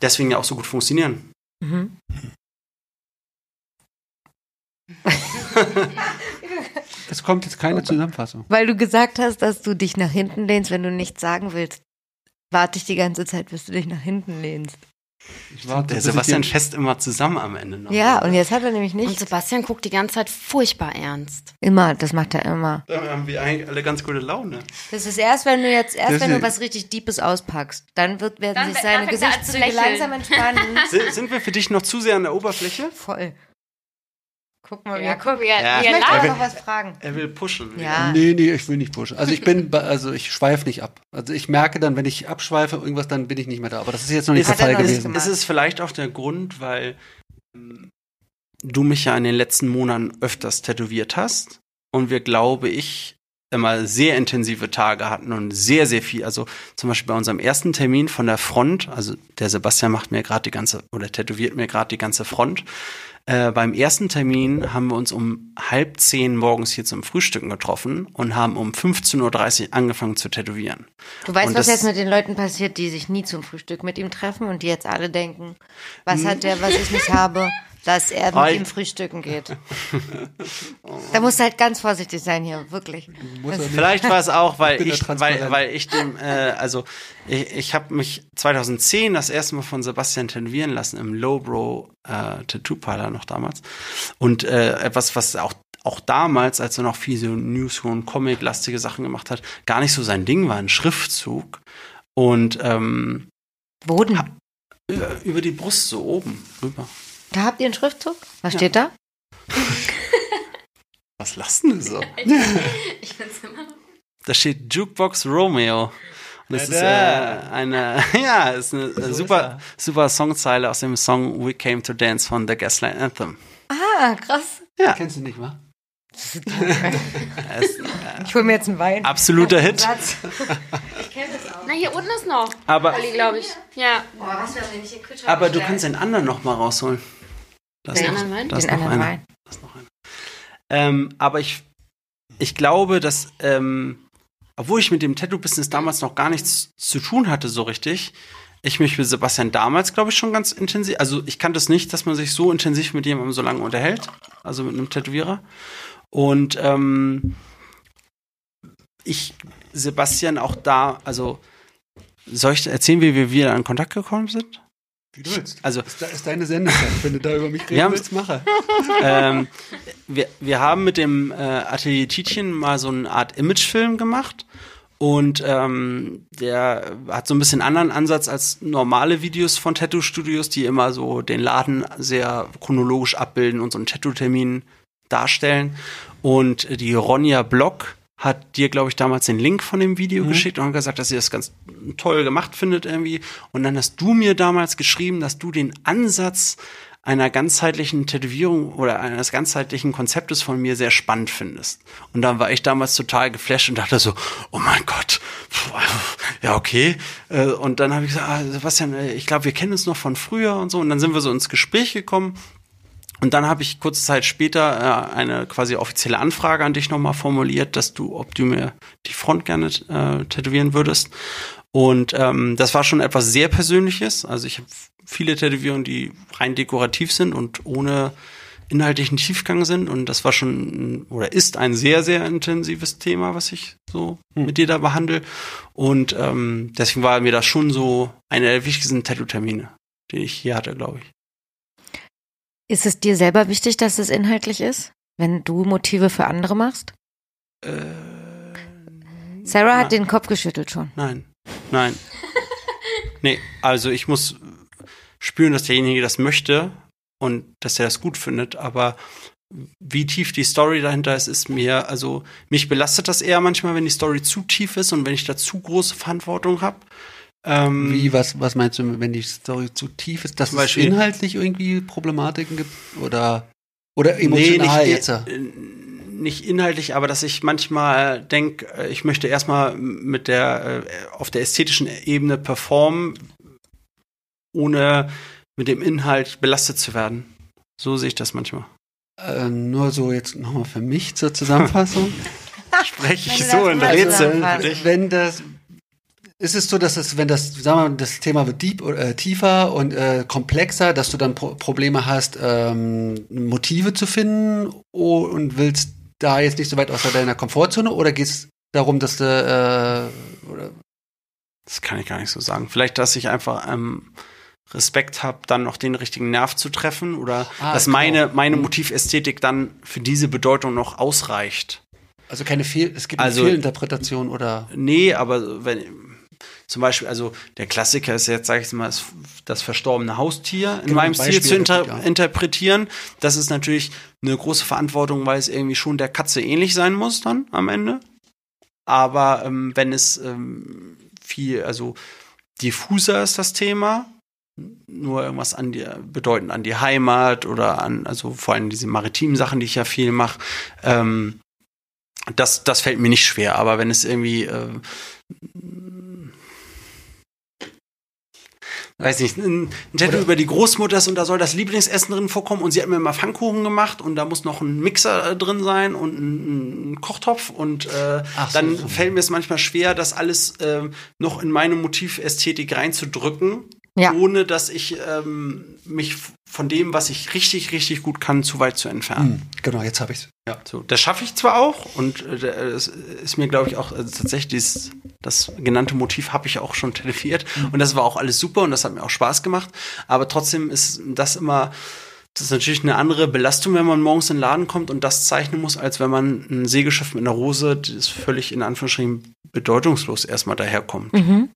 D: deswegen ja auch so gut funktionieren. Mhm.
B: Es kommt jetzt keine Zusammenfassung.
A: Weil du gesagt hast, dass du dich nach hinten lehnst, wenn du nichts sagen willst. Warte ich die ganze Zeit, bis du dich nach hinten lehnst.
D: Ich warte, der Sebastian fest immer zusammen am Ende noch.
A: Ja, und jetzt hat er nämlich nicht. Und
C: Sebastian guckt die ganze Zeit furchtbar ernst.
A: Immer, das macht er immer.
D: Da haben wir eigentlich alle ganz gute Laune.
A: Das ist erst, wenn du jetzt, erst das wenn du was richtig Deepes auspackst, dann wird, werden dann, sich seine Gesichtszüge langsam entspannen.
D: Sind wir für dich noch zu sehr an der Oberfläche?
A: Voll.
C: Guck mal, ja, guck, ja,
A: ja. Ich möchte noch was fragen.
D: Er will pushen.
B: Ja. Nee, nee, ich will nicht pushen. Also ich bin, also ich schweife nicht ab. Also ich merke dann, wenn ich abschweife irgendwas, dann bin ich nicht mehr da. Aber das ist jetzt noch nicht ist, der Fall gewesen.
D: Ist es vielleicht auch der Grund, weil ähm, du mich ja in den letzten Monaten öfters tätowiert hast und wir, glaube ich, immer sehr intensive Tage hatten und sehr, sehr viel. Also zum Beispiel bei unserem ersten Termin von der Front, also der Sebastian macht mir gerade die ganze oder tätowiert mir gerade die ganze Front. Äh, beim ersten Termin haben wir uns um halb zehn morgens hier zum Frühstücken getroffen und haben um 15.30 Uhr angefangen zu tätowieren.
A: Du weißt, und was jetzt mit den Leuten passiert, die sich nie zum Frühstück mit ihm treffen und die jetzt alle denken, was hat der, was ich nicht habe? dass er mit ihm frühstücken geht. Da musst du halt ganz vorsichtig sein hier, wirklich.
D: Vielleicht war es auch, weil ich, weil, weil ich dem, äh, also ich, ich habe mich 2010 das erste Mal von Sebastian tätowieren lassen im Lowbro äh, Tattoo Parlor noch damals und äh, etwas, was auch auch damals, als er noch viel so News und Comic-lastige Sachen gemacht hat, gar nicht so sein Ding war, ein Schriftzug. Und ähm,
A: Wo denn?
D: Über die Brust so oben rüber.
A: Da habt ihr einen Schriftzug? Was ja. steht da?
D: Was lassen Sie so? ich find's immer noch. Da steht Jukebox Romeo. Das ist äh, eine, ja, ist eine so super, ist super Songzeile aus dem Song We Came to Dance von The Gaslight Anthem.
A: Ah, krass.
B: Ja. Kennst du nicht, wa?
A: ich hole mir jetzt einen Wein.
D: Absoluter Hit.
C: Ich kenne das auch. Na, hier unten ist noch.
D: Aber,
C: glaube ich. Ja.
A: Boah, was ich hier Küche
D: aber du kannst den anderen noch mal rausholen.
C: Das den anderen Wein?
D: Das
A: den
D: noch einer.
A: Wein.
D: Das ist noch einer. Ähm, aber ich, ich glaube, dass, ähm, obwohl ich mit dem Tattoo-Business damals noch gar nichts zu tun hatte, so richtig, ich mich mit Sebastian damals, glaube ich, schon ganz intensiv, also ich kannte es nicht, dass man sich so intensiv mit jemandem so lange unterhält, also mit einem Tätowierer. Und ähm, ich, Sebastian, auch da, also soll ich erzählen, wie wir wieder in Kontakt gekommen sind?
B: Wie du willst.
D: Also,
B: ist, ist deine Sendezeit. Wenn du da über mich reden
D: Wir haben-
B: willst, mache.
D: ähm, wir, wir haben mit dem äh, Atelier Tietjen mal so eine Art Imagefilm gemacht. Und ähm, der hat so ein bisschen anderen Ansatz als normale Videos von Tattoo-Studios, die immer so den Laden sehr chronologisch abbilden und so einen Tattoo-Termin darstellen. Und die Ronja Block hat dir, glaube ich, damals den Link von dem Video geschickt und hat gesagt, dass sie das ganz toll gemacht findet irgendwie. Und dann hast du mir damals geschrieben, dass du den Ansatz einer ganzheitlichen Tätowierung oder eines ganzheitlichen Konzeptes von mir sehr spannend findest. Und dann war ich damals total geflasht und dachte so, oh mein Gott, ja okay. Äh, Und dann habe ich gesagt, ah, Sebastian, äh, ich glaube, wir kennen uns noch von früher und so. Und dann sind wir so ins Gespräch gekommen. Und dann habe ich kurze Zeit später äh, eine quasi offizielle Anfrage an dich nochmal formuliert, dass du, ob du mir die Front gerne äh, tätowieren würdest. Und ähm, das war schon etwas sehr Persönliches. Also ich habe viele Tätowierungen, die rein dekorativ sind und ohne inhaltlichen Tiefgang sind. Und das war schon oder ist ein sehr, sehr intensives Thema, was ich so mit dir da behandle. Und ähm, deswegen war mir das schon so einer der wichtigsten Tattoo-Termine, den ich hier hatte, glaube ich.
A: Ist es dir selber wichtig, dass es inhaltlich ist, wenn du Motive für andere machst?
D: Äh,
A: Sarah hat den Kopf geschüttelt schon.
D: Nein, nein. nee, also ich muss spüren, dass derjenige das möchte und dass er das gut findet, aber wie tief die Story dahinter ist, ist mir, also mich belastet das eher manchmal, wenn die Story zu tief ist und wenn ich da zu große Verantwortung habe. Ähm,
B: Wie, was, was meinst du, wenn die Story zu tief ist, dass es inhaltlich irgendwie Problematiken gibt? Oder, oder
D: Nee,
B: emotional
D: nicht,
B: jetzt?
D: äh, nicht inhaltlich, aber dass ich manchmal denke, ich möchte erstmal mit der äh, auf der ästhetischen Ebene performen, ohne mit dem Inhalt belastet zu werden. So sehe ich das manchmal.
B: Äh, nur so jetzt nochmal für mich zur Zusammenfassung.
D: Spreche ich so in Rätseln
B: wenn das ist es so, dass es, wenn das, sagen wir mal, das Thema wird deep, äh, tiefer und äh, komplexer, dass du dann Pro Probleme hast, ähm, Motive zu finden oh, und willst da jetzt nicht so weit außer deiner Komfortzone oder geht es darum, dass du äh, oder,
D: Das kann ich gar nicht so sagen. Vielleicht, dass ich einfach ähm, Respekt habe, dann noch den richtigen Nerv zu treffen oder
B: Ah,
D: dass
B: genau.
D: meine, meine
B: Mhm.
D: Motivästhetik dann für diese Bedeutung noch ausreicht.
B: also keine Fehl, es gibt
D: Also-
B: Fehlinterpretation oder
D: Nee, aber wenn zum Beispiel, also der Klassiker ist jetzt, sage ich mal, das, verstorbene Haustier in
B: Genau,
D: meinem Stil
B: Beispiel
D: zu inter
B: ja.
D: interpretieren. Das ist natürlich eine große Verantwortung, weil es irgendwie schon der Katze ähnlich sein muss dann am Ende. Aber ähm, wenn es ähm, viel, also diffuser ist das Thema, nur irgendwas an die, bedeutend an die Heimat oder an, also vor allem diese maritimen Sachen, die ich ja viel mache, ähm, das, das fällt mir nicht schwer, aber wenn es irgendwie, äh, weiß nicht, ein, ein Tattoo über die Großmutter ist und da soll das Lieblingsessen drin vorkommen und sie hat mir mal Pfannkuchen gemacht und da muss noch ein Mixer äh, drin sein und ein, ein Kochtopf und äh,
B: Ach so,
D: dann
B: so.
D: fällt mir es manchmal schwer, das alles ähm, noch in meine Motivästhetik reinzudrücken,
A: Ja.
D: ohne dass ich ähm, mich von dem, was ich richtig, richtig gut kann, zu weit zu entfernen.
B: Hm, genau, jetzt habe ich's. Ja.
D: So, das schaffe ich zwar auch und äh, das ist mir, glaube ich, auch also tatsächlich dieses, das genannte Motiv habe ich auch schon tätowiert und das war auch alles super und das hat mir auch Spaß gemacht, aber trotzdem ist das immer das ist natürlich eine andere Belastung, wenn man morgens in den Laden kommt und das zeichnen muss, als wenn man ein Segelschiff mit einer Rose, das völlig in Anführungsstrichen bedeutungslos erstmal daherkommt.
A: Mhm.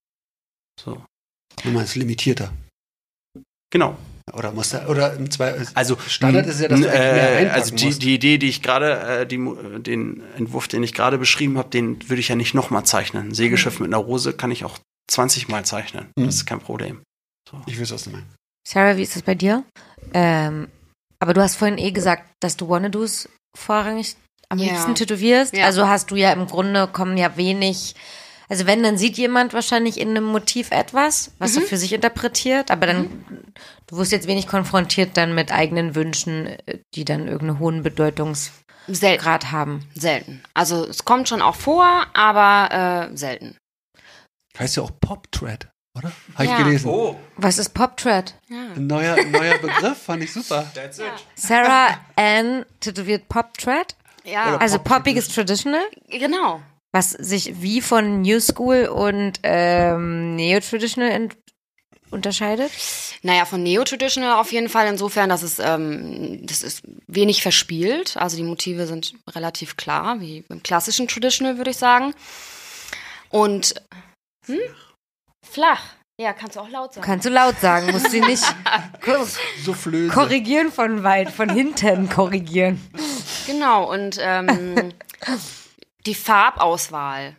D: So.
B: Nochmal ist limitierter.
D: Genau.
B: Oder muss er, oder im zwei,
D: Also
B: Standard ist ja, dass du eigentlich mehr
D: äh, also die,
B: musst.
D: die Idee, die ich gerade, äh, die, den Entwurf, den ich gerade beschrieben habe, den würde ich ja nicht nochmal zeichnen. Ein Segelschiff mit einer Rose kann ich auch 20 Mal zeichnen.
B: Mhm.
D: Das ist kein Problem. So.
B: Ich weiß, was du meinst.
A: Sarah, wie ist das bei dir? Ähm, aber du hast vorhin eh gesagt, dass du Wannadoos vorrangig am
C: Ja.
A: liebsten tätowierst.
C: Ja.
A: Also hast du ja im Grunde kommen ja wenig. Also wenn, dann sieht jemand wahrscheinlich in einem Motiv etwas, was
C: Mhm.
A: er für sich interpretiert, aber dann, du wirst jetzt wenig konfrontiert dann mit eigenen Wünschen, äh, die dann irgendeinen hohen Bedeutungsgrad
C: Selten.
A: haben.
C: Selten. Also es kommt schon auch vor, aber äh, selten.
B: Heißt ja auch Pop-Thread, oder? Habe
C: Ja.
B: ich gelesen.
D: Oh,
A: Was ist Pop-Thread?
C: Ja.
B: Ein neuer, neuer Begriff, fand ich super.
D: that's it.
A: Sarah Ann tätowiert Pop-Thread?
C: Ja,
A: Also poppiges Traditional?
C: genau.
A: Was sich wie von New School und ähm, Neo-Traditional ent- unterscheidet?
C: Naja, von Neo-Traditional auf jeden Fall insofern, dass es ähm, das ist wenig verspielt. Also die Motive sind relativ klar, wie im klassischen Traditional, würde ich sagen. Und hm? flach. Ja, kannst du auch laut sagen.
A: Kannst du laut sagen, musst du nicht
B: So flöse.
A: korrigieren von weit, von hinten korrigieren.
C: Genau, und ähm, die Farbauswahl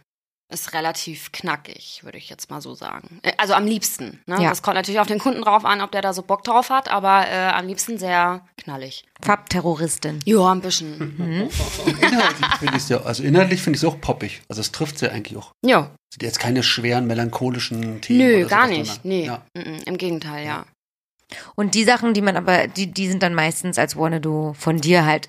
C: ist relativ knackig, würde ich jetzt mal so sagen. Äh, Also am liebsten. Ne?
A: Ja.
C: Das kommt natürlich auf den Kunden drauf an, ob der da so Bock drauf hat, aber äh, am liebsten sehr knallig.
A: Farbterroristin.
C: Ja, ein bisschen.
B: Inhaltlich finde ich es ja, also inhaltlich finde ich es auch poppig. Also es trifft ja eigentlich auch.
C: Ja,
B: Sind jetzt keine schweren melancholischen Themen.
C: nö,
B: oder
C: gar nicht. Nee,
B: Ja.
C: im Gegenteil, ja.
A: Und die Sachen, die man aber, die, die sind dann meistens als Wannabe von dir halt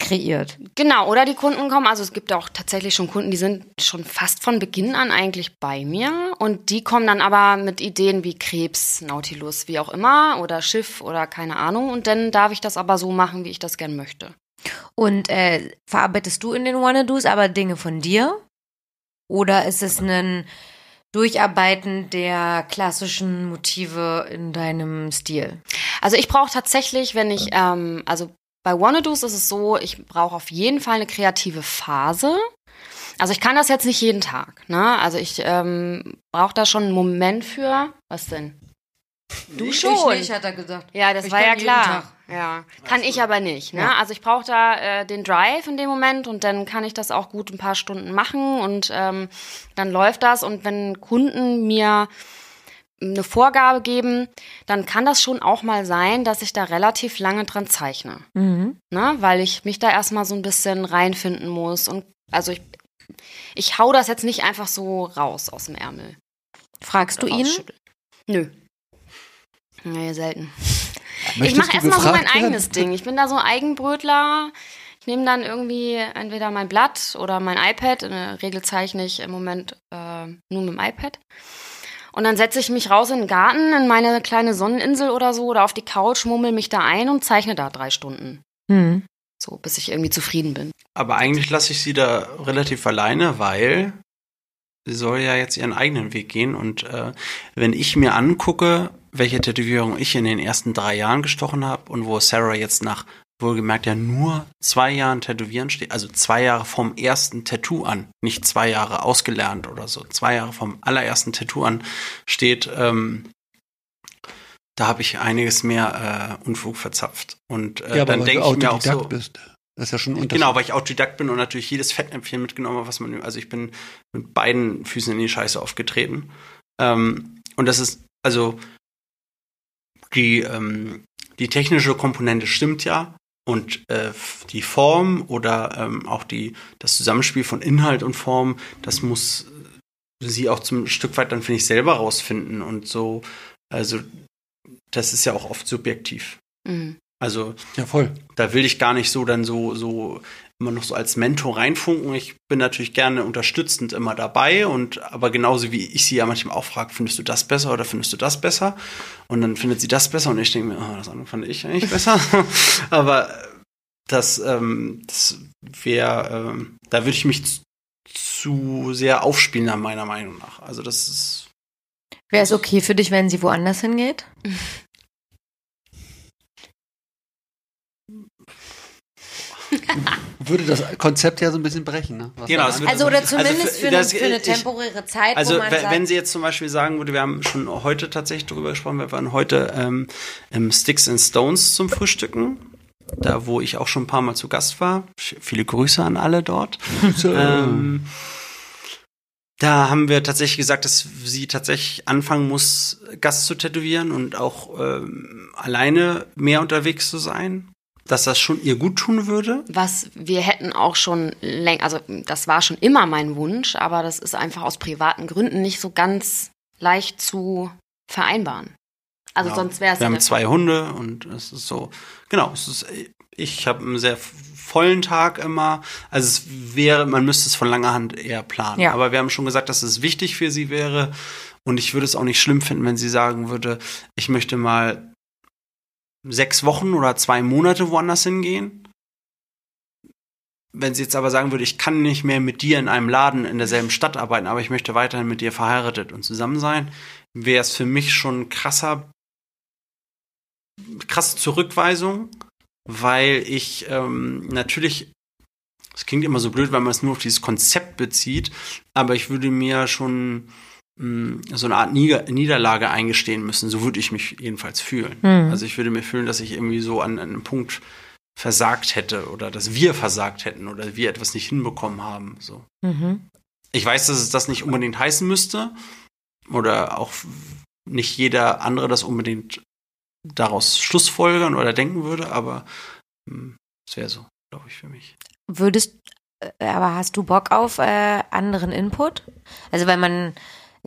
A: kreiert.
C: Genau, oder die Kunden kommen, also es gibt auch tatsächlich schon Kunden, die sind schon fast von Beginn an eigentlich bei mir und die kommen dann aber mit Ideen wie Krebs, Nautilus, wie auch immer oder Schiff oder keine Ahnung und dann darf ich das aber so machen, wie ich das gern möchte.
A: Und äh, verarbeitest du in den Wannadoos aber Dinge von dir? Oder ist es ein Durcharbeiten der klassischen Motive in deinem Stil?
C: Also ich brauche tatsächlich, wenn ich, ähm, also bei Wannadoos ist es so, ich brauche auf jeden Fall eine kreative Phase. Also ich kann das jetzt nicht jeden Tag, ne? Also ich ähm, brauche da schon einen Moment für. Was denn? Du schon.
A: hat er gesagt.
C: Ja, das
A: Ich
C: war ja klar. Ja, kann ich aber nicht. Ne?
A: Ja.
C: Also ich brauche da äh, den Drive in dem Moment und dann kann ich das auch gut ein paar Stunden machen und ähm, dann läuft das. Und wenn Kunden mir eine Vorgabe geben, dann kann das schon auch mal sein, dass ich da relativ lange dran zeichne.
A: Mhm.
C: Ne? Weil ich mich da erstmal so ein bisschen reinfinden muss. Und also ich, ich hau das jetzt nicht einfach so raus aus dem Ärmel.
A: Fragst du ihn?
C: Nö. Nee, selten. ich
B: Möchtest
C: mache
B: du
C: erstmal so mein
B: werden?
C: eigenes Ding. Ich bin da so ein Eigenbrötler. Ich nehme dann irgendwie entweder mein Blatt oder mein iPad. In der Regel zeichne ich im Moment äh, nur mit dem iPad. Und dann setze ich mich raus in den Garten, in meine kleine Sonneninsel oder so, oder auf die Couch, mummel mich da ein und zeichne da drei Stunden.
A: Mhm.
C: So, bis ich irgendwie zufrieden bin.
D: Aber eigentlich lasse ich sie da relativ alleine, weil sie soll ja jetzt ihren eigenen Weg gehen. Und äh, wenn ich mir angucke, welche Tätowierung ich in den ersten drei Jahren gestochen habe und wo Sarah jetzt nach wohlgemerkt ja nur zwei Jahren Tätowieren steht, also zwei Jahre vom ersten Tattoo an, nicht zwei Jahre ausgelernt oder so, zwei Jahre vom allerersten Tattoo an steht, ähm, da habe ich einiges mehr äh, Unfug verzapft. Und äh,
B: Ja,
D: dann denke ich mir auch so,
B: bist. Das ist ja schon ein Unterschied.
D: Genau, weil ich Autodidakt bin und natürlich jedes Fettnäpfchen mitgenommen habe, was man, also ich bin mit beiden Füßen in die Scheiße aufgetreten. Ähm, und das ist, also die, ähm, die technische Komponente stimmt ja und äh, die Form oder ähm, auch die, das Zusammenspiel von Inhalt und Form, das muss sie auch zum Stück weit dann, finde ich, selber rausfinden und so, also das ist ja auch oft subjektiv.
C: Mhm.
D: Also
B: Ja, voll.
D: da will ich gar nicht so dann so, so immer noch so als Mentor reinfunken. Ich bin natürlich gerne unterstützend immer dabei und aber genauso wie ich sie ja manchmal auch frage, findest du das besser oder findest du das besser? Und dann findet sie das besser und ich denke mir, oh, das andere fand ich eigentlich besser. aber das, ähm, das wäre, ähm, da würde ich mich zu, sehr aufspielen, nach meiner Meinung nach. Also das ist.
A: Wäre es okay für dich, wenn sie woanders hingeht?
B: Würde das Konzept ja so ein bisschen brechen, ne? Was
D: Genau,
A: Also oder
D: Also
A: zumindest
D: für-
A: für, eine,
D: das-
A: für eine
D: ich-
A: temporäre Zeit,
D: Also
A: wo man
D: wenn,
A: sagt,
D: wenn sie jetzt zum Beispiel sagen würde, wir haben schon heute tatsächlich darüber gesprochen, wir waren heute ähm, im Sticks and Stones zum Frühstücken, da wo ich auch schon ein paar Mal zu Gast war. Viele Grüße an alle dort. ähm, da haben wir tatsächlich gesagt, dass sie tatsächlich anfangen muss, Gast zu tätowieren und auch ähm, alleine mehr unterwegs zu sein. Dass das schon ihr gut tun würde.
C: Was wir hätten auch schon länger, also das war schon immer mein Wunsch, aber das ist einfach aus privaten Gründen nicht so ganz leicht zu vereinbaren. Also
D: Genau.
C: sonst wäre es
D: Wir haben zwei Hunde und es ist so, genau, es ist, ich habe einen sehr vollen Tag immer. Also es wäre, man müsste es von langer Hand eher planen.
A: Ja.
D: Aber wir haben schon gesagt, dass es wichtig für sie wäre. Und ich würde es auch nicht schlimm finden, wenn sie sagen würde, ich möchte mal sechs Wochen oder zwei Monate woanders hingehen. Wenn sie jetzt aber sagen würde, ich kann nicht mehr mit dir in einem Laden in derselben Stadt arbeiten, aber ich möchte weiterhin mit dir verheiratet und zusammen sein, wäre es für mich schon krasser krasse Zurückweisung, weil ich ähm, natürlich, es klingt immer so blöd, weil man es nur auf dieses Konzept bezieht, aber ich würde mir schon so eine Art Nieder Niederlage eingestehen müssen. So würde ich mich jedenfalls fühlen.
A: Mhm.
D: Also ich würde mir fühlen, dass ich irgendwie so an, an einem Punkt versagt hätte oder dass wir versagt hätten oder wir etwas nicht hinbekommen haben. So.
A: mhm.
D: Ich weiß, dass es das nicht unbedingt heißen müsste oder auch nicht jeder andere das unbedingt daraus schlussfolgern oder denken würde, aber hm, es wäre so, glaube ich, für mich.
A: Würdest, äh, aber hast du Bock auf äh, anderen Input? Also weil man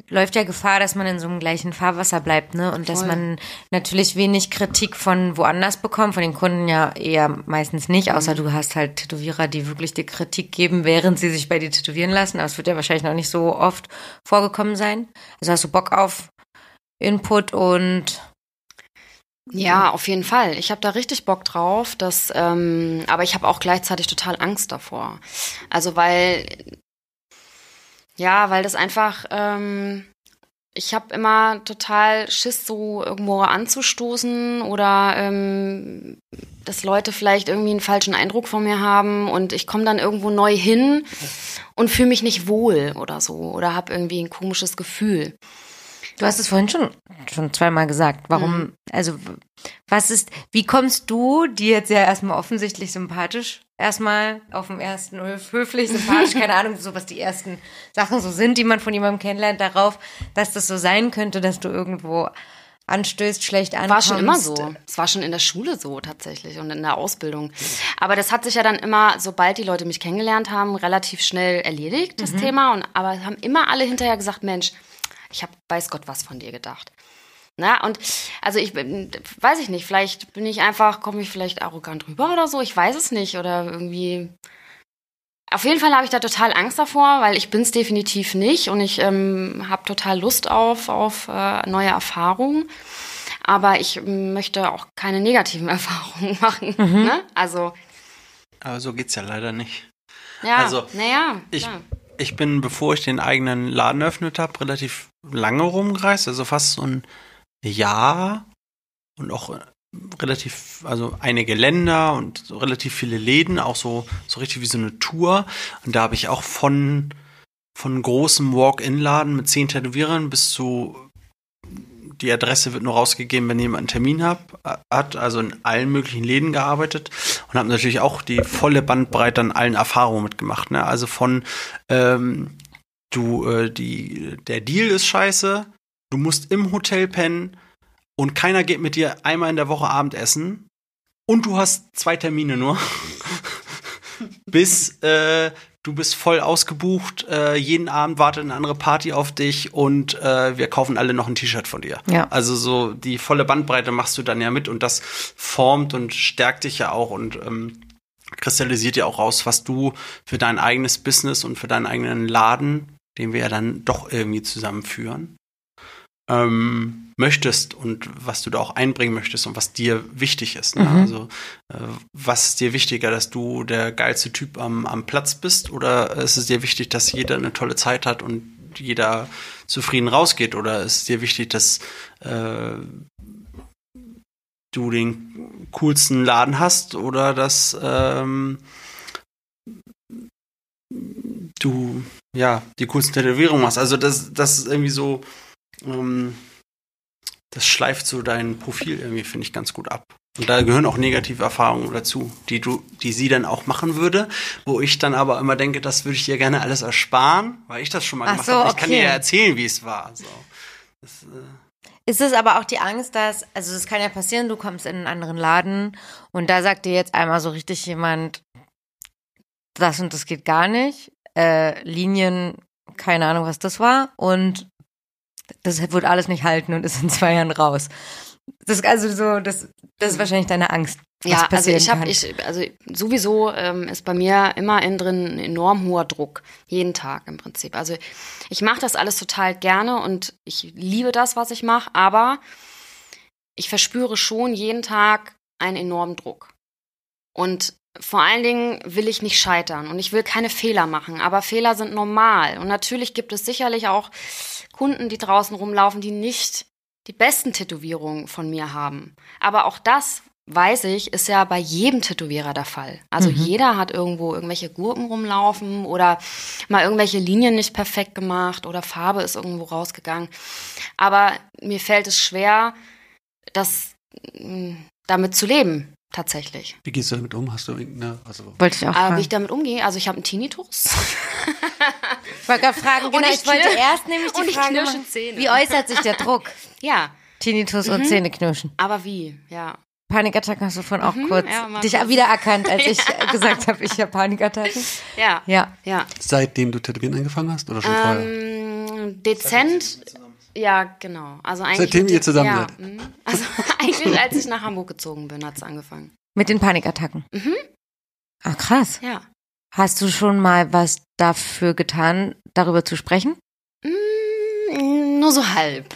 A: läuft ja Gefahr, dass man in so einem gleichen Fahrwasser bleibt, ne? Und dass
C: Voll.
A: man natürlich wenig Kritik von woanders bekommt, von den Kunden ja eher meistens nicht, außer du hast halt Tätowierer, die wirklich dir Kritik geben, während sie sich bei dir tätowieren lassen. Aber es wird ja wahrscheinlich noch nicht so oft vorgekommen sein. Also hast du Bock auf Input und
C: Ja, auf jeden Fall. Ich habe da richtig Bock drauf, dass, ähm, aber ich habe auch gleichzeitig total Angst davor. Also weil, ja, weil das einfach, ähm, ich habe immer total Schiss, so irgendwo anzustoßen oder ähm, dass Leute vielleicht irgendwie einen falschen Eindruck von mir haben und ich komme dann irgendwo neu hin und fühle mich nicht wohl oder so oder habe irgendwie ein komisches Gefühl.
A: Du hast es vorhin schon, schon zweimal gesagt. Warum, also, was ist, wie kommst du, die jetzt ja erstmal offensichtlich sympathisch, erstmal auf dem ersten höf- höflich, sympathisch, keine Ahnung, so was die ersten Sachen so sind, die man von jemandem kennenlernt, darauf, dass das so sein könnte, dass du irgendwo anstößt, schlecht ankommst.
C: War schon immer so. Es war schon in der Schule so tatsächlich und in der Ausbildung. Aber das hat sich ja dann immer, sobald die Leute mich kennengelernt haben, relativ schnell erledigt, das Thema. Und, aber haben immer alle hinterher gesagt, Mensch, ich habe weiß Gott was von dir gedacht. Na, und also ich bin, weiß ich nicht, vielleicht bin ich einfach, komme ich vielleicht arrogant rüber oder so, ich weiß es nicht. Oder irgendwie. Auf jeden Fall habe ich da total Angst davor, weil ich bin es definitiv nicht und ich ähm, habe total Lust auf, auf äh, neue Erfahrungen. Aber ich möchte auch keine negativen Erfahrungen machen. Ne? Also,
D: Aber so geht's ja leider nicht.
C: ja,
D: Also,
C: naja,
D: ich-
C: klar.
D: Ich bin, bevor ich den eigenen Laden eröffnet habe, relativ lange rumgereist, also fast so ein Jahr und auch äh, relativ, also einige Länder und so relativ viele Läden, auch so, so richtig wie so eine Tour. Und da habe ich auch von, von großem Walk-in-Laden mit zehn Tätowierern bis zu die Adresse wird nur rausgegeben, wenn jemand einen Termin hab, hat, also in allen möglichen Läden gearbeitet und habe natürlich auch die volle Bandbreite an allen Erfahrungen mitgemacht. Ne? Also von ähm, du, äh, die, der Deal ist scheiße, du musst im Hotel pennen und keiner geht mit dir einmal in der Woche Abendessen und du hast zwei Termine nur. Bis äh, du bist voll ausgebucht, äh, jeden Abend wartet eine andere Party auf dich und äh, wir kaufen alle noch ein T-Shirt von dir.
A: Ja.
D: Also so die volle Bandbreite machst du dann ja mit und das formt und stärkt dich ja auch und ähm, kristallisiert ja auch raus, was du für dein eigenes Business und für deinen eigenen Laden, den wir ja dann doch irgendwie zusammenführen, ähm, möchtest und was du da auch einbringen möchtest und was dir wichtig ist. Ne?
A: Mhm.
D: Also äh, was ist dir wichtiger, dass du der geilste Typ am, am Platz bist oder ist es dir wichtig, dass jeder eine tolle Zeit hat und jeder zufrieden rausgeht oder ist es dir wichtig, dass äh, du den coolsten Laden hast oder dass ähm, du ja die coolsten Tätowierungen machst. Also das, das ist irgendwie so, ähm, das schleift so dein Profil irgendwie, finde ich, ganz gut ab. Und da gehören auch negative Erfahrungen dazu, die du, die sie dann auch machen würde, wo ich dann aber immer denke, das würde ich ihr gerne alles ersparen, weil ich das schon mal
A: Ach
D: gemacht
A: so,
D: habe. Ich kann
A: okay.
D: ihr ja erzählen, wie es war. So. Das, äh,
A: Ist es aber auch die Angst, dass, also es kann ja passieren, du kommst in einen anderen Laden und da sagt dir jetzt einmal so richtig jemand, das und das geht gar nicht, äh, Linien, keine Ahnung, was das war und das wird alles nicht halten und ist in zwei Jahren raus. Das ist also so, das, das ist wahrscheinlich deine Angst. Was
C: Ja, also ich habe, ich, also sowieso ähm, ist bei mir immer innen drin ein enorm hoher Druck. Jeden Tag im Prinzip. Also ich mache das alles total gerne und ich liebe das, was ich mache, aber ich verspüre schon jeden Tag einen enormen Druck. Und vor allen Dingen will ich nicht scheitern und ich will keine Fehler machen, aber Fehler sind normal. Und natürlich gibt es sicherlich auch Kunden, die draußen rumlaufen, die nicht die besten Tätowierungen von mir haben. Aber auch das weiß ich, ist ja bei jedem Tätowierer der Fall. Also
A: Mhm.
C: jeder hat irgendwo irgendwelche Gurken rumlaufen oder mal irgendwelche Linien nicht perfekt gemacht oder Farbe ist irgendwo rausgegangen. Aber mir fällt es schwer, das mh, damit zu leben, tatsächlich.
B: Wie gehst du damit um? Hast du irgendeine, also
A: wollte ich auch
C: wie
A: fragen.
C: ich damit umgehe, also ich habe einen Tinnitus.
A: Ich wollte gerade fragen, genau,
C: ich
A: ich, wollte erst nämlich die
C: und ich
A: Frage machen,
C: Zähne.
A: wie äußert sich der Druck?
C: ja,
A: Tinnitus
C: Mhm.
A: und Zähneknirschen.
C: aber wie? Ja.
A: Panikattacken hast du von auch
C: Mhm,
A: kurz
C: ja,
A: dich
C: kurz.
A: wiedererkannt, als ich gesagt habe, ich habe Panikattacken.
C: Ja.
A: Ja.
C: Ja.
B: seitdem du Tätowieren angefangen hast oder schon vorher?
C: Ähm, dezent. Ja, genau. Also eigentlich
B: Seitdem ihr zusammen
C: ja,
B: seid.
C: mhm. Also eigentlich, als ich nach Hamburg gezogen bin, hat es angefangen.
A: Mit den Panikattacken.
C: Mhm.
A: Ah, krass.
C: Ja.
A: Hast du schon mal was dafür getan, darüber zu sprechen?
C: Mm, nur so halb.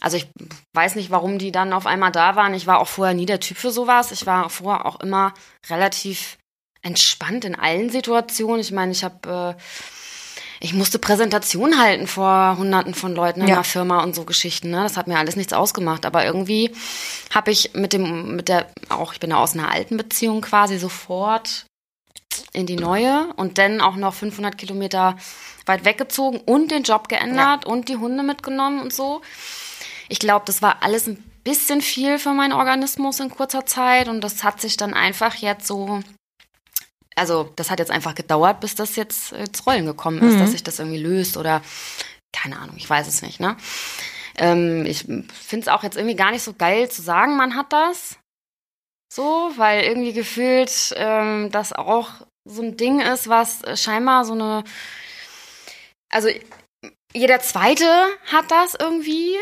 C: Also ich weiß nicht, warum die dann auf einmal da waren. Ich war auch vorher nie der Typ für sowas. Ich war vorher auch immer relativ entspannt in allen Situationen. Ich meine, ich habe, äh, ich musste Präsentation halten vor Hunderten von Leuten in
A: Ja.
C: einer Firma und so Geschichten. Ne? Das hat mir alles nichts ausgemacht. Aber irgendwie habe ich mit dem, mit der, auch ich bin ja aus einer alten Beziehung quasi sofort in die neue und dann auch noch 500 Kilometer weit weggezogen und den Job geändert und die Hunde mitgenommen und so. Ich glaube, das war alles ein bisschen viel für meinen Organismus in kurzer Zeit und das hat sich dann einfach jetzt so, also das hat jetzt einfach gedauert, bis das jetzt ins Rollen gekommen ist,
A: Mhm.
C: dass sich das irgendwie löst oder keine Ahnung, ich weiß es nicht, ne? Ähm, ich finde es auch jetzt irgendwie gar nicht so geil zu sagen, man hat das. So, weil irgendwie gefühlt ähm, das auch so ein Ding ist, was äh, scheinbar so eine. Also jeder Zweite hat das irgendwie.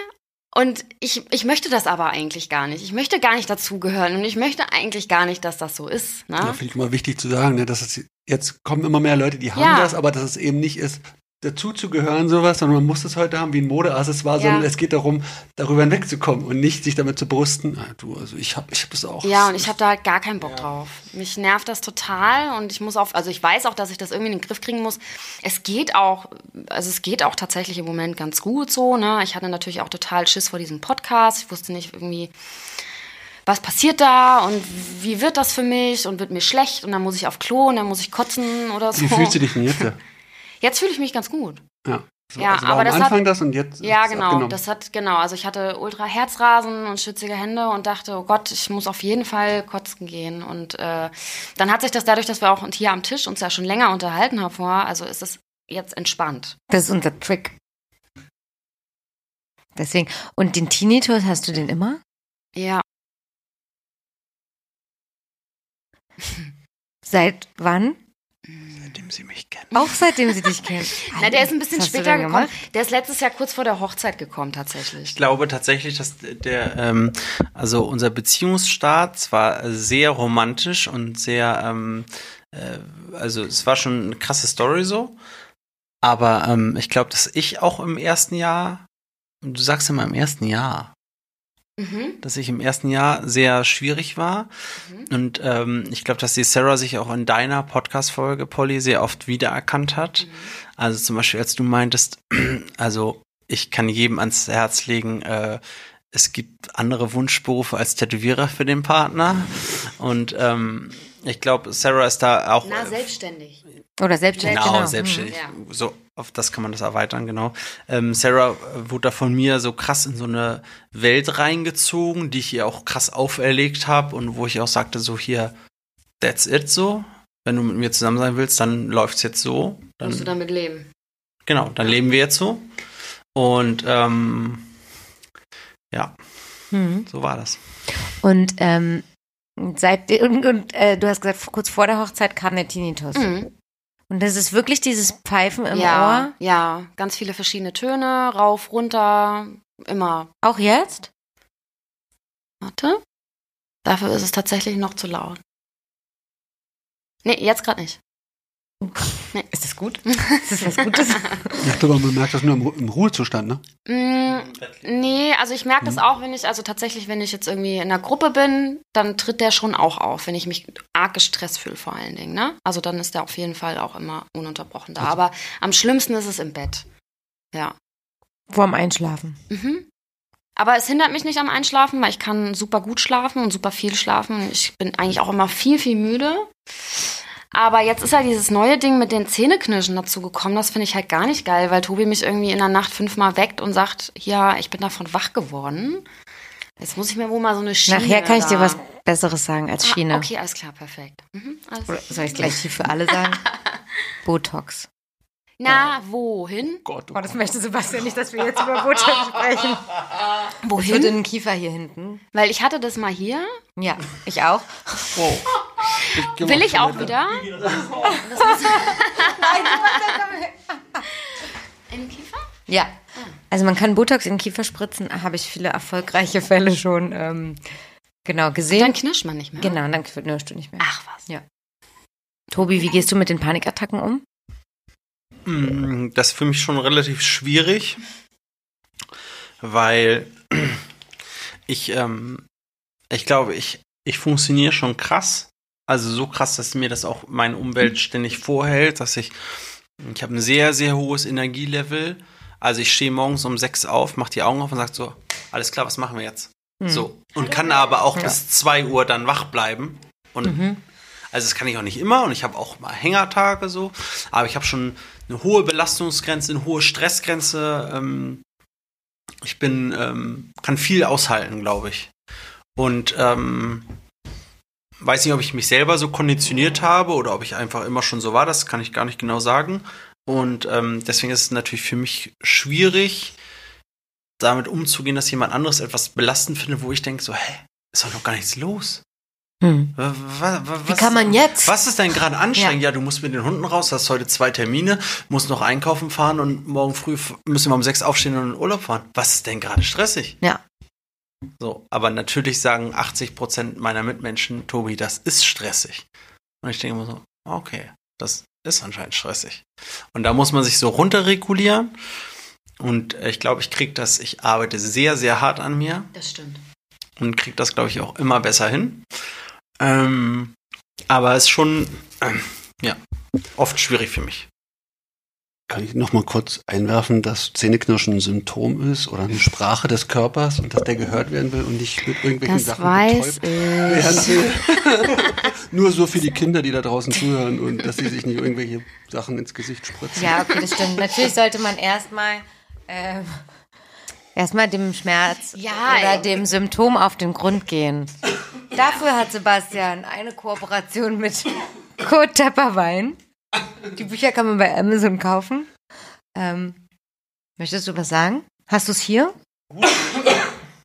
C: Und ich, ich möchte das aber eigentlich gar nicht. Ich möchte gar nicht dazugehören und ich möchte eigentlich gar nicht, dass das so ist. Ne?
B: Ja, finde ich immer wichtig zu sagen, ne, dass es jetzt kommen immer mehr Leute, die haben
C: Ja.
B: das, aber dass es eben nicht ist, dazu zu gehören, sowas, sondern man muss es heute haben wie ein Modeaccessoire,
C: Ja.
B: sondern es geht darum, darüber hinwegzukommen und nicht sich damit zu brusten. Ah, du, also ich habe ich hab das auch.
C: Ja, und ich habe da halt gar keinen Bock drauf. Mich nervt das total und ich muss auf, also ich weiß auch, dass ich das irgendwie in den Griff kriegen muss. Es geht auch, also es geht auch tatsächlich im Moment ganz gut so, ne? Ich hatte natürlich auch total Schiss vor diesem Podcast. Ich wusste nicht irgendwie, was passiert da und wie wird das für mich und wird mir schlecht und dann muss ich auf Klo und dann muss ich kotzen oder so.
B: Wie fühlst du dich denn jetzt?
C: Jetzt fühle ich mich ganz gut.
B: Ja. So,
C: Ja,
B: also war
C: aber
B: am
C: das
B: Anfang
C: hat-
B: das und jetzt
C: Ja,
B: ist es
C: genau.
B: abgenommen.
C: Das hat, genau. Also ich hatte ultra Herzrasen und schwitzige Hände und dachte, oh Gott, ich muss auf jeden Fall kotzen gehen. Und äh, dann hat sich das dadurch, dass wir auch hier am Tisch uns ja schon länger unterhalten haben vorher, also ist es jetzt entspannt.
A: Das ist unser Trick. Deswegen. Und den Tinnitus, hast du den immer?
C: Ja.
A: Seit wann?
D: Seitdem sie mich kennen.
A: Auch seitdem sie dich kennen.
C: Na, der ist ein bisschen später gekommen.
A: gemacht?
C: Der ist letztes Jahr kurz vor der Hochzeit gekommen, tatsächlich.
D: Ich glaube tatsächlich, dass der, ähm, also unser Beziehungsstart zwar sehr romantisch und sehr, ähm, äh, also es war schon eine krasse Story so, aber ähm, ich glaube, dass ich auch im ersten Jahr, du sagst immer im ersten Jahr,
C: Mhm.
D: dass ich im ersten Jahr sehr schwierig war.
C: Mhm.
D: Und ähm, ich glaube, dass die Sarah sich auch in deiner Podcast-Folge, Polly, sehr oft wiedererkannt hat.
C: Mhm.
D: Also zum Beispiel, als du meintest, also ich kann jedem ans Herz legen, äh, es gibt andere Wunschberufe als Tätowierer für den Partner. Und ähm, ich glaube, Sarah ist da auch.
C: Na, selbstständig.
A: Oder selbstständig.
D: Genau,
A: genau.
D: selbstständig.
C: Ja.
D: So, auf das kann man das erweitern, genau. Ähm, Sarah wurde da von mir so krass in so eine Welt reingezogen, die ich ihr auch krass auferlegt habe und wo ich auch sagte, so hier, that's it so. Wenn du mit mir zusammen sein willst, dann läuft's jetzt so. Dann,
C: Musst du damit leben.
D: genau, dann leben wir jetzt so. Und ähm, ja,
A: Mhm.
D: so war das.
A: Und ähm, seit und, und äh, du hast gesagt, kurz vor der Hochzeit kam der Tinnitus.
C: Mhm.
A: Und das ist wirklich dieses Pfeifen im
C: ja,
A: Ohr.
C: ja, ganz viele verschiedene Töne, rauf, runter, immer.
A: Auch jetzt?
C: Warte. Dafür ist es tatsächlich noch zu laut. Nee, jetzt gerade nicht.
A: Ist das gut? Ist das was Gutes?
B: Ich glaube, man merkt das nur im, Ru- im Ruhezustand, ne?
C: Mm, nee, also ich merke das
A: Mhm.
C: auch, wenn ich, also tatsächlich, wenn ich jetzt irgendwie in einer Gruppe bin, dann tritt der schon auch auf, wenn ich mich arg gestresst fühle vor allen Dingen, ne? Also dann ist der auf jeden Fall auch immer ununterbrochen da. Aber am schlimmsten ist es im Bett. Ja.
A: Vorm Einschlafen.
C: Mhm. Aber es hindert mich nicht am Einschlafen, weil ich kann super gut schlafen und super viel schlafen. Ich bin eigentlich auch immer viel, viel müde. Aber jetzt ist ja dieses neue Ding mit den Zähneknirschen dazu gekommen. Das finde ich halt gar nicht geil, weil Tobi mich irgendwie in der Nacht fünfmal weckt und sagt, ja, ich bin davon wach geworden. Jetzt muss ich mir wohl mal so eine Schiene
A: Nachher kann ich dir was Besseres sagen als
C: Ah,
A: Schiene.
C: okay, alles klar, perfekt. Mhm, alles
A: Oder soll ich gleich hier für alle sagen? Botox.
C: Na, wohin?
D: Gott,
A: Oh, das möchte Sebastian nicht, dass wir jetzt über Botox sprechen. Das wird in
C: Wohin?
A: den Kiefer hier hinten.
C: Weil ich hatte das mal hier.
A: Ja, ich auch.
C: Will ich auch wieder? Im Kiefer?
A: Ja. Also man kann Botox in den Kiefer spritzen, habe ich viele erfolgreiche Fälle schon ähm, genau
C: Dann
A: gesehen.
C: knirscht man nicht mehr.
A: Genau, dann knirschst du nicht mehr.
C: Ach was.
A: Tobi, wie gehst du mit den Panikattacken um?
D: Mm, Das ist für mich schon relativ schwierig, weil ich, ähm, ich glaube, ich, ich funktioniere schon krass. Also so krass, dass mir das auch meine Umwelt ständig vorhält, dass ich, ich habe ein sehr, sehr hohes Energielevel. Also ich stehe morgens um sechs auf, mache die Augen auf und sage so, alles klar, was machen wir jetzt? So. Und kann aber auch
A: Ja.
D: bis zwei Uhr dann wach bleiben. Und
A: Mhm.
D: Also das kann ich auch nicht immer und ich habe auch mal Hängertage so, aber ich habe schon eine hohe Belastungsgrenze, eine hohe Stressgrenze. Ähm, ich bin, ähm, kann viel aushalten, glaube ich. Und ähm, weiß nicht, ob ich mich selber so konditioniert habe oder ob ich einfach immer schon so war, das kann ich gar nicht genau sagen. Und ähm, deswegen ist es natürlich für mich schwierig, damit umzugehen, dass jemand anderes etwas belastend findet, wo ich denke so, hä, ist doch noch gar nichts los.
A: Hm. Wie
D: was-
A: kann man jetzt?
D: Was ist denn gerade anstrengend? Ja. du musst mit den Hunden raus, hast heute zwei Termine, musst noch einkaufen fahren und morgen früh müssen wir um sechs aufstehen und in den Urlaub fahren. Was ist denn gerade stressig?
A: Ja.
D: So, aber natürlich sagen 80 Prozent meiner Mitmenschen, Tobi, das ist stressig. Und ich denke immer so, okay, das ist anscheinend stressig. Und da muss man sich so runterregulieren. Und ich glaube, ich kriege das, ich arbeite sehr, sehr hart an mir
C: Das stimmt.
D: und kriege das, glaube ich, auch immer besser hin. Ähm, aber es ist schon, ähm, ja, oft schwierig für mich.
B: Kann ich noch mal kurz einwerfen, dass Zähneknirschen ein Symptom ist oder eine Sprache des Körpers und dass der gehört werden will und nicht mit irgendwelchen
C: Das
B: Sachen
C: weiß ich.
B: Nur so für die Kinder, die da draußen zuhören und dass sie sich nicht irgendwelche Sachen ins Gesicht spritzen.
A: Ja, okay, das stimmt. Natürlich sollte man erstmal ähm, erstmal dem Schmerz
C: Ja,
A: oder
C: ey.
A: dem Symptom auf den Grund gehen. Dafür hat Sebastian eine Kooperation mit Kurt Tepperwein. Die Bücher kann man bei Amazon kaufen. Ähm, möchtest du was sagen? Hast du es hier?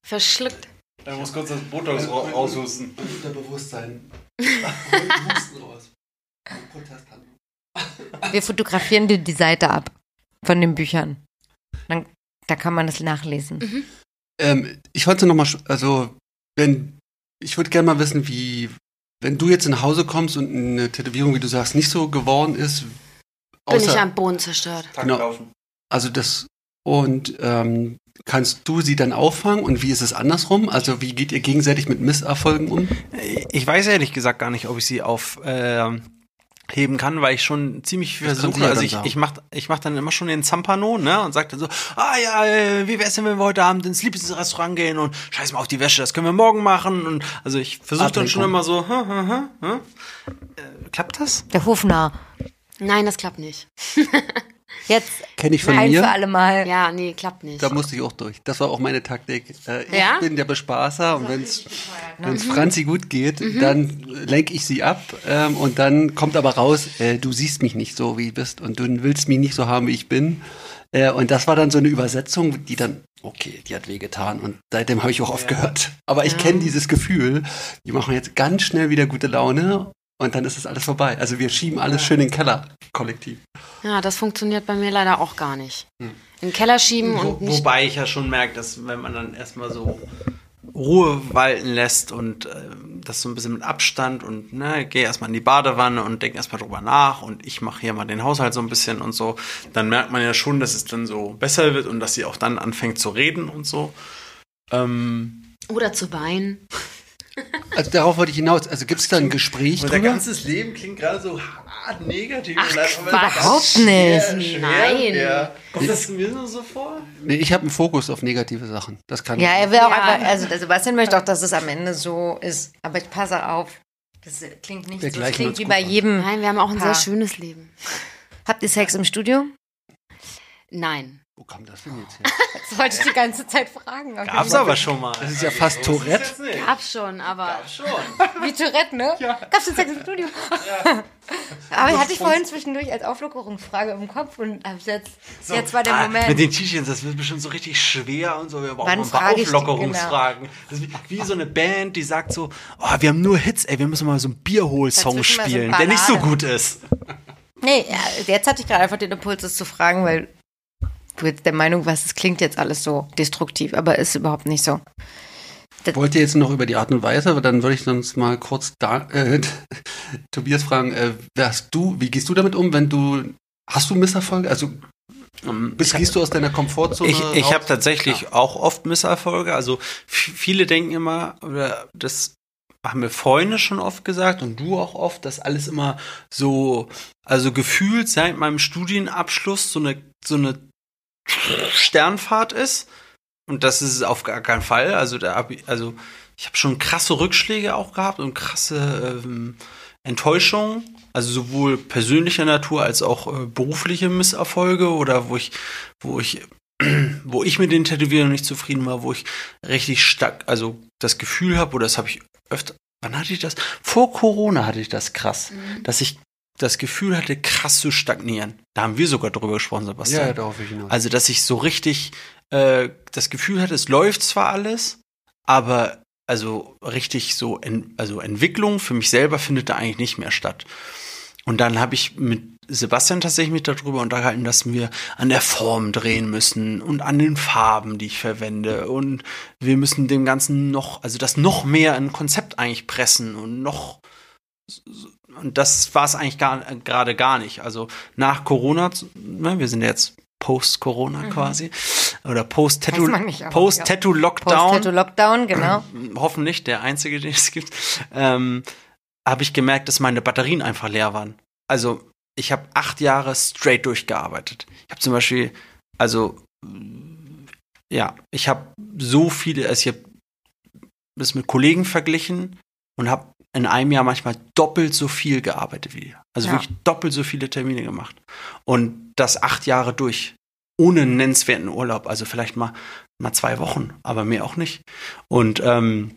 C: Verschluckt.
D: Da muss kurz das Botox raushusten.
B: Unterbewusstsein. Husten raus. Protesthandlung.
A: Wir fotografieren dir die Seite ab von den Büchern. Dann, da kann man das nachlesen.
B: Ähm, ich wollte noch mal, sch- also wenn ich würde gerne mal wissen, wie wenn du jetzt nach Hause kommst und eine Tätowierung, wie du sagst, nicht so geworden ist,
C: Bin ich am Boden zerstört.
B: Genau. also das und ähm, kannst du sie dann auffangen und wie ist es andersrum? Also wie geht ihr gegenseitig mit Misserfolgen um?
D: Ich weiß ehrlich gesagt gar nicht, ob ich sie auf, ähm, heben kann, weil ich schon ziemlich
B: Das kann sie
D: versuche.
B: ja
D: Also ich, ich mach, ich mach dann immer schon den Zampano, ne? Und sag dann so, ah ja, äh, wie wär's denn, wenn wir heute Abend ins Lieblingsrestaurant gehen und scheiß mal auf die Wäsche, das können wir morgen machen. Und also ich versuche dann schon immer so, hm, hm, hm, hm. Äh, klappt das?
A: Der Hofnarr.
C: Nein, das klappt nicht.
A: Jetzt
B: Kenne ich von
A: ein
B: mir.
A: für alle Mal.
C: Ja, nee, klappt nicht.
B: Da musste ich auch durch. Das war auch meine Taktik. Äh,
C: Ja?
B: Ich bin der Bespaßer und wenn es Franzi gut geht, dann lenke ich sie ab ähm, und dann kommt aber raus, äh, du siehst mich nicht so, wie ich bist und du willst mich nicht so haben, wie ich bin. Äh, und das war dann so eine Übersetzung, die dann, okay, die hat wehgetan und seitdem habe ich auch oft gehört. Aber ich kenne dieses Gefühl, wir machen jetzt ganz schnell wieder gute Laune und dann ist es alles vorbei. Also wir schieben alles schön in den Keller, kollektiv.
C: Ja, das funktioniert bei mir leider auch gar nicht.
B: Hm.
C: In den Keller schieben
D: Wo,
C: und nicht.
D: wobei ich ja schon merke, dass wenn man dann erstmal so Ruhe walten lässt und äh, das so ein bisschen mit Abstand und ne, gehe erstmal in die Badewanne und denke erstmal drüber nach und ich mache hier mal den Haushalt so ein bisschen und so, dann merkt man ja schon, dass es dann so besser wird und dass sie auch dann anfängt zu reden und so. Ähm,
C: Oder zu weinen.
B: Also darauf wollte ich hinaus. Also gibt es da ein Gespräch
D: unser
B: drüber?
D: ganzes Leben klingt gerade so hart negativ.
C: Ach.
A: Überhaupt nicht.
D: schwer,
C: Nein.
D: schwer. Kommt das mir nur so vor?
B: Nee, ich habe einen Fokus auf negative Sachen. Das kann
A: Ja, er will auch
C: Ja.
A: einfach, also der Sebastian möchte auch, dass es am Ende so ist. Aber ich passe auf. Das klingt nicht
B: Wir
A: so. Das
B: gleichen
A: klingt
B: uns
A: wie
B: gut
A: bei
B: an.
A: jedem.
C: Nein, wir haben auch ein
A: Paar.
C: sehr schönes Leben.
A: Habt ihr Sex im Studio?
C: Nein.
B: Wo kam das denn jetzt her?
A: Das wollte ich die ganze Zeit fragen. Okay.
D: Gab's aber schon mal.
B: Das ist ja fast Tourette.
C: Gab schon, aber.
D: Schon.
A: Wie Tourette, ne? Ja. Gab's denn Sex im Studio? aber hatte ich vorhin zwischendurch als Auflockerungsfrage im Kopf und hab's jetzt, jetzt war der
D: Ah,
A: Moment.
D: Mit den T-Shirts, das wird bestimmt so richtig schwer und so. Wir brauchen ein paar Auflockerungsfragen. Das ist wie, wie so eine Band, die sagt so, oh, wir haben nur Hits, ey, wir müssen mal so einen Bierhol-Song
A: so
D: spielen,
A: eine
D: der nicht so gut ist.
A: Nee, ja, jetzt hatte ich gerade einfach den Impuls, das zu fragen, weil du jetzt der Meinung warst, es klingt jetzt alles so destruktiv, aber ist überhaupt nicht so.
B: Wollt ihr jetzt noch über die Art und Weise, aber dann würde ich sonst mal kurz da, äh, Tobias fragen, äh, du, wie gehst du damit um, wenn du, hast du Misserfolge? Also bist, gehst du aus deiner Komfortzone
D: Ich, ich habe tatsächlich auch oft Misserfolge. Also viele denken immer, oder das haben mir Freunde schon oft gesagt und du auch oft, dass alles immer so, also gefühlt seit meinem Studienabschluss so eine, so eine Sternfahrt ist. Und das ist es auf gar keinen Fall. Also, da also ich habe schon krasse Rückschläge auch gehabt und krasse ähm, Enttäuschungen. Also sowohl persönlicher Natur als auch äh, berufliche Misserfolge oder wo ich, wo ich, wo ich mit den Tätowierungen nicht zufrieden war, wo ich richtig stark, also das Gefühl habe, oder das habe ich öfter, wann hatte ich das? Vor Corona hatte ich das krass, dass ich das Gefühl hatte, krass zu stagnieren. Da haben wir sogar drüber gesprochen, Sebastian.
B: Ja, darauf ich hinaus.
D: Also, dass ich so richtig äh, das Gefühl hatte, es läuft zwar alles, aber also richtig so, en also Entwicklung für mich selber findet da eigentlich nicht mehr statt. Und dann habe ich mit Sebastian tatsächlich mit darüber unterhalten, dass wir an der Form drehen müssen und an den Farben, die ich verwende. Und wir müssen dem Ganzen noch, also das noch mehr in ein Konzept eigentlich pressen und noch und das war es eigentlich gerade gar nicht. Also nach Corona, ne, wir sind jetzt Post-Corona quasi, oder
A: Mhm.
D: Post-Tattoo-
A: aber,
D: Post-Tattoo-Lockdown,
A: Post-Tattoo-Lockdown, genau.
D: hoffentlich der einzige, den es gibt, ähm, habe ich gemerkt, dass meine Batterien einfach leer waren. Also ich habe acht Jahre straight durchgearbeitet. Ich habe zum Beispiel, also ja, ich habe so viele, also ich habe das mit Kollegen verglichen und habe in einem Jahr manchmal doppelt so viel gearbeitet wie die. Also
A: Ja.
D: wirklich doppelt so viele Termine gemacht. Und das acht Jahre durch. Ohne nennenswerten Urlaub. Also vielleicht mal, mal zwei Wochen, aber mehr auch nicht. Und ähm,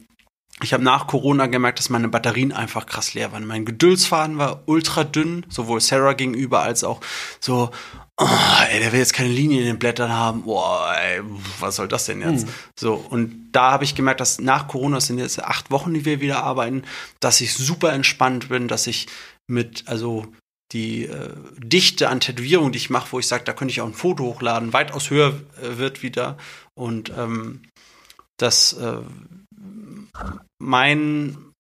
D: ich habe nach Corona gemerkt, dass meine Batterien einfach krass leer waren. Mein Geduldsfaden war ultra dünn, sowohl Sarah gegenüber als auch so, oh, ey, der will jetzt keine Linie in den Blättern haben. Boah, ey, was soll das denn jetzt? So, und da habe ich gemerkt, dass nach Corona, das sind jetzt acht Wochen, die wir wieder arbeiten, dass ich super entspannt bin, dass ich mit, also die äh, Dichte an Tätowierungen, die ich mache, wo ich sage, da könnte ich auch ein Foto hochladen, weitaus höher äh, wird wieder. Und ähm, dass äh, mein,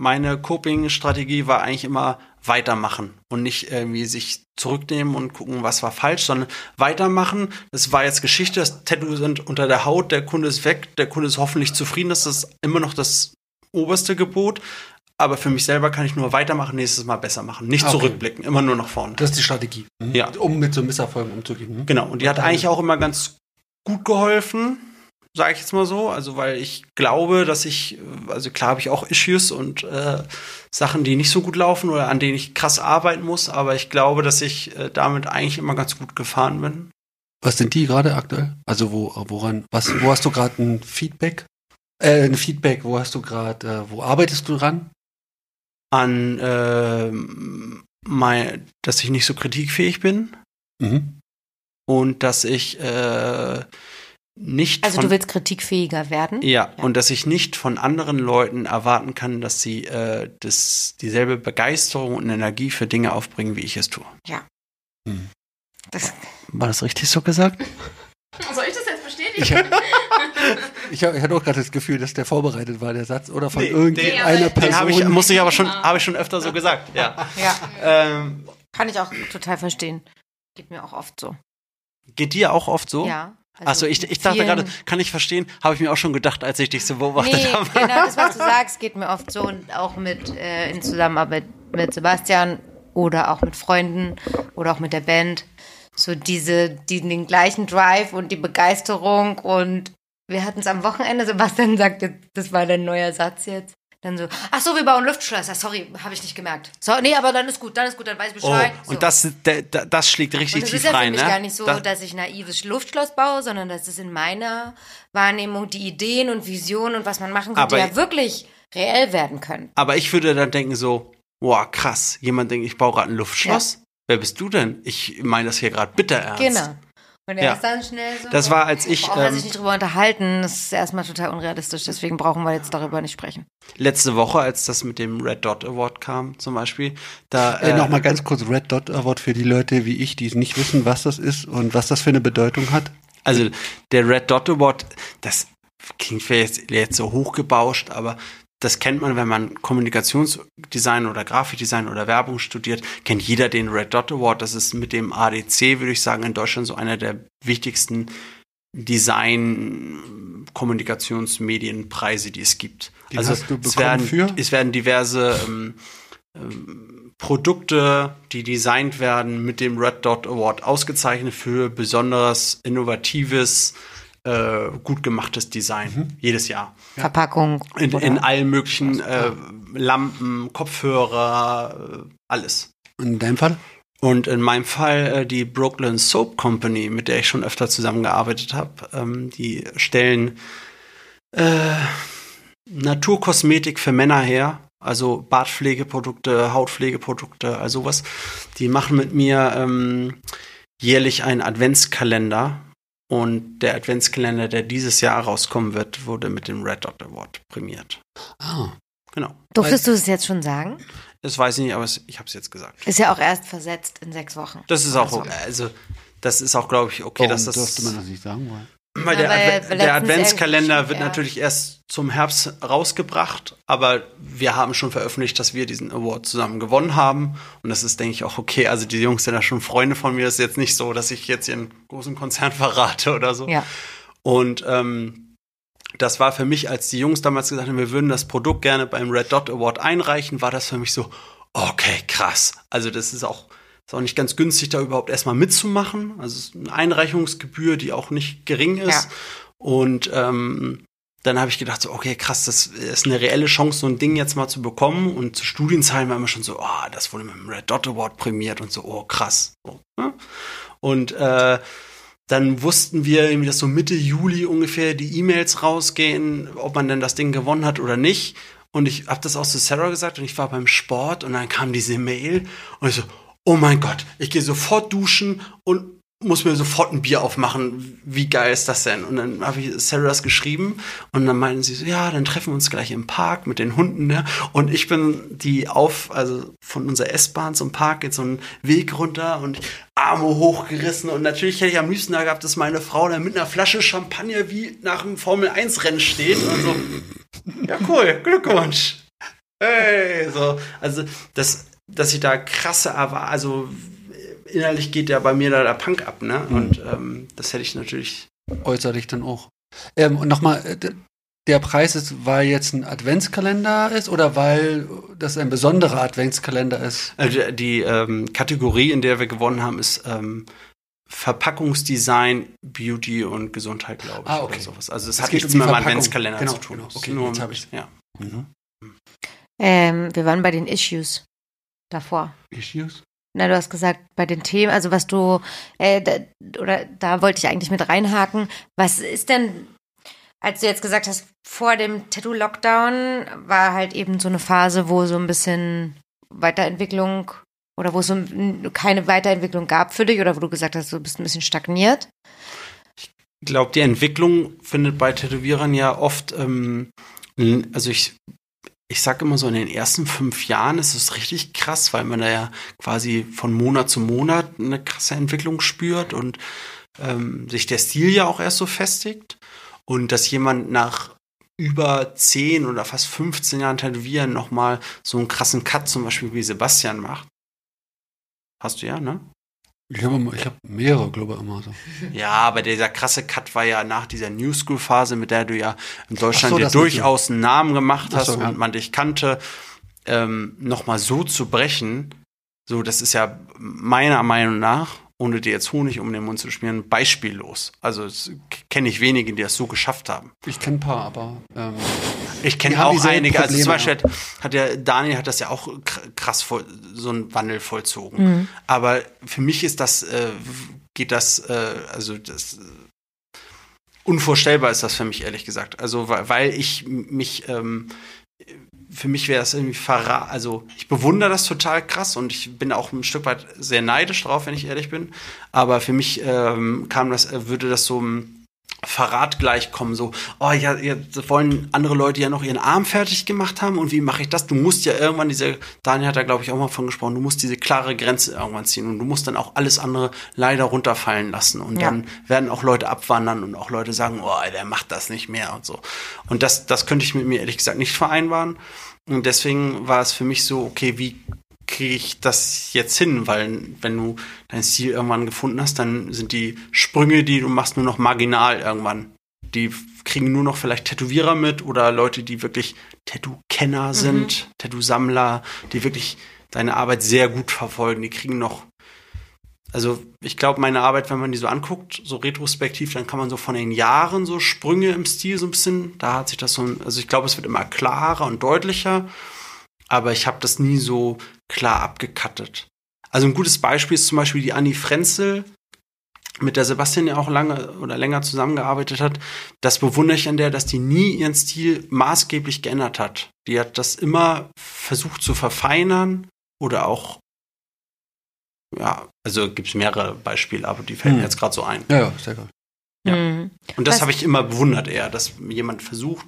D: meine Coping-Strategie war eigentlich immer weitermachen und nicht irgendwie sich zurücknehmen und gucken, was war falsch, sondern weitermachen. Das war jetzt Geschichte, das Tattoo sind unter der Haut, der Kunde ist weg, der Kunde ist hoffentlich zufrieden, das ist immer noch das oberste Gebot. aber für mich selber kann ich nur weitermachen, nächstes Mal besser machen. Nicht
B: Okay.
D: zurückblicken, immer nur nach vorne.
B: Das ist die Strategie. Mhm.
D: Ja.
B: Um mit so Misserfolgen umzugehen. Mhm.
D: Genau, und die hat eigentlich auch immer ganz gut geholfen, sage ich jetzt mal so. Also, weil ich glaube, dass ich, äh, also klar habe ich auch Issues und äh, Sachen, die nicht so gut laufen oder an denen ich krass arbeiten muss, aber ich glaube, dass ich äh, damit eigentlich immer ganz gut gefahren bin.
B: Was sind die gerade aktuell? Also wo, woran, was, wo hast du gerade ein Feedback? Äh, ein Feedback, wo hast du gerade, äh, wo arbeitest du dran?
D: An, ähm, mein, dass ich nicht so kritikfähig bin
B: Mhm.
D: und dass ich äh, nicht
A: Also
D: von,
A: du willst kritikfähiger werden?
D: Ja,
A: Ja.
D: und dass ich nicht von anderen Leuten erwarten kann, dass sie äh, das, dieselbe Begeisterung und Energie für Dinge aufbringen, wie ich es tue.
A: Das,
B: War das richtig so gesagt?
C: Soll ich das jetzt bestätigen?
B: Ich, hab- ich, hab, ich hatte auch gerade das Gefühl, dass der vorbereitet war, der Satz, oder von
D: Nee,
B: irgendeiner Person.
D: Den habe ich, muss ich aber schon, habe ich schon öfter so gesagt. Ja.
A: ja,
D: ähm,
A: kann ich auch total verstehen. Geht mir auch oft so.
D: geht dir auch oft so?
A: Ja.
D: Achso, ich, ich dachte gerade, kann ich verstehen, habe ich mir auch schon gedacht, als ich dich so beobachtet
A: Nee,
D: habe.
A: genau das, was du sagst, geht mir oft so und auch mit äh, in Zusammenarbeit mit Sebastian oder auch mit Freunden oder auch mit der Band. So diese, die, den gleichen Drive und die Begeisterung und wir hatten es am Wochenende, Sebastian sagte, das war dein neuer Satz jetzt. Dann so, ach so, wir bauen Luftschlösser, sorry, habe ich nicht gemerkt. So, nee, aber dann ist gut, dann ist gut, dann weiß ich
D: Oh,
A: Bescheid. so.
D: und das, der- das schlägt richtig tief
A: ist ja für
D: rein,
A: mich
D: ne?
A: gar nicht so,
D: Das-
A: dass ich naives Luftschloss baue, sondern das ist in meiner Wahrnehmung die Ideen und Visionen und was man machen könnte, ja wirklich reell werden können.
D: Aber ich würde dann denken so, wow, krass, jemand denkt, ich baue gerade ein Luftschloss. Wer bist du denn? Ich meine das hier gerade bitter ernst.
A: Genau. Und er
D: Ja.
A: ist dann schnell so.
D: Das war, als ich
A: braucht
D: ähm,
A: sich nicht drüber unterhalten. Das ist erstmal total unrealistisch, deswegen brauchen wir jetzt darüber nicht sprechen.
D: letzte Woche, als das mit dem Red Dot Award kam, zum Beispiel, da
B: Äh,
D: äh,
B: Nochmal ganz kurz Red Dot Award für die Leute wie ich, die nicht wissen, was das ist und was das für eine Bedeutung hat.
D: Also der Red Dot Award, das klingt vielleicht jetzt so hochgebauscht, aber das kennt man, wenn man Kommunikationsdesign oder Grafikdesign oder Werbung studiert, kennt jeder den Red Dot Award. Das ist mit dem ADC, würde ich sagen, in Deutschland so einer der wichtigsten Design-Kommunikationsmedienpreise, die es gibt.
B: Den
D: also es werden,
B: für?
D: es werden diverse ähm, ähm, Produkte, die designt werden, mit dem Red Dot Award ausgezeichnet für besonders innovatives, äh, gut gemachtes Design. Jedes Jahr.
A: Verpackung.
D: In, in allen möglichen äh, Lampen, Kopfhörer, äh, alles.
B: In deinem Fall?
D: Und in meinem Fall äh, die Brooklyn Soap Company, mit der ich schon öfter zusammengearbeitet habe. Ähm, die stellen äh, Naturkosmetik für Männer her. Also Bartpflegeprodukte, Hautpflegeprodukte, also sowas. Die machen mit mir ähm, jährlich einen Adventskalender. Und der Adventskalender, der dieses Jahr rauskommen wird, wurde mit dem Red Dot Award prämiert.
B: Ah.
D: Genau.
A: Durftest du es jetzt schon sagen?
D: Das weiß ich nicht, aber es, ich habe es jetzt gesagt.
A: Ist ja auch erst versetzt in sechs Wochen.
D: Das ist auch,
A: Also.
D: okay. also das ist auch, glaube ich, okay,
B: Warum
D: dass das.
B: durfte man das nicht sagen? Weil
D: Weil der,
A: Ja, weil
D: Adve- der Adventskalender wird
A: ja.
D: natürlich erst zum Herbst rausgebracht, aber wir haben schon veröffentlicht, dass wir diesen Award zusammen gewonnen haben. Und das ist, denke ich, auch okay. Also die Jungs sind ja schon Freunde von mir. Das ist jetzt nicht so, dass ich jetzt hier einen großen Konzern verrate oder so.
A: Ja.
D: Und ähm, das war für mich, als die Jungs damals gesagt haben, wir würden das Produkt gerne beim Red Dot Award einreichen, war das für mich so, okay, krass. Also das ist auch, ist auch nicht ganz günstig, da überhaupt erstmal mitzumachen. Also es ist eine Einreichungsgebühr, die auch nicht gering ist.
A: Ja.
D: Und ähm, dann habe ich gedacht, so, okay, krass, das ist eine reelle Chance, so ein Ding jetzt mal zu bekommen. Und zu Studienzeiten war immer schon so, oh, das wurde mit dem Red Dot Award prämiert und so, oh, krass. So, ne? Und äh, dann wussten wir irgendwie, dass so Mitte Juli ungefähr die E-Mails rausgehen, ob man denn das Ding gewonnen hat oder nicht. Und ich habe das auch zu Sarah gesagt und ich war beim Sport und dann kam diese Mail und ich so, oh mein Gott, ich gehe sofort duschen und muss mir sofort ein Bier aufmachen. Wie geil ist das denn? Und dann habe ich Sarah das geschrieben und dann meinten sie so, ja, dann treffen wir uns gleich im Park mit den Hunden. Ne? Und ich bin die auf, also von unserer S-Bahn zum Park jetzt so einen Weg runter und Arme hochgerissen. Und natürlich hätte ich am liebsten da gehabt, dass meine Frau da mit einer Flasche Champagner wie nach einem Formel-1-Rennen steht und so, ja cool, Glückwunsch. Hey, so, also das, dass ich da krasse, aber also innerlich geht ja bei mir da der Punk ab, ne? Und ähm, das hätte ich natürlich.
B: äußerlich dann auch. Ähm, und nochmal, äh, der Preis ist, weil jetzt ein Adventskalender ist oder weil dass es ein besonderer Adventskalender ist.
D: Also die ähm, Kategorie, in der wir gewonnen haben, ist ähm, Verpackungsdesign, Beauty und Gesundheit, glaube ich.
B: Ah, okay.
D: Oder sowas. Also es hat nichts
B: um
D: mit
B: Verpackung.
D: Adventskalender
B: Genau,
D: zu tun.
B: genau. Okay,
D: nur,
B: jetzt hab ich's.
D: Ja.
A: Ähm, wir waren bei den Issues davor.
B: Issues?
A: Na, du hast gesagt, bei den Themen, also was du, äh, da, oder da wollte ich eigentlich mit reinhaken. Was ist denn, als du jetzt gesagt hast, vor dem Tattoo-Lockdown war halt eben so eine Phase, wo so ein bisschen Weiterentwicklung oder wo es so ein- keine Weiterentwicklung gab für dich oder wo du gesagt hast, du bist ein bisschen stagniert?
D: Ich glaube, die Entwicklung findet bei Tätowierern ja oft, ähm, also ich, ich sag immer so, in den ersten fünf Jahren ist es richtig krass, weil man da ja quasi von Monat zu Monat eine krasse Entwicklung spürt und ähm, sich der Stil ja auch erst so festigt. Und dass jemand nach über 10 oder fast 15 Jahren Tätowieren nochmal so einen krassen Cut zum Beispiel wie Sebastian macht. Hast du ja, ne?
B: Ich habe ich hab mehrere, glaube ich, immer so.
D: Ja, aber dieser krasse Cut war ja nach dieser New School Phase, mit der du ja in Deutschland
B: so,
D: dir durchaus einen Namen gemacht
B: Ach
D: hast
B: so,
D: und
B: ja.
D: man dich kannte, ähm, nochmal so zu brechen, so, das ist ja meiner Meinung nach, ohne dir jetzt Honig um den Mund zu schmieren, beispiellos. Also kenne ich wenige, die das so geschafft haben.
B: Ich kenne ein paar, aber ähm,
D: Ich kenne auch einige. Also zum
B: Probleme,
D: Beispiel hat, hat der Daniel hat das ja auch kr- krass voll, so einen Wandel vollzogen. Aber für mich ist das, äh, geht das, äh, also das unvorstellbar ist das für mich, ehrlich gesagt. Also weil, weil ich mich, ähm, für mich wäre das irgendwie verrat, also ich bewundere das total krass und ich bin auch ein Stück weit sehr neidisch drauf, wenn ich ehrlich bin. Aber für mich ähm, kam das, äh, würde das so ein Verrat gleich kommen, so, oh ja, jetzt wollen andere Leute ja noch ihren Arm fertig gemacht haben und wie mache ich das? Du musst ja irgendwann diese, Daniel hat da glaube ich auch mal von gesprochen, du musst diese klare Grenze irgendwann ziehen und du musst dann auch alles andere leider runterfallen lassen und
A: Ja.
D: dann werden auch Leute abwandern und auch Leute sagen, oh, der macht das nicht mehr und so. Und das, das könnte ich mit mir ehrlich gesagt nicht vereinbaren und deswegen war es für mich so, okay, wie kriege ich das jetzt hin? Weil wenn du deinen Stil irgendwann gefunden hast, dann sind die Sprünge, die du machst, nur noch marginal irgendwann. Die kriegen nur noch vielleicht Tätowierer mit oder Leute, die wirklich Tattoo-Kenner sind, Tattoo-Sammler, die wirklich deine Arbeit sehr gut verfolgen. Die kriegen noch also ich glaube, meine Arbeit, wenn man die so anguckt, so retrospektiv, dann kann man so von den Jahren so Sprünge im Stil so ein bisschen, da hat sich das so, also ich glaube, es wird immer klarer und deutlicher, aber ich habe das nie so klar abgekattet. Also ein gutes Beispiel ist zum Beispiel die Annie Frenzel, mit der Sebastian ja auch lange oder länger zusammengearbeitet hat. Das bewundere ich an der, dass die nie ihren Stil maßgeblich geändert hat. Die hat das immer versucht zu verfeinern oder auch ja, also gibt es mehrere Beispiele, aber die fällen mir
B: Hm.
D: jetzt gerade so ein.
B: ja, ja, sehr geil.
D: Ja.
A: Mhm.
D: Und das habe ich immer bewundert eher, dass jemand versucht,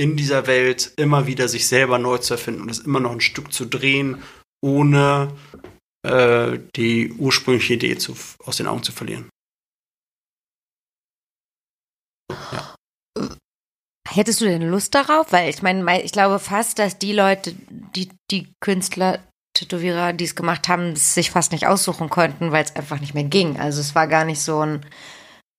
D: in dieser Welt immer wieder sich selber neu zu erfinden und es immer noch ein Stück zu drehen, ohne äh, die ursprüngliche Idee zu, aus den Augen zu verlieren.
A: Hättest du denn Lust darauf? Weil ich meine, mei- ich glaube fast, dass die Leute, die, die Künstler, Tätowierer, die es gemacht haben, es sich fast nicht aussuchen konnten, weil es einfach nicht mehr ging. Also es war gar nicht so ein,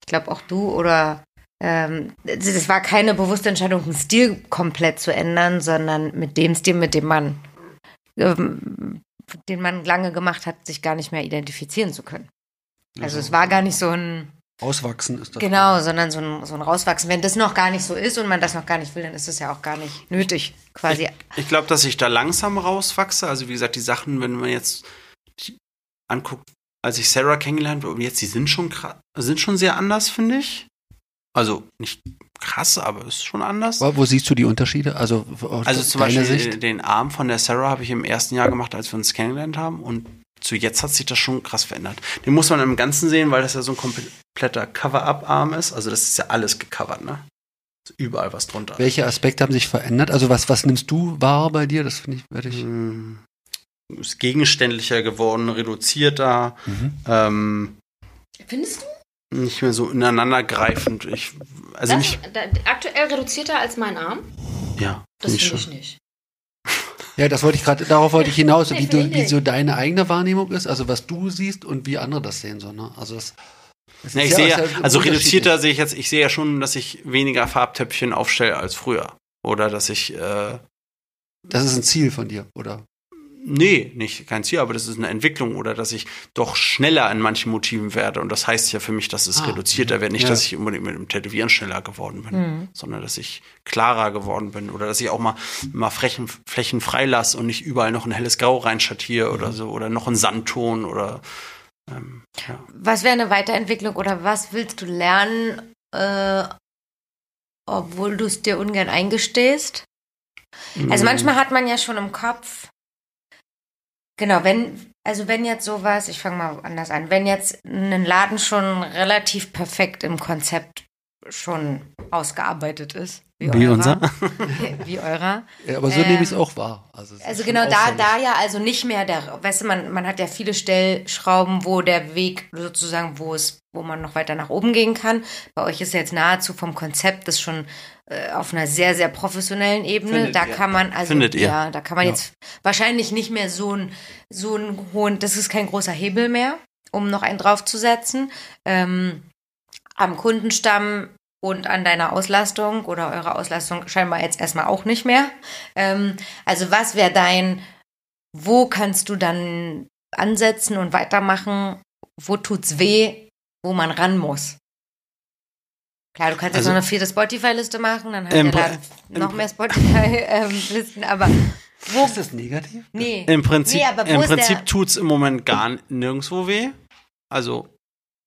A: ich glaube auch du oder ähm, es es war keine bewusste Entscheidung, den Stil komplett zu ändern, sondern mit dem Stil, mit dem man, ähm, den man lange gemacht hat, sich gar nicht mehr identifizieren zu können. Also es war gar nicht so ein
B: Auswachsen ist das.
A: Genau, sondern so ein, so ein Rauswachsen. Wenn das noch gar nicht so ist und man das noch gar nicht will, dann ist es ja auch gar nicht nötig, quasi.
D: Ich glaube, dass ich da langsam rauswachse. Also wie gesagt, die Sachen, wenn man jetzt anguckt, als ich Sarah kennengelernt habe, und jetzt, die sind schon sind schon sehr anders, finde ich. Also nicht krass, aber ist schon anders.
B: Wo, wo siehst du die Unterschiede? Also aus
D: Also zum Beispiel
B: Sicht?
D: den Arm von der Sarah habe ich im ersten Jahr gemacht, als wir uns kennengelernt haben. Und zu jetzt hat sich das schon krass verändert. Den muss man im Ganzen sehen, weil das ja so ein kompletter Cover-Up-Arm ist. Also das ist ja alles gecovert, ne? Ist überall was drunter.
B: Welche Aspekte haben sich verändert? Also was, was nimmst du wahr bei dir? Das finde ich, werde ich.
D: Hm, Ist gegenständlicher geworden, reduzierter,
B: Mhm.
D: ähm,
C: Findest du?
D: Nicht mehr so ineinandergreifend. Ich, also
C: Das,
D: mich,
C: da, aktuell reduzierter als mein Arm?
D: ja,
C: Das
D: finde ich
C: nicht.
B: Ja, das wollte ich gerade, darauf wollte ich hinaus,
C: Nee,
B: wie, du, wie
C: nicht.
B: so deine eigene Wahrnehmung ist, also was du siehst und wie andere das sehen. So, ne? Also das, das
D: Ja,
B: ist
D: ich
B: ja-
D: sehe, ja, also reduzierter sehe ich jetzt, ich sehe ja schon, dass ich weniger Farbtöpfchen aufstelle als früher. Oder dass ich, äh,
B: Das ist ein Ziel von dir, oder?
D: Nee, nicht kein Ziel, aber das ist eine Entwicklung oder dass ich doch schneller in manchen Motiven werde. Und das heißt ja für mich, dass es
B: Ah,
D: reduzierter wird. Nicht,
B: ja.
D: dass ich unbedingt mit dem Tätowieren schneller geworden bin, sondern dass ich klarer geworden bin oder dass ich auch mal, mal Flächen, Flächen freilasse und nicht überall noch ein helles Grau reinschattiere oder so oder noch einen Sandton oder ähm, ja.
A: Was wäre eine Weiterentwicklung oder was willst du lernen, äh, obwohl du es dir ungern eingestehst? Also manchmal hat man ja schon im Kopf, genau, wenn, also wenn jetzt sowas, ich fange mal anders an, wenn jetzt ein Laden schon relativ perfekt im Konzept schon ausgearbeitet ist, wie,
D: Wie
A: eurer,
D: unser?
A: wie eurer,
B: Ja, aber so
A: Ähm,
B: nehme ich es auch wahr. Also,
A: also genau da, da ja also nicht mehr der, weißt du, man, man hat ja viele Stellschrauben, wo der Weg sozusagen, wo es, wo man noch weiter nach oben gehen kann. Bei euch ist jetzt nahezu vom Konzept das schon auf einer sehr, sehr professionellen Ebene.
D: Findet
A: da
D: ihr.
A: kann man, also
D: Findet ihr.
A: ja, da kann man
B: Ja.
A: jetzt wahrscheinlich nicht mehr so einen so einen hohen, das ist kein großer Hebel mehr, um noch einen draufzusetzen. Ähm, am Kundenstamm und an deiner Auslastung oder eurer Auslastung scheinbar jetzt erstmal auch nicht mehr. Ähm, also was wäre dein, wo kannst du dann ansetzen und weitermachen? Wo tut's weh, wo man ran muss? Klar, du kannst jetzt
D: Also-
A: noch eine vierte Spotify-Liste machen, dann hat der Laden noch mehr Spotify-Listen, aber wo?
B: Ist das negativ?
A: Nee.
D: Im Prinzip,
A: Nee,
D: im Prinzip tut's im Moment gar nirgendwo weh. Also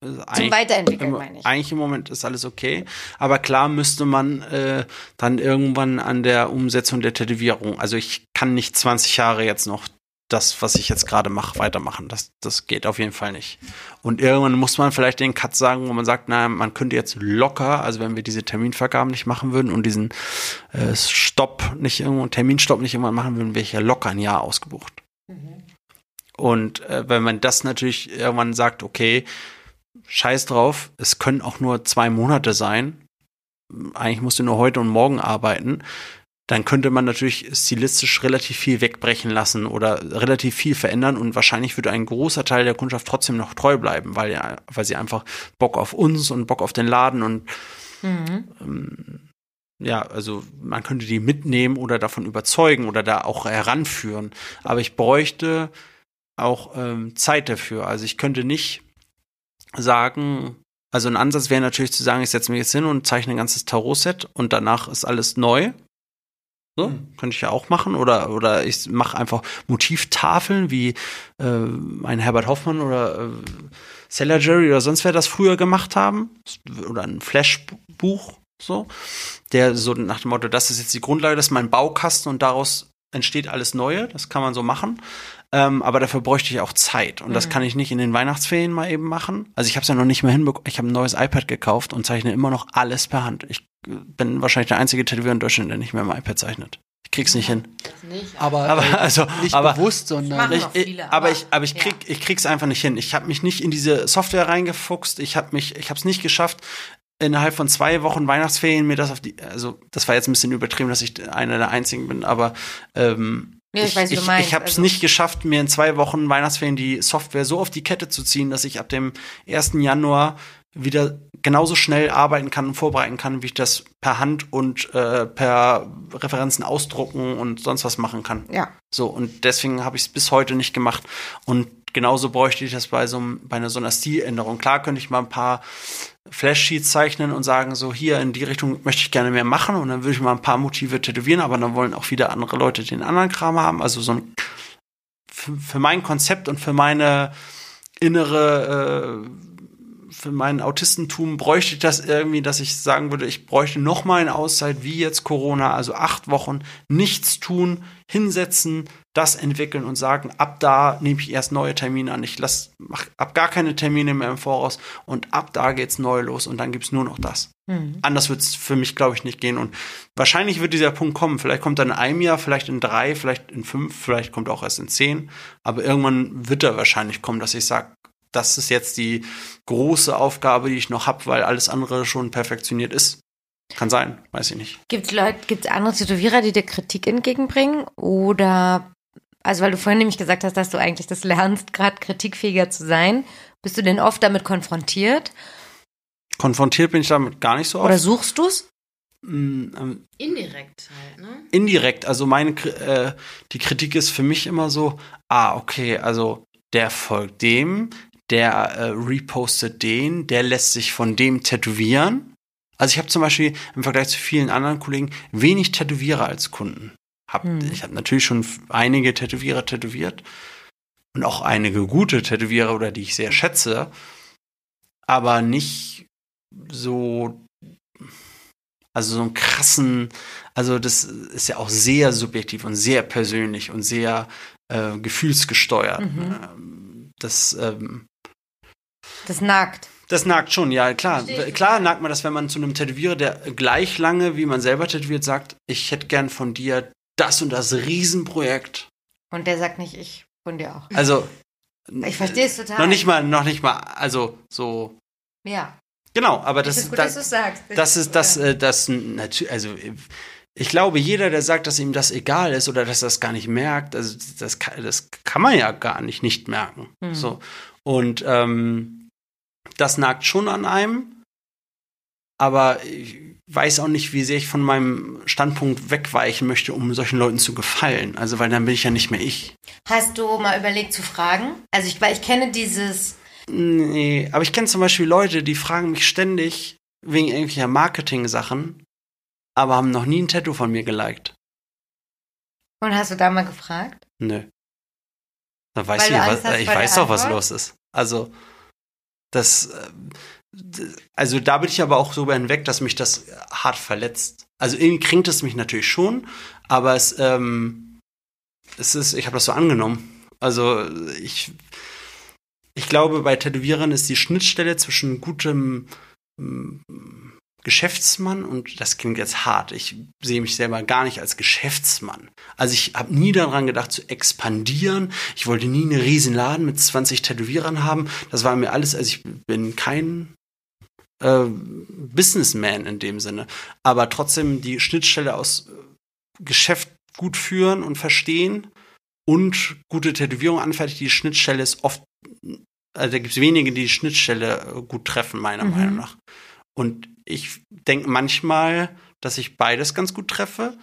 A: Zum Weiterentwickeln,
D: im,
A: meine ich.
D: Eigentlich im Moment ist alles okay. Aber klar müsste man äh, dann irgendwann an der Umsetzung der Tätowierung, also ich kann nicht 20 Jahre jetzt noch das, was ich jetzt gerade mache, weitermachen. Das, das geht auf jeden Fall nicht. Und irgendwann muss man vielleicht den Cut sagen, wo man sagt, na, man könnte jetzt locker, also wenn wir diese Terminvergaben nicht machen würden und diesen äh, Stopp nicht irgendwo, Terminstopp nicht irgendwann machen würden, wäre ich ja locker ein Jahr ausgebucht. Und äh, wenn man das natürlich irgendwann sagt, okay, scheiß drauf, es können auch nur zwei Monate sein, eigentlich musst du nur heute und morgen arbeiten, dann könnte man natürlich stilistisch relativ viel wegbrechen lassen oder relativ viel verändern und wahrscheinlich würde ein großer Teil der Kundschaft trotzdem noch treu bleiben, weil, ja, weil sie einfach Bock auf uns und Bock auf den Laden und
A: Mhm.
D: ähm, ja, also man könnte die mitnehmen oder davon überzeugen oder da auch heranführen. Aber ich bräuchte auch ähm, Zeit dafür. Also ich könnte nicht sagen, also ein Ansatz wäre natürlich zu sagen, ich setze mich jetzt hin und zeichne ein ganzes Tarot-Set und danach ist alles neu. So, könnte ich ja auch machen. Oder, oder ich mache einfach Motivtafeln, wie äh, ein Herbert Hoffmann oder äh, Seller Jerry oder sonst wer das früher gemacht haben. Oder ein Flashbuch, so. Der so nach dem Motto, das ist jetzt die Grundlage, das ist mein Baukasten und daraus entsteht alles Neue. Das kann man so machen. Ähm, aber dafür bräuchte ich auch Zeit. Und das kann ich nicht in den Weihnachtsferien mal eben machen. Also ich habe es ja noch nicht mehr hinbekommen. Ich habe ein neues iPad gekauft und zeichne immer noch alles per Hand. Ich äh, bin wahrscheinlich der einzige Tätowierer in Deutschland, der nicht mehr im iPad zeichnet. Ich krieg's nicht hin.
B: Aber,
D: Aber
B: äh,
D: also,
B: nicht
D: aber
B: bewusst, sondern
D: ich,
A: viele,
D: aber,
A: aber-
D: ich, aber ich krieg, ich krieg's einfach nicht hin. Ich habe mich nicht in diese Software reingefuchst. Ich habe mich, ich habe es nicht geschafft, innerhalb von zwei Wochen Weihnachtsferien mir das auf die, also das war jetzt ein bisschen übertrieben, dass ich einer der einzigen bin, aber ähm,
A: Ja, ich weiß, wie du
D: ich,
A: meinst.
D: ich habe es
A: Also-
D: nicht geschafft, mir in zwei Wochen Weihnachtsferien die Software so auf die Kette zu ziehen, dass ich ab dem 1. Januar wieder genauso schnell arbeiten kann und vorbereiten kann, wie ich das per Hand und äh, per Referenzen ausdrucken und sonst was machen kann.
A: Ja.
D: So, und deswegen habe ich es bis heute nicht gemacht. Und genauso bräuchte ich das bei so, bei einer, so einer Stiländerung. Klar könnte ich mal ein paar Flashsheets zeichnen und sagen, so hier in die Richtung möchte ich gerne mehr machen und dann würde ich mal ein paar Motive tätowieren, aber dann wollen auch wieder andere Leute den anderen Kram haben. Also so ein für, für mein Konzept und für meine innere äh, für mein Autistentum bräuchte ich das irgendwie, dass ich sagen würde, ich bräuchte noch mal eine Auszeit wie jetzt Corona, also acht Wochen, nichts tun, hinsetzen, das entwickeln und sagen, ab da nehme ich erst neue Termine an. Ich lass, mach ab gar keine Termine mehr im Voraus und ab da geht's neu los und dann gibt's nur noch das.
A: Mhm.
D: Anders wird's für mich, glaube ich, nicht gehen. Und wahrscheinlich wird dieser Punkt kommen. Vielleicht kommt er in einem Jahr, vielleicht in drei, vielleicht in fünf, vielleicht kommt er auch erst in zehn. Aber irgendwann wird er wahrscheinlich kommen, dass ich sage, das ist jetzt die große Aufgabe, die ich noch habe, weil alles andere schon perfektioniert ist. Kann sein, weiß ich nicht.
A: Gibt es Leute, gibt es andere Tätowierer, die dir Kritik entgegenbringen? Oder, also weil du vorhin nämlich gesagt hast, dass du eigentlich das lernst, gerade kritikfähiger zu sein. Bist du denn oft damit konfrontiert?
D: Konfrontiert bin ich damit gar nicht so
A: Oder
D: oft.
A: suchst du es?
D: mh, ähm,
C: Indirekt halt, ne?
D: indirekt. Also meine, äh, die Kritik ist für mich immer so, ah, okay, also der folgt dem, der äh, repostet den, der lässt sich von dem tätowieren. Also ich habe zum Beispiel im Vergleich zu vielen anderen Kollegen wenig Tätowierer als Kunden. Hab,
A: Hm.
D: Ich habe natürlich schon einige Tätowierer tätowiert und auch einige gute Tätowierer oder die ich sehr schätze, aber nicht so also so einen krassen, also das ist ja auch sehr subjektiv und sehr persönlich und sehr äh, gefühlsgesteuert.
A: Mhm.
D: Ähm, Das, ähm,
A: Das nagt.
D: das nagt schon, ja klar. Klar nagt man das, wenn man zu einem Tätowierer, der gleich lange wie man selber tätowiert, sagt, ich hätte gern von dir das und das Riesenprojekt.
A: Und der sagt nicht, ich von dir auch.
D: Also
A: Ich verstehe es total.
D: noch nicht mal, noch nicht mal, also so
A: Ja.
D: genau, aber
A: Das
D: das,
A: ist gut,
D: da-
A: dass sagst.
D: Das ist das, äh, das natürlich, also ich glaube, jeder, der sagt, dass ihm das egal ist oder dass er das gar nicht merkt, also das kann, das kann man ja gar nicht nicht merken.
A: Mhm.
D: So und ähm, das nagt schon an einem, aber ich weiß auch nicht, wie sehr ich von meinem Standpunkt wegweichen möchte, um solchen Leuten zu gefallen. Also weil dann bin ich ja nicht mehr ich.
A: Hast du mal überlegt zu fragen? Also ich, weil ich kenne dieses,
D: Nee, aber ich kenne zum Beispiel Leute, die fragen mich ständig wegen irgendwelcher Marketing-Sachen, aber haben noch nie ein Tattoo von mir geliked.
A: und hast du da mal gefragt?
D: Nö. Da weiß
A: Weil
D: ich, was, ich weiß doch, was los ist. Also, das, äh, also da bin ich aber auch so hinweg, dass mich das hart verletzt. Also irgendwie kränkt es mich natürlich schon, aber es, ähm, es ist, ich habe das so angenommen. Also ich, ich glaube, bei Tätowierern ist die Schnittstelle zwischen gutem mm, Geschäftsmann und das klingt jetzt hart. Ich sehe mich selber gar nicht als Geschäftsmann. Also ich habe nie daran gedacht zu expandieren. Ich wollte nie einen riesen Laden mit 20 Tätowierern haben. Das war mir alles, also ich bin kein äh, Businessman in dem Sinne. Aber trotzdem die Schnittstelle aus äh, Geschäft gut führen und verstehen und gute Tätowierung anfertigt. Die Schnittstelle ist oft, also da gibt es wenige, die die Schnittstelle äh, gut treffen, meiner
A: Mhm.
D: Meinung nach. Und ich denke manchmal, dass ich beides ganz gut treffe,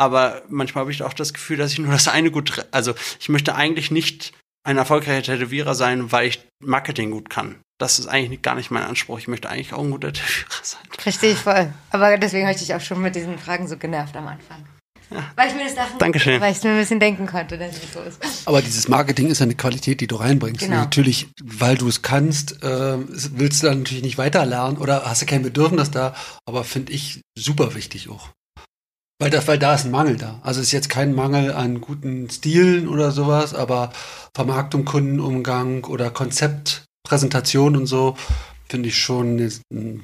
D: aber manchmal habe ich auch das Gefühl, dass ich nur das eine gut treffe. Also ich möchte eigentlich nicht ein erfolgreicher Tätowierer sein, weil ich Marketing gut kann. Das ist eigentlich gar nicht mein Anspruch. Ich möchte eigentlich auch ein guter Tätowierer sein.
A: Verstehe ich voll. Aber deswegen habe ich dich auch schon mit diesen Fragen so genervt am Anfang. Weil ich mir das dachte,
D: Dankeschön.
A: weil ich mir ein bisschen denken konnte, dass es so ist.
B: Aber dieses Marketing ist eine Qualität, die du reinbringst.
A: Genau.
B: Natürlich, weil du es kannst, äh, willst du dann natürlich nicht weiterlernen oder hast du kein Bedürfnis da, aber finde ich super wichtig auch. Weil, das, weil da ist ein Mangel da. Also es ist jetzt kein Mangel an guten Stilen oder sowas, aber Vermarktung, Kundenumgang oder Konzeptpräsentation und so finde ich schon eine,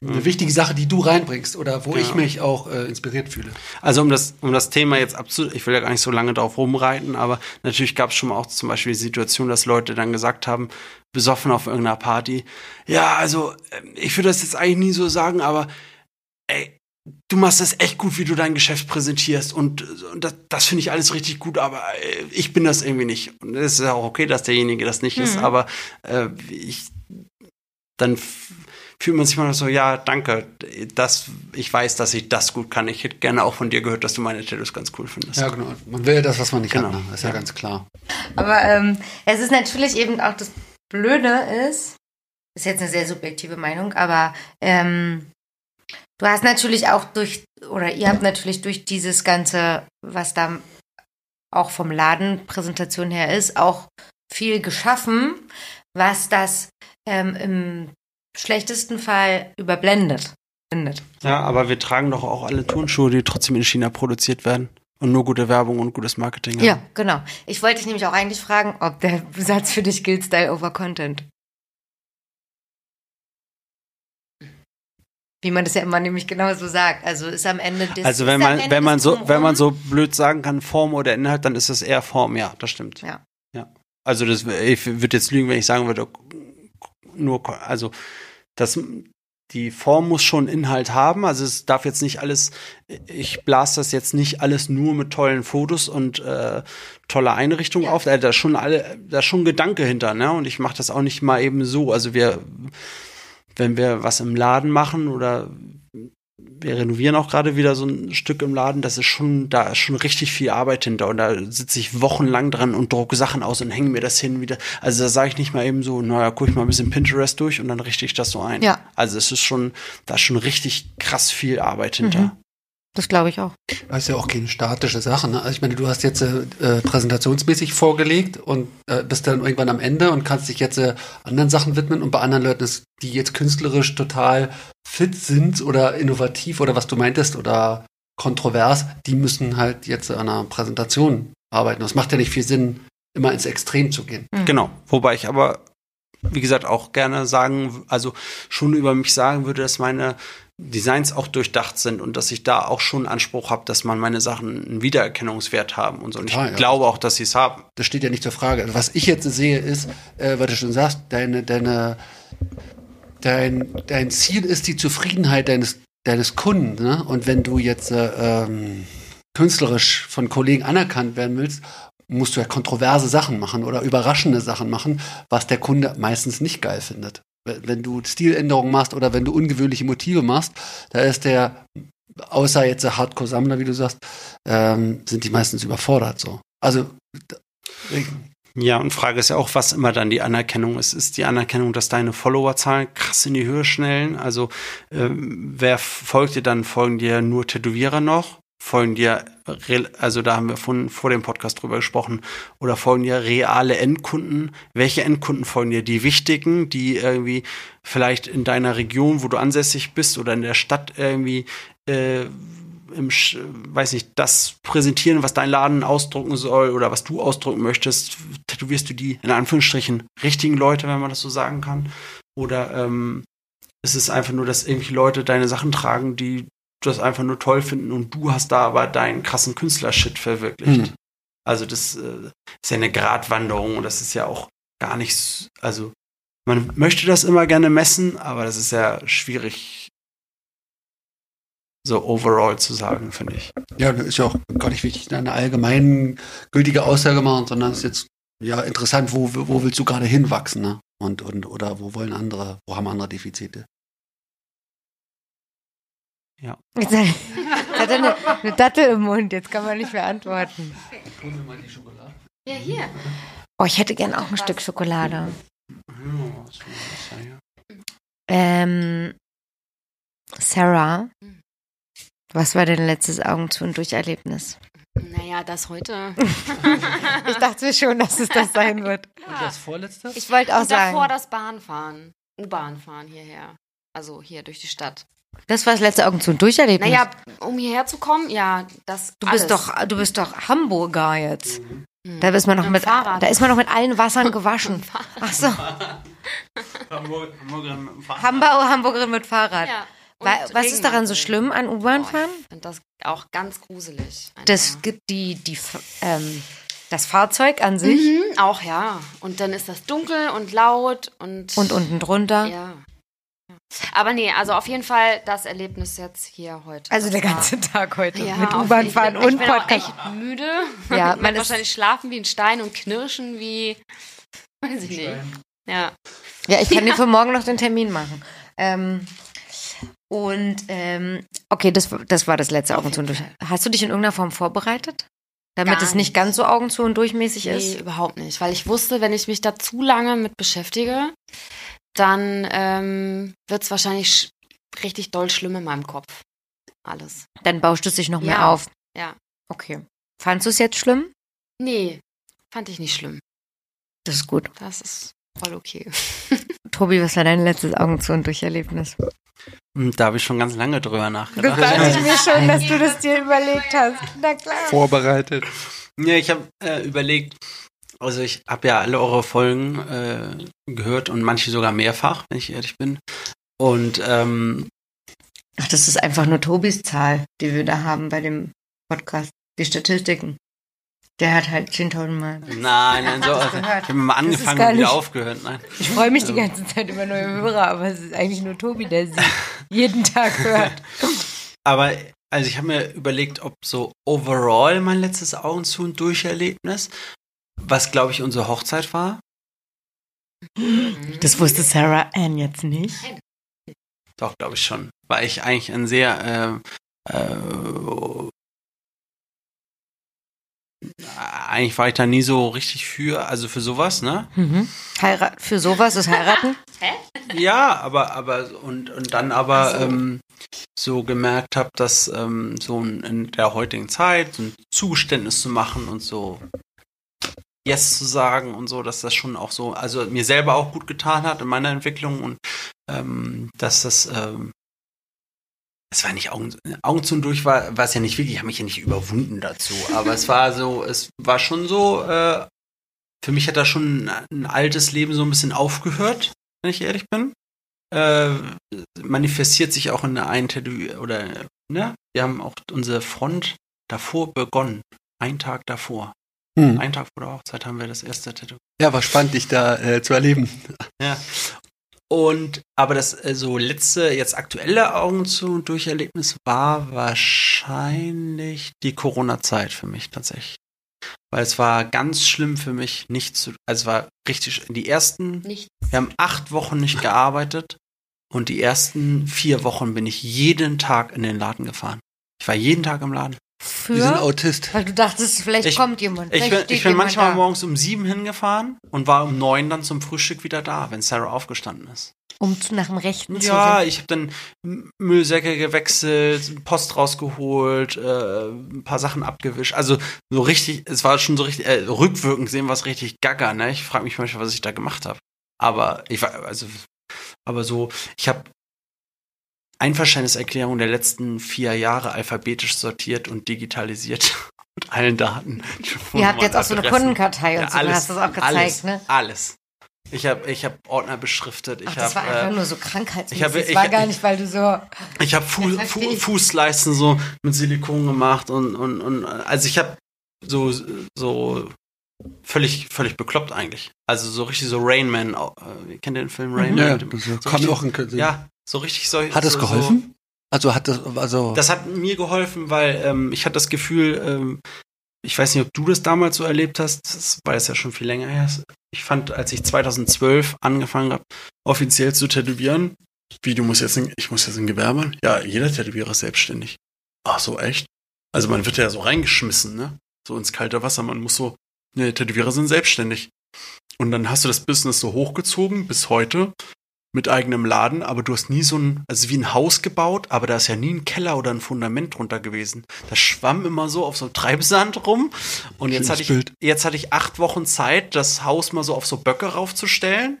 B: eine wichtige Sache, die du reinbringst oder wo ich
D: Genau.
B: mich auch äh, inspiriert fühle.
D: Also um das, um das Thema jetzt abzu, ich will ja gar nicht so lange drauf rumreiten, aber natürlich gab es schon mal auch zum Beispiel die Situation, dass Leute dann gesagt haben, besoffen auf irgendeiner Party, ja, also ähm, ich würde das jetzt eigentlich nie so sagen, aber ey, du machst das echt gut, wie du dein Geschäft präsentierst und, und das, das finde ich alles richtig gut, aber äh, ich bin das irgendwie nicht. Und es ist ja auch okay, dass derjenige das nicht ist,
A: Mhm.
D: aber äh, ich dann fühlt man sich mal so, ja, danke, das, ich weiß, dass ich das gut kann. Ich hätte gerne auch von dir gehört, dass du meine Tattoos ganz cool findest.
B: Ja, genau. Man will ja das, was man nicht
D: Genau.
B: hat. Ne? Das ist ja,
D: Ja.
B: ganz klar.
A: Aber ähm, es ist natürlich eben auch das Blöde ist, ist jetzt eine sehr subjektive Meinung, aber ähm, du hast natürlich auch durch, oder ihr habt natürlich durch dieses Ganze, was da auch vom Ladenpräsentation her ist, auch viel geschaffen, was das ähm, im schlechtesten Fall überblendet. Blendet.
D: Ja, aber wir tragen doch auch alle Turnschuhe, die trotzdem in China produziert werden und nur gute Werbung und gutes Marketing haben.
A: Ja, genau. Ich wollte dich nämlich auch eigentlich fragen, ob der Satz für dich gilt, Style over Content. Wie man das ja immer nämlich genau so sagt. Also ist am Ende des
D: Also wenn man, wenn man so,
A: Drumherum-
D: wenn man so blöd sagen kann, Form oder Inhalt, dann ist es eher Form, ja, das stimmt.
A: Ja.
D: Ja. Also das, ich würde jetzt lügen, wenn ich sagen würde, nur, also das, die Form muss schon Inhalt haben. Also es darf jetzt nicht alles, ich blase das jetzt nicht alles nur mit tollen Fotos und äh, toller Einrichtung
A: Ja.
D: auf. Da da ist schon alle, da ist schon Gedanke hinter, ne? Und ich mache das auch nicht mal eben so. Also wir, wenn wir was im Laden machen oder wir renovieren auch gerade wieder so ein Stück im Laden, das ist schon, da ist schon richtig viel Arbeit hinter und da sitze ich wochenlang dran und drucke Sachen aus und hänge mir das hin wieder. Also da sage ich nicht mal eben so, naja, gucke ich mal ein bisschen Pinterest durch und dann richte ich das so ein.
A: Ja.
D: Also es ist schon, da ist schon richtig krass viel Arbeit hinter.
A: Mhm. Das glaube ich auch.
B: Das ist ja auch keine statische Sache. Ne? Also ich meine, du hast jetzt äh, äh, präsentationsmäßig vorgelegt und äh, bist dann irgendwann am Ende und kannst dich jetzt äh, anderen Sachen widmen und bei anderen Leuten, ist, die jetzt künstlerisch total fit sind oder innovativ oder was du meintest oder kontrovers, die müssen halt jetzt an einer Präsentation arbeiten. Das macht ja nicht viel Sinn, immer ins Extrem zu gehen.
D: Genau. Wobei ich aber, wie gesagt, auch gerne sagen, also schon über mich sagen würde, dass meine Designs auch durchdacht sind und dass ich da auch schon Anspruch habe, dass man meine Sachen einen Wiedererkennungswert haben und so. Und ich
B: ja.
D: glaube auch, dass sie es haben.
B: Das steht ja nicht zur Frage. Also was ich jetzt sehe, ist, äh, was du schon sagst, deine, deine, dein, dein Ziel ist die Zufriedenheit deines, deines Kunden. Ne? Und wenn du jetzt äh, ähm, künstlerisch von Kollegen anerkannt werden willst, musst du ja kontroverse Sachen machen oder überraschende Sachen machen, was der Kunde meistens nicht geil findet. Wenn du Stiländerungen machst oder wenn du ungewöhnliche Motive machst, da ist der, außer jetzt der Hardcore-Sammler, wie du sagst, ähm, sind die meistens überfordert so. Also
D: Ja, und Frage ist ja auch, was immer dann die Anerkennung ist. Ist die Anerkennung, dass deine Followerzahlen krass in die Höhe schnellen? Also ähm, wer folgt dir dann? Folgen dir nur Tätowierer noch? Folgen dir, also da haben wir von, vor dem Podcast drüber gesprochen, oder folgen dir reale Endkunden? Welche Endkunden folgen dir? Die wichtigen, die irgendwie vielleicht in deiner Region, wo du ansässig bist oder in der Stadt irgendwie äh, im, weiß nicht, das präsentieren, was dein Laden ausdrucken soll oder was du ausdrucken möchtest, tätowierst du die in Anführungsstrichen richtigen Leute, wenn man das so sagen kann? Oder ähm, ist es einfach nur, dass irgendwelche Leute deine Sachen tragen, die das einfach nur toll finden und du hast da aber deinen krassen Künstlershit verwirklicht?
B: Hm.
D: Also das äh, ist ja eine Gratwanderung und das ist ja auch gar nichts, also man möchte das immer gerne messen, aber das ist ja schwierig so overall zu sagen, finde ich.
B: Ja, das ist ja auch gar nicht wichtig, eine allgemein gültige Aussage machen, sondern es ist jetzt ja interessant, wo, wo willst du gerade hinwachsen, ne? Und, und, oder wo wollen andere, wo haben andere Defizite?
A: Hat jetzt hat er eine, eine Dattel im Mund, jetzt kann man nicht mehr antworten.
C: Ja, hier.
A: Oh, ich hätte gern auch ein Stück Schokolade. Ähm, Sarah, was war dein letztes Augen zu und durch Erlebnis?
C: Naja, das heute.
A: Ich dachte schon, dass es das sein wird.
B: Das vorletzte?
A: Ich wollte auch
C: Und davor
A: sagen,
C: das Bahnfahren. U-Bahn fahren hierher. Also hier durch die Stadt.
A: Das war das letzte Augen zu und durch Erlebnis.
C: Naja, um hierher zu kommen, ja, das.
A: du bist
C: alles.
A: doch, du bist doch Hamburger jetzt.
C: Hm.
A: Da ist man noch
C: Mit
A: mit, da ist man noch mit allen Wassern gewaschen. Ach so,
D: Hamburg, Hamburgerin mit dem Fahrrad.
A: Hamburger, Hamburgerin mit Fahrrad.
C: Ja.
A: Was ist daran so schlimm an U-Bahn fahren?
C: Ich finde das auch ganz gruselig.
A: Das
C: einfach.
A: gibt die, die, ähm, das Fahrzeug an sich
C: Mhm, auch ja. Und dann ist das dunkel und laut und.
A: und unten drunter.
C: Ja. Aber nee, also auf jeden Fall das Erlebnis jetzt hier heute.
A: Also der
C: Das war-
A: ganze Tag heute
C: Ja,
A: mit U-Bahn
C: ich
A: fahren
C: bin,
A: und
C: ich bin auch
A: Podcast.
C: echt müde.
A: Ja,
C: man
A: man ist-
C: wahrscheinlich schlafen wie ein Stein und knirschen wie, weiß ich nicht. Ja.
A: Ja, ich kann dir für morgen noch den Termin machen. Ähm, und ähm, okay, das, das war das letzte Augen zu und durch. Hast du dich in irgendeiner Form vorbereitet? Damit
C: Gar
A: es nicht
C: nicht.
A: ganz so Augen zu und durchmäßig
C: Nee,
A: ist?
C: überhaupt nicht. Weil ich wusste, wenn ich mich da zu lange mit beschäftige, dann ähm, wird es wahrscheinlich sch richtig doll schlimm in meinem Kopf. Alles.
A: Dann bauscht es sich noch mehr
C: Ja.
A: auf.
C: Ja.
A: Okay. Fandst du es jetzt schlimm?
C: Nee, fand ich nicht schlimm.
A: Das ist gut.
C: Das ist voll okay.
A: Tobi, was war dein letztes Augen zu und durch Erlebnis?
D: Hm, Da habe ich schon ganz lange drüber nachgedacht.
A: mir schon, dass du das dir überlegt hast. Na klar.
D: Vorbereitet. Ja, ich habe äh, überlegt, also ich habe ja alle eure Folgen äh, gehört und manche sogar mehrfach, wenn ich ehrlich bin. Und ähm,
A: Ach, das ist einfach nur Tobis Zahl, die wir da haben bei dem Podcast. Die Statistiken. Der hat halt 10.000 Mal.
D: nein, nein, so, also, ich habe mal angefangen und wieder
A: nicht-
D: aufgehört. Nein.
A: Ich freue mich die ganze Zeit über neue Hörer, aber es ist eigentlich nur Tobi, der sie jeden Tag hört.
D: Aber also ich habe mir überlegt, ob so overall mein letztes Augen zu und durch Erlebnis, was glaube ich unsere Hochzeit war.
A: Das wusste Sarah Ann jetzt nicht.
D: doch, glaube ich schon. Weil ich eigentlich ein sehr äh, äh, eigentlich war ich da nie so richtig für, also für sowas, ne?
A: Mhm. Heirat, für sowas ist heiraten?
D: Ja, aber, aber, und, und dann aber so. ähm, so gemerkt habe, dass ähm, so in der heutigen Zeit so ein Zugeständnis zu machen und so Yes zu sagen und so, dass das schon auch so, also mir selber auch gut getan hat in meiner Entwicklung und ähm, dass das ähm, es war nicht Augen, Augen zu und durch, war, war es ja nicht wirklich, ich habe mich ja nicht überwunden dazu, aber es war so, es war schon so, äh, für mich hat da schon ein, altes Leben so ein bisschen aufgehört, wenn ich ehrlich bin. Äh, manifestiert sich auch in der einen Tattoo, oder, ne? Wir haben auch unsere Front davor begonnen. Ein Tag davor. Hm. Ein Tag vor der Hochzeit haben wir das erste Tattoo.
B: Ja, war spannend, dich da äh, zu erleben.
D: Ja. Und aber das äh, so letzte, jetzt aktuelle Augen zu Durcherlebnis war wahrscheinlich die Corona-Zeit für mich tatsächlich. Weil es war ganz schlimm für mich, nicht zu, also es war richtig, die ersten, Nichts. wir haben acht Wochen nicht gearbeitet und die ersten vier Wochen bin ich jeden Tag in den Laden gefahren. Ich war jeden Tag im Laden.
A: Für? Wir sind Autist. Weil du dachtest, vielleicht ich, kommt jemand.
D: Ich bin, ich bin manchmal da. morgens um sieben hingefahren und war um neun dann zum Frühstück wieder da, wenn Sarah aufgestanden ist.
A: Um zu, nach dem Rechten
D: ja, zu Ja, ich habe dann Müllsäcke gewechselt, Post rausgeholt, äh, ein paar Sachen abgewischt. Also so richtig, es war schon so richtig, äh, rückwirkend sehen wir es richtig gaga, ne? Ich frage mich manchmal, was ich da gemacht habe. Aber ich war, also, aber so, ich habe Einverständniserklärung der letzten vier Jahre alphabetisch sortiert und digitalisiert mit allen Daten.
A: Ihr habt jetzt auch so eine Kundenkartei und ja, so, alles, du hast das auch gezeigt,
D: alles,
A: ne?
D: Alles. Ich habe ich hab Ordner beschriftet. Ich
A: Ach, das
D: hab,
A: war einfach äh, nur so krankheitsmäßig. Ich hab, das war gar nicht, weil du so.
D: Ich habe Fu Fu Fußleisten so mit Silikon gemacht und und und also ich habe so so völlig völlig bekloppt eigentlich. Also so richtig so Rain Man. Äh, kennt ihr den Film Rain
B: Man? Ja,
D: das
B: so kam auch in
D: Ja, so richtig so.
B: Hat es geholfen? So, also hat das, also.
D: Das hat mir geholfen, weil ähm, ich hatte das Gefühl, ähm, ich weiß nicht, ob du das damals so erlebt hast, das war jetzt ja schon viel länger her. Ich fand, als ich 2012 angefangen habe, offiziell zu tätowieren, wie du musst jetzt, in, ich muss jetzt ein Gewerbe? Ja, jeder Tätowierer ist selbstständig. Ach so, echt? Also man wird ja so reingeschmissen, ne? So ins kalte Wasser. Man muss so, ne, Tätowierer sind selbstständig. Und dann hast du das Business so hochgezogen bis heute mit eigenem Laden, aber du hast nie so ein, also wie ein Haus gebaut, aber da ist ja nie ein Keller oder ein Fundament drunter gewesen. Das schwamm immer so auf so Treibsand rum. Und jetzt hatte, ich, jetzt hatte ich acht Wochen Zeit, das Haus mal so auf so Böcke raufzustellen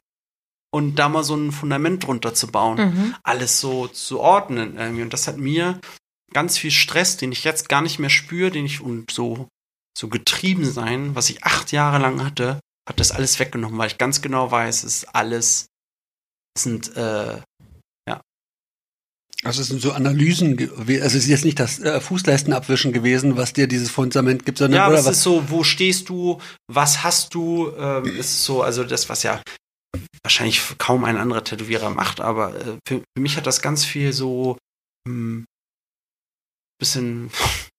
D: und da mal so ein Fundament drunter zu bauen. Mhm. Alles so zu ordnen irgendwie. Und das hat mir ganz viel Stress, den ich jetzt gar nicht mehr spüre, den ich und so, so getrieben sein, was ich acht Jahre lang hatte, hat das alles weggenommen, weil ich ganz genau weiß, es ist alles sind, äh, ja.
B: Also es sind so Analysen, also es ist jetzt nicht das äh, Fußleistenabwischen gewesen, was dir dieses Fundament gibt, sondern
D: ja,
B: oder
D: es was? ist so, wo stehst du, was hast du, ähm, ist so, also das, was ja wahrscheinlich kaum ein anderer Tätowierer macht, aber äh, für, für, mich hat das ganz viel so hm, bisschen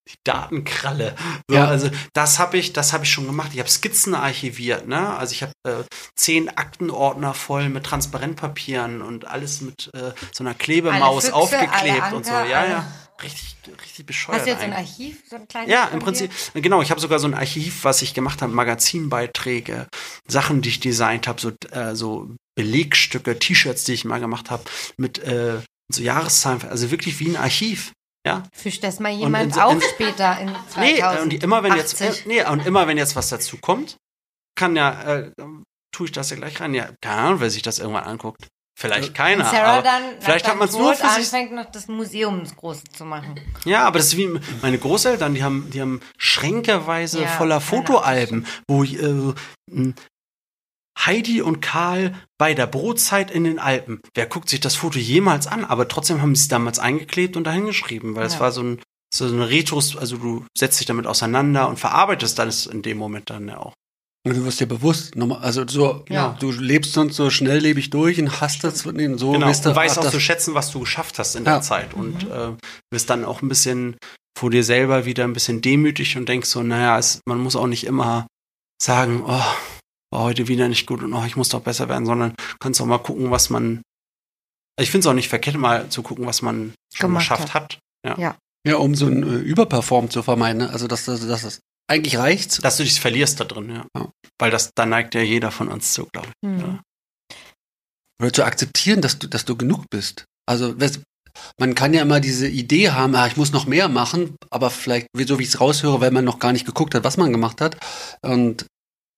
D: die Datenkralle. So, ja. Also das habe ich, das habe ich schon gemacht. Ich habe Skizzen archiviert, ne? Also ich habe äh, zehn Aktenordner voll mit Transparentpapieren und alles mit äh, so einer Klebemaus Füchse, aufgeklebt Anker, und so. Ja, ja. Richtig, richtig bescheuert.
A: Hast du jetzt ein Archiv, so ein kleines?
D: Ja, im Prinzip, genau. Ich habe sogar so ein Archiv, was ich gemacht habe, Magazinbeiträge, Sachen, die ich designt habe, so, äh, so Belegstücke, T-Shirts, die ich mal gemacht habe, mit äh, so Jahreszahlen, also wirklich wie ein Archiv. Ja.
A: Fischt das mal jemand in, auf in, später in 2000.
D: Nee, und immer wenn jetzt nee, und immer wenn jetzt was dazu kommt, kann ja äh, tue ich das ja gleich rein. Ja, keine Ahnung, wer sich das irgendwann anguckt. Vielleicht keiner. Und Sarah dann vielleicht hat man es nur für
A: anfängt noch das Museumsgroße zu machen.
D: Ja, aber das ist wie meine Großeltern, die haben die haben schränkeweise ja, voller Fotoalben, wo äh, Heidi und Karl bei der Brotzeit in den Alpen. Wer guckt sich das Foto jemals an? Aber trotzdem haben sie es damals eingeklebt und dahingeschrieben, weil es ja. war so ein so eine Retros, also du setzt dich damit auseinander und verarbeitest das in dem Moment dann ja auch.
B: Und du wirst dir bewusst, also so, ja. du lebst sonst so schnelllebig durch und hast das so
D: genau.
B: du,
D: und weißt auch zu schätzen, was du geschafft hast in ja. der Zeit und mhm. äh, wirst dann auch ein bisschen vor dir selber wieder ein bisschen demütig und denkst so, naja, es, man muss auch nicht immer sagen, oh, war heute wieder nicht gut und oh, ich muss doch besser werden, sondern kannst auch mal gucken, was man Also ich finde es auch nicht verkehrt, mal zu gucken, was man schon
A: Gemacht
D: geschafft hat. Ja.
A: Ja.
B: Ja, um so ein äh, Überperform zu vermeiden. Ne? Also, dass, dass das eigentlich reicht.
D: Dass du dich verlierst da drin, ja.
B: Ja.
D: Weil das, da neigt ja jeder von uns zu, glaube ich.
A: Mhm.
D: Ja.
B: Oder zu akzeptieren, dass du, dass du genug bist. Also, man kann ja immer diese Idee haben, ah, ich muss noch mehr machen, aber vielleicht, so wie ich es raushöre, weil man noch gar nicht geguckt hat, was man gemacht hat. Und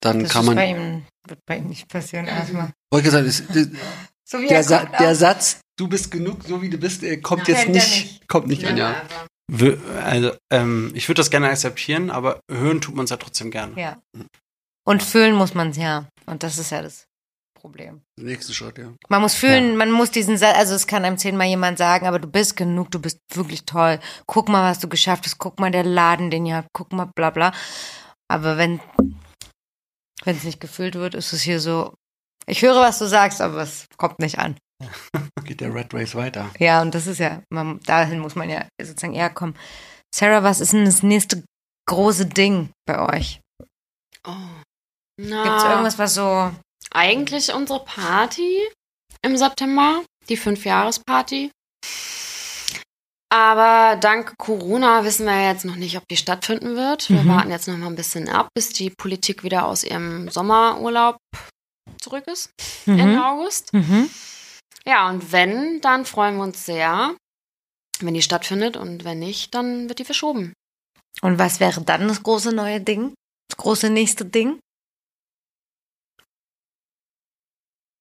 B: dann
A: Das
B: kann
A: ist
B: man.
A: bei ihm, wird bei ihm nicht passieren erstmal.
B: Wollte gesagt, es- es-
A: So wie
B: der,
A: er
B: Sa der
A: auch.
B: Satz, du bist genug, so wie du bist, äh, kommt
A: Nein,
B: jetzt nicht,
A: nicht.
B: kommt nicht an, ja.
D: Also, ähm, ich würde das gerne akzeptieren, aber hören tut man es ja trotzdem gerne.
A: Ja. Und fühlen muss man es ja. Und das ist ja das Problem.
B: Der nächste Schritt, ja.
A: Man muss fühlen, man muss diesen Satz, also es kann einem zehnmal jemand sagen, aber du bist genug, du bist wirklich toll. Guck mal, was du geschafft hast, guck mal der Laden, den ihr habt, guck mal, bla bla. Aber wenn wenn es nicht gefühlt wird, ist es hier so, ich höre, was du sagst, aber es kommt nicht an.
B: Geht der Red Race weiter.
A: Ja, und das ist ja, man, dahin muss man ja sozusagen eher kommen. Sarah, was ist denn das nächste große Ding bei euch?
C: Oh. Na,
A: Gibt es irgendwas, was so,
C: Eigentlich unsere Party im September, die Fünfjahresparty. Aber dank Corona wissen wir jetzt noch nicht, ob die stattfinden wird. Wir
A: Mhm.
C: warten jetzt noch mal ein bisschen ab, bis die Politik wieder aus ihrem Sommerurlaub zurück ist, Ende
A: mhm.
C: August.
A: Mhm.
C: Ja, und wenn, dann freuen wir uns sehr, wenn die stattfindet. Und wenn nicht, dann wird die verschoben.
A: Und was wäre dann das große neue Ding? Das große nächste Ding?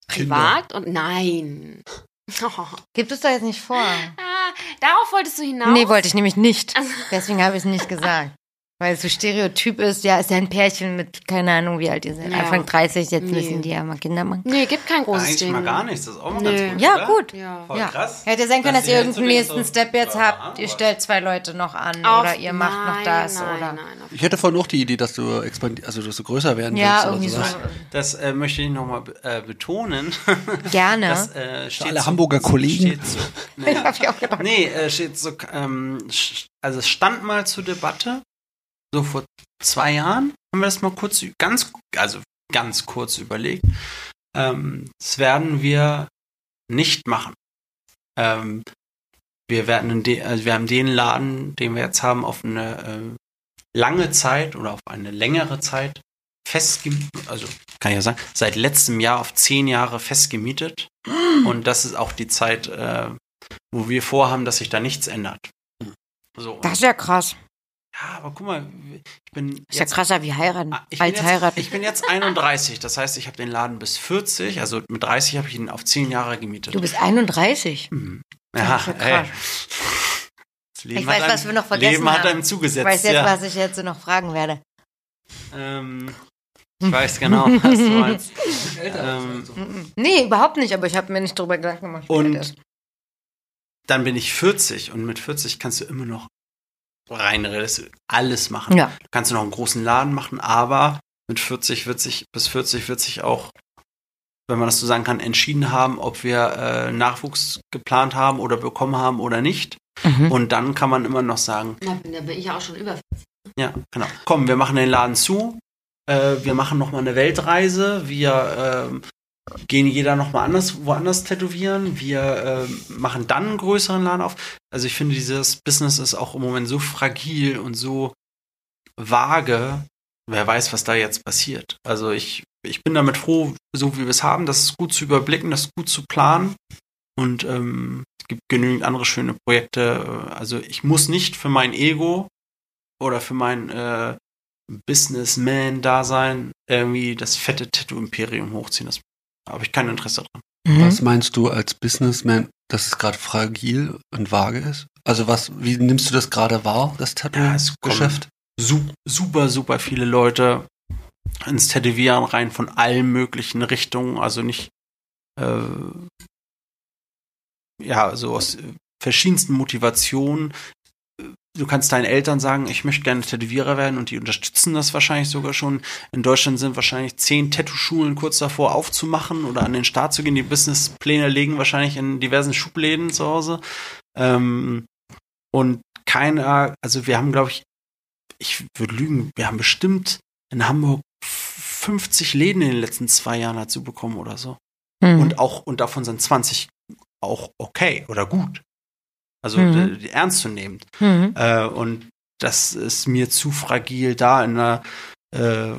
B: Kinder.
C: Privat und nein. Oh.
A: Gibt es da jetzt nicht vor?
C: Darauf wolltest du hinaus?
A: Nee, wollte ich nämlich nicht.
C: Also-
A: Deswegen habe ich es nicht gesagt. Weil es so Stereotyp ist, ja, ist ja ein Pärchen mit, keine Ahnung, wie alt ihr seid.
C: Ja.
A: Anfang 30, jetzt
C: Nee.
A: müssen die ja mal Kinder machen.
C: Nee, gibt kein großes
D: Eigentlich
C: Ding.
D: mal gar nichts, das ist auch mal
C: Nö.
D: ganz gut.
A: Ja,
D: oder?
A: gut.
C: Ja.
D: Voll
A: ja.
D: krass.
A: Hätte sein können, dass,
D: Dass
A: ihr irgendeinen
D: so
A: nächsten
D: so-
A: Step jetzt
D: Ja,
A: habt. Ihr stellt zwei Leute noch an
C: Auf-
A: oder ihr macht noch
C: nein,
A: das
C: nein,
A: oder.
C: Nein,
B: Ich hätte vorhin auch die Idee, dass du expandi also dass du größer werden
A: Ja,
B: willst
A: irgendwie so.
B: oder sowas.
D: Das äh, möchte ich nochmal äh, betonen.
A: Gerne.
D: Das äh, steht
B: alle
D: so-
B: Hamburger Kollegen.
D: Steht so, nee,
A: hab ich auch gedacht.
D: nee äh, steht so, ähm, also es stand mal zur Debatte, so vor zwei Jahren haben wir das mal kurz, ganz, also ganz kurz überlegt. Ähm, das werden wir nicht machen. Ähm, wir werden in de, also wir haben den Laden, den wir jetzt haben, auf eine äh, lange Zeit oder auf eine längere Zeit festgemietet, also kann ich ja sagen, seit letztem Jahr auf zehn Jahre festgemietet. Und das ist auch die Zeit, äh, wo wir vorhaben, dass sich da nichts ändert. So.
A: Das ist ja krass.
D: Ja, aber guck mal, ich bin
A: ist ja krasser wie heiraten.
D: Ah, ich bin,
A: Als
D: jetzt,
A: heiraten.
D: ich bin jetzt 31, das heißt, ich habe den Laden bis 40, also mit 30 habe ich ihn auf 10 Jahre gemietet.
A: Du bist 31.
D: Mhm. Ja,
A: ja
D: ey.
A: krass.
D: Das Leben
A: Ich weiß,
D: hat einem,
A: was wir noch vergessen
D: Leben hat
A: haben.
D: einem
A: Ich
D: zugesetzt.
A: weiß jetzt,
D: ja.
A: was ich jetzt noch fragen werde.
D: Ähm, ich weiß genau, was du meinst. ähm,
A: Mhm. Nee, überhaupt nicht, aber ich habe mir nicht drüber Gedanken gemacht.
D: Und-
A: alt
D: dann bin ich 40 und mit 40 kannst du immer noch rein realistisch alles machen.
A: Ja.
D: Du kannst du noch einen großen Laden machen, aber mit 40 wird sich, bis 40 wird sich auch, wenn man das so sagen kann, entschieden haben, ob wir äh, Nachwuchs geplant haben oder bekommen haben oder nicht.
A: Mhm.
D: Und dann kann man immer noch sagen,
C: Na, da bin ich ja auch schon über.
D: ja, genau. Komm, wir machen den Laden zu. Äh, wir machen noch mal eine Weltreise. Wir ähm, gehen jeder noch mal anders, woanders tätowieren. Wir ähm, machen dann einen größeren Laden auf. Also ich finde, dieses Business ist auch im Moment so fragil und so vage. Wer weiß, was da jetzt passiert. Also ich, ich bin damit froh, so wie wir es haben. Das ist gut zu überblicken, das ist gut zu planen. Und ähm, es gibt genügend andere schöne Projekte. Also ich muss nicht für mein Ego oder für mein äh, Businessman-Dasein irgendwie das fette Tattoo-Imperium hochziehen. Das habe ich kein Interesse dran.
A: Mhm.
B: Was meinst du als Businessman, dass es gerade fragil und vage ist? Also was, wie nimmst du das gerade wahr, das
D: Ja, es
B: Tattoo-Geschäft?
D: Su super, super viele Leute ins Tätowieren rein von allen möglichen Richtungen. Also nicht, äh, ja, so aus verschiedensten Motivationen. Du kannst deinen Eltern sagen, ich möchte gerne Tätowierer werden und die unterstützen das wahrscheinlich sogar schon. In Deutschland sind wahrscheinlich zehn Tattoo-Schulen kurz davor aufzumachen oder an den Start zu gehen. Die Businesspläne liegen wahrscheinlich in diversen Schubläden zu Hause. Ähm, und keiner, also wir haben, glaube ich, ich würde lügen, wir haben bestimmt in Hamburg 50 Läden in den letzten zwei Jahren dazu bekommen oder so.
A: Mhm.
D: Und auch, und davon sind 20 auch okay oder gut. Also
A: Mhm.
D: ernst zu nehmen.
A: Mhm.
D: Äh, und das ist mir zu fragil da in einer äh,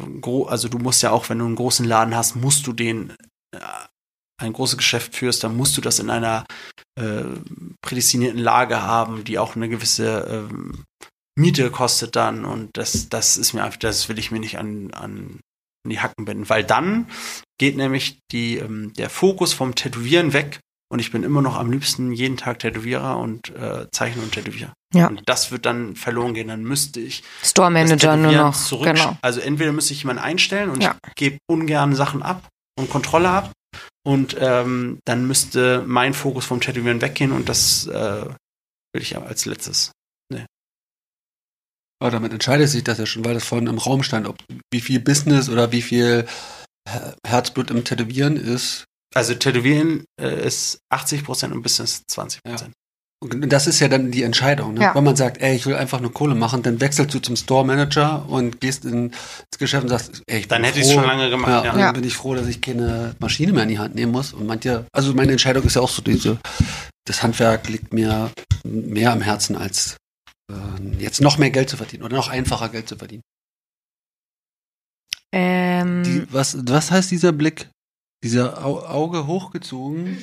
D: also du musst ja auch, wenn du einen großen Laden hast, musst du den äh, ein großes Geschäft führst, dann musst du das in einer äh, prädestinierten Lage haben, die auch eine gewisse ähm, Miete kostet dann und das, das ist mir einfach, das will ich mir nicht an, an an die Hacken binden, weil dann geht nämlich die, ähm, der Fokus vom Tätowieren weg und ich bin immer noch am liebsten jeden Tag Tätowierer und äh, Zeichner und Tätowierer.
A: Ja.
D: Und das wird dann verloren gehen, dann müsste ich
A: Store Manager nur noch.
D: zurück.
A: Genau.
D: Also entweder müsste ich jemanden einstellen und
A: Ja.
D: ich gebe ungern Sachen ab und Kontrolle ab und ähm, dann müsste mein Fokus vom Tätowieren weggehen und das äh, will ich ja als letztes.
B: Aber damit entscheidet sich das ja schon, weil das vorhin im Raum stand, ob wie viel Business oder wie viel Her- Herzblut im Tätowieren ist.
D: Also Tätowieren äh, ist 80 Prozent und Business 20 Prozent.
B: Und das ist ja dann die Entscheidung. Ne?
A: Ja.
B: Wenn man sagt, ey, ich will einfach nur Kohle machen, dann wechselst du zum Store Manager und gehst in, ins Geschäft und sagst, ey, ich bin
D: Dann hätte ich es schon lange gemacht.
B: Ja,
D: Ja.
A: Ja.
B: dann bin ich froh, dass ich keine Maschine mehr in die Hand nehmen muss. Und manche, also meine Entscheidung ist ja auch so diese, das Handwerk liegt mir mehr am Herzen als äh, jetzt noch mehr Geld zu verdienen oder noch einfacher Geld zu verdienen.
A: Ähm,
B: Die, was, was heißt dieser Blick? Dieser Au Auge hochgezogen?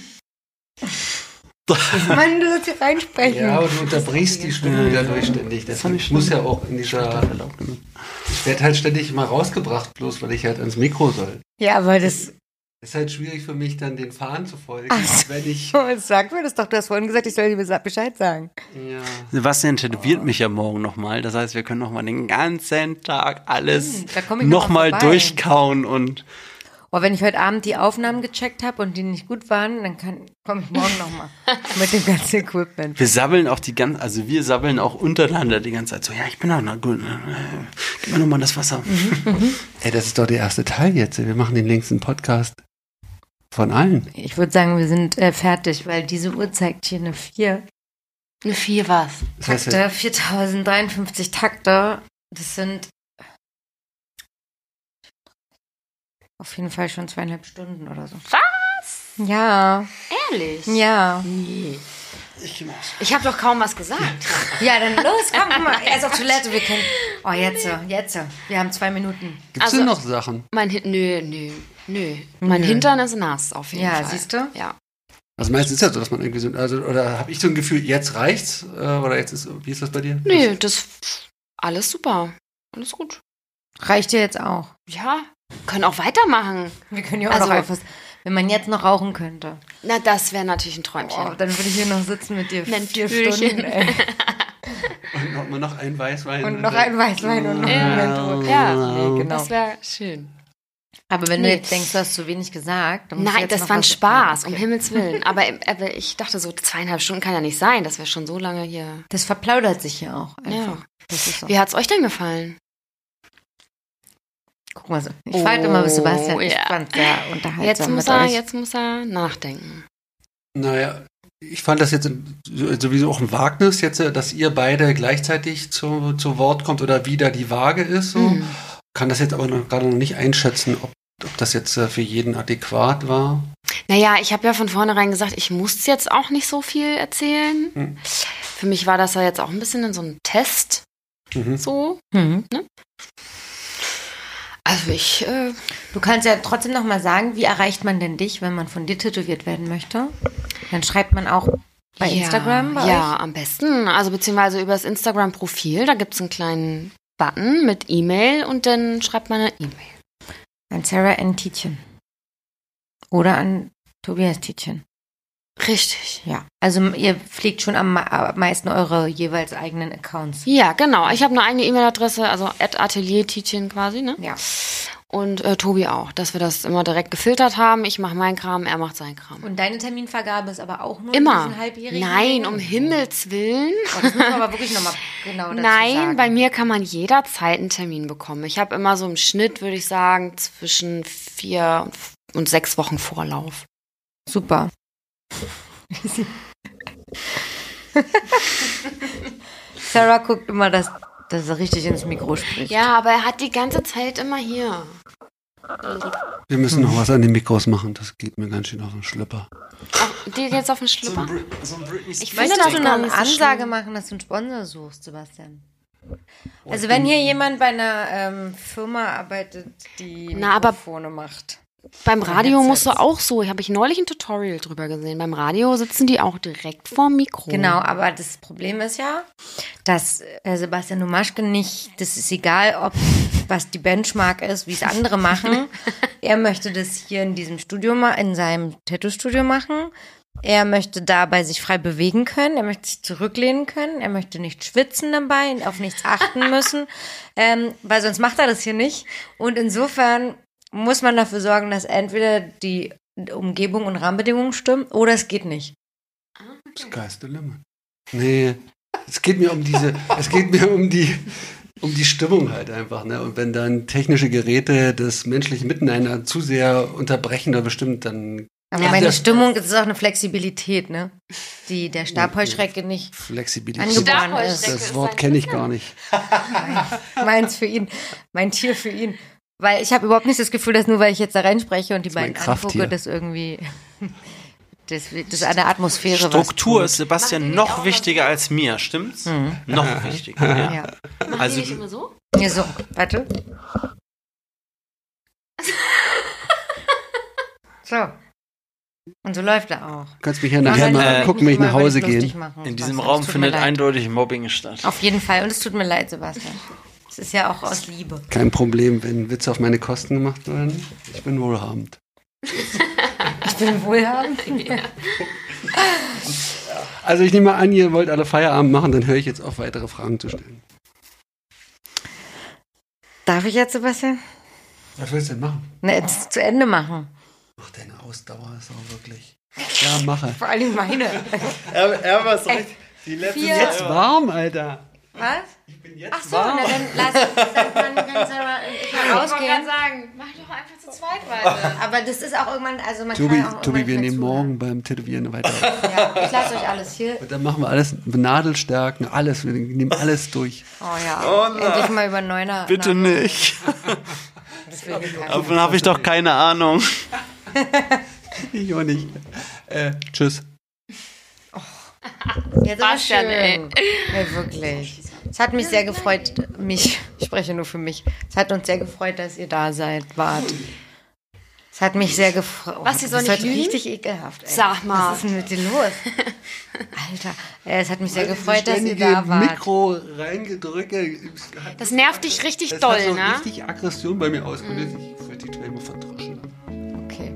A: Mann, du sollst hier reinsprechen.
B: Ja, aber du unterbrichst die Stimme dadurch ständig. Das
D: fand ich
B: ich muss ja auch in dieser. Ich werde halt ständig immer rausgebracht, bloß weil ich halt ans Mikro soll.
A: Ja, aber das.
B: Es ist halt schwierig für mich, dann den Faden zu folgen,
A: Ach so.
B: wenn ich.
A: Sag mir das doch. Du hast vorhin gesagt, ich soll dir Bescheid sagen.
B: Ja.
D: Sebastian tätowiert mich ja morgen nochmal. Das heißt, wir können nochmal den ganzen Tag alles
A: Hm, ich
D: nochmal
A: mal
D: durchkauen und
A: Oh, wenn ich heute Abend die Aufnahmen gecheckt habe und die nicht gut waren, dann kann komme ich morgen nochmal mit dem ganzen Equipment.
D: wir sabbeln auch die ganze, also wir sabbeln auch untereinander die ganze Zeit so, ja, ich bin auch na gut, äh, gib mir nochmal das Wasser.
A: Mhm.
B: Ey, das ist doch der erste Teil jetzt. Wir machen den längsten Podcast von allen.
A: Ich würde sagen, wir sind äh, fertig, weil diese Uhr zeigt hier eine 4
C: Eine vier was?
B: Das heißt,
A: Takte, 4053 Takte. Das sind auf jeden Fall schon zweieinhalb Stunden oder so.
C: Was?
A: Ja,
C: Ehrlich?
A: ja.
C: Nee.
D: Ich.
C: Ich habe doch kaum was gesagt.
A: Ja, dann los, komm mal. Er ist auf Toilette, wir können. Oh, jetzt, so, jetzt. so. Wir haben zwei Minuten.
B: Gibt's
C: also-
B: denn noch Sachen?
C: Mein nö, nö, nö. Mein
A: Nö.
C: Hintern ist nass auf jeden
A: Ja,
C: Fall.
A: siehst du?
C: Ja.
B: Also meistens ist ja so, dass man irgendwie so, also, oder habe ich so ein Gefühl, jetzt reicht's? Äh, oder jetzt ist, wie ist das bei dir?
C: Nö, das alles super. Alles gut.
A: Reicht dir jetzt auch.
C: Ja, können auch weitermachen.
A: Wir können ja auch
C: Also-
A: noch etwas. Wenn man jetzt noch rauchen könnte.
C: Na, das wäre natürlich ein Träumchen.
A: Oh, dann würde ich hier noch sitzen mit dir vier
C: Natürlich.
A: Stunden. Ey.
B: Und noch mal noch ein Weißwein.
A: Und noch ein Weißwein und noch ein Mento.
C: Ja,
A: Nee, genau.
C: Das wäre schön.
A: Aber wenn du
C: Nee.
A: jetzt denkst, du hast zu wenig gesagt, dann musst du
C: Nein,
A: jetzt
C: das
A: noch
C: war ein
A: was-
C: Spaß,
A: Okay.
C: um Himmels Willen. Aber, aber ich dachte so, zweieinhalb Stunden kann ja nicht sein, dass wir schon so lange hier.
A: Das verplaudert sich ja auch einfach.
C: Ja.
A: Das ist so.
C: Wie hat's euch denn gefallen?
A: Guck mal so. Ich fand immer mit Sebastian. Ich
C: ja.
A: fand sehr unterhaltsam
C: Jetzt muss
A: mit
C: er,
A: euch.
C: jetzt muss er nachdenken.
B: Naja, ich fand das jetzt sowieso auch ein Wagnis, jetzt, äh, dass ihr beide gleichzeitig zu, zu Wort kommt oder wie da die Waage ist. So.
C: Mhm.
B: Kann das jetzt aber noch, gerade noch nicht einschätzen, ob, ob das jetzt äh, für jeden adäquat war.
C: Naja, ich habe ja von vornherein gesagt, ich muss jetzt auch nicht so viel erzählen.
B: Hm.
C: Für mich war das ja jetzt auch ein bisschen in so einem Test
B: Mhm.
C: so.
A: Mhm.
C: Also ich, äh,
A: Du kannst ja trotzdem noch mal sagen, wie erreicht man denn dich, wenn man von dir tätowiert werden möchte? Dann schreibt man auch bei
C: ja,
A: Instagram bei
C: Ja,
A: euch?
C: am besten. Also beziehungsweise über das Instagram-Profil, da gibt es einen kleinen Button mit E-Mail und dann schreibt man eine E-Mail.
A: An Sarah N. Tietjen. Oder an Tobias Tietjen.
C: Richtig.
A: Ja. Also ihr pflegt schon am, me- am meisten eure jeweils eigenen Accounts.
C: Ja, genau. Ich habe eine eigene E-Mail-Adresse, also at Atelier-Tietjen quasi, ne?
A: Ja.
C: Und äh, Tobi auch, dass wir das immer direkt gefiltert haben. Ich mache meinen Kram, er macht seinen Kram.
A: Und deine Terminvergabe ist aber auch nur
C: Immer.
A: diesen halbjährigen
C: Nein, um Himmels Willen.
A: Oh, das muss man aber wirklich nochmal genau dazu
C: Nein,
A: sagen.
C: bei mir kann man jederzeit einen Termin bekommen. Ich habe immer so im Schnitt, würde ich sagen, zwischen vier und sechs Wochen Vorlauf.
A: Super. Sarah guckt immer, dass, dass er richtig ins Mikro spricht.
C: Ja, aber er hat die ganze Zeit immer hier.
B: Wir müssen noch was an den Mikros machen, das geht mir ganz schön auf den Schlüpper.
C: Auch dir geht's auf den Schlüpper?
D: So ein Britney
C: Ich
D: Spears
C: finde
A: Möchtest
C: das
A: du noch eine
C: so
A: Ansage
C: schlimm.
A: machen, dass du einen Sponsor suchst, Sebastian? Also wenn hier jemand bei einer ähm, Firma arbeitet, die
C: Na, aber-
A: Mikrofone macht.
C: Beim Radio musst du auch so, habe ich neulich ein Tutorial drüber gesehen. Beim Radio sitzen die auch direkt vorm Mikro.
A: Genau, aber das Problem ist ja, dass äh, Sebastian Numaschke nicht, das ist egal, ob was die Benchmark ist, wie es andere machen. er möchte das hier in diesem Studio, in seinem Tattoo-Studio machen. Er möchte dabei sich frei bewegen können, er möchte sich zurücklehnen können, er möchte nicht schwitzen dabei, auf nichts achten müssen, ähm, weil sonst macht er das hier nicht. Und insofern muss man dafür sorgen, dass entweder die Umgebung und Rahmenbedingungen stimmen oder es geht nicht.
B: Sky's the limit. Nee, es geht mir um diese, es geht mir um die, um die Stimmung halt einfach, ne? Und wenn dann technische Geräte das menschliche Miteinander zu sehr unterbrechen oder bestimmt, dann
A: Aber
B: Ja,
A: meine Stimmung ist auch eine Flexibilität, ne? Die der Stabheuschrecke nicht
B: Flexibilität.
A: angeboren ist.
B: Das Wort kenne ich gar nicht.
A: Meins für ihn, mein Tier für ihn. Weil ich habe überhaupt nicht das Gefühl, dass nur weil ich jetzt da reinspreche und die beiden angucke, das irgendwie das, das eine Atmosphäre
D: Struktur
A: was
D: ist Sebastian noch wichtiger als mir, stimmt's? Noch wichtiger. Ja.
A: Ja.
C: Machen
D: Also
C: nicht immer so?
A: ja, so, warte. So. Und so läuft er auch.
B: Du kannst mich ja nachher mal gucken, wenn ich nach Hause gehe.
D: In diesem. Raum findet eindeutig Mobbing statt.
A: Auf jeden Fall. Und es tut mir leid, Sebastian. Es ist ja auch aus Liebe.
B: Kein Problem, wenn Witze auf meine Kosten gemacht werden. Ich bin wohlhabend.
A: Ich bin wohlhabend.
B: Also ich nehme an, ihr wollt alle Feierabend machen, dann höre ich jetzt auf, weitere Fragen zu stellen.
A: Darf ich jetzt, Sebastian?
B: Was willst du denn machen?
A: Ne, jetzt zu Ende machen.
B: Ach, deine Ausdauer ist auch wirklich. Ja, mache.
A: Vor allem meine.
D: Er, er war so die letzte
A: Vier.
B: Jetzt warm, Alter.
A: Was?
B: Ich bin jetzt
A: Ach so, na dann lass dann kann, kannst du aber ich mal rausgehen.
C: sagen, mach doch einfach zu zweit weiter.
A: Aber das ist auch irgendwann, also man
B: Tobi,
A: kann auch
B: Tobi, wir
A: nicht
B: nehmen morgen beim Tätowieren weiter.
A: Ja, ich lasse euch alles hier.
B: Und dann machen wir alles, Nadelstärken, alles, wir nehmen alles durch.
A: Oh ja, endlich mal über Neuner.
D: Bitte nicht.
A: Hier keiner.
D: Davon habe ich doch keine Ahnung.
B: Ich auch nicht. Äh, tschüss.
A: Jetzt aber
C: Bastian,
A: schön.
C: ey.
A: Ja, wirklich. Es hat mich sehr gefreut, mich, ich spreche nur für mich. Es hat uns sehr gefreut, dass ihr da seid, wart. Es hat mich sehr gefreut.
C: Was, ihr soll
A: das ist
C: nicht lügen?
A: richtig ekelhaft. Ey.
C: Sag mal.
A: Was ist denn mit dir los? Alter, es hat mich sehr gefreut, dass ihr da wart.
B: Mikro reingedrücke.
C: Das nervt dich richtig
B: das
C: doll,
B: hat so
C: ne?
B: richtig Aggression bei mir ausgelöst. Ich würde die Träne verdroschen.
A: Okay,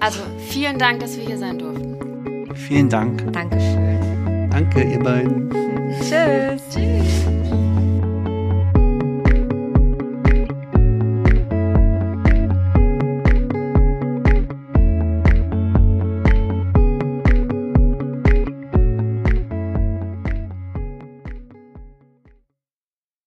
C: Also, vielen Dank, dass wir hier sein durften.
D: Vielen Dank.
A: Dankeschön.
B: Danke, ihr beiden.
A: Tschüss. Tschüss.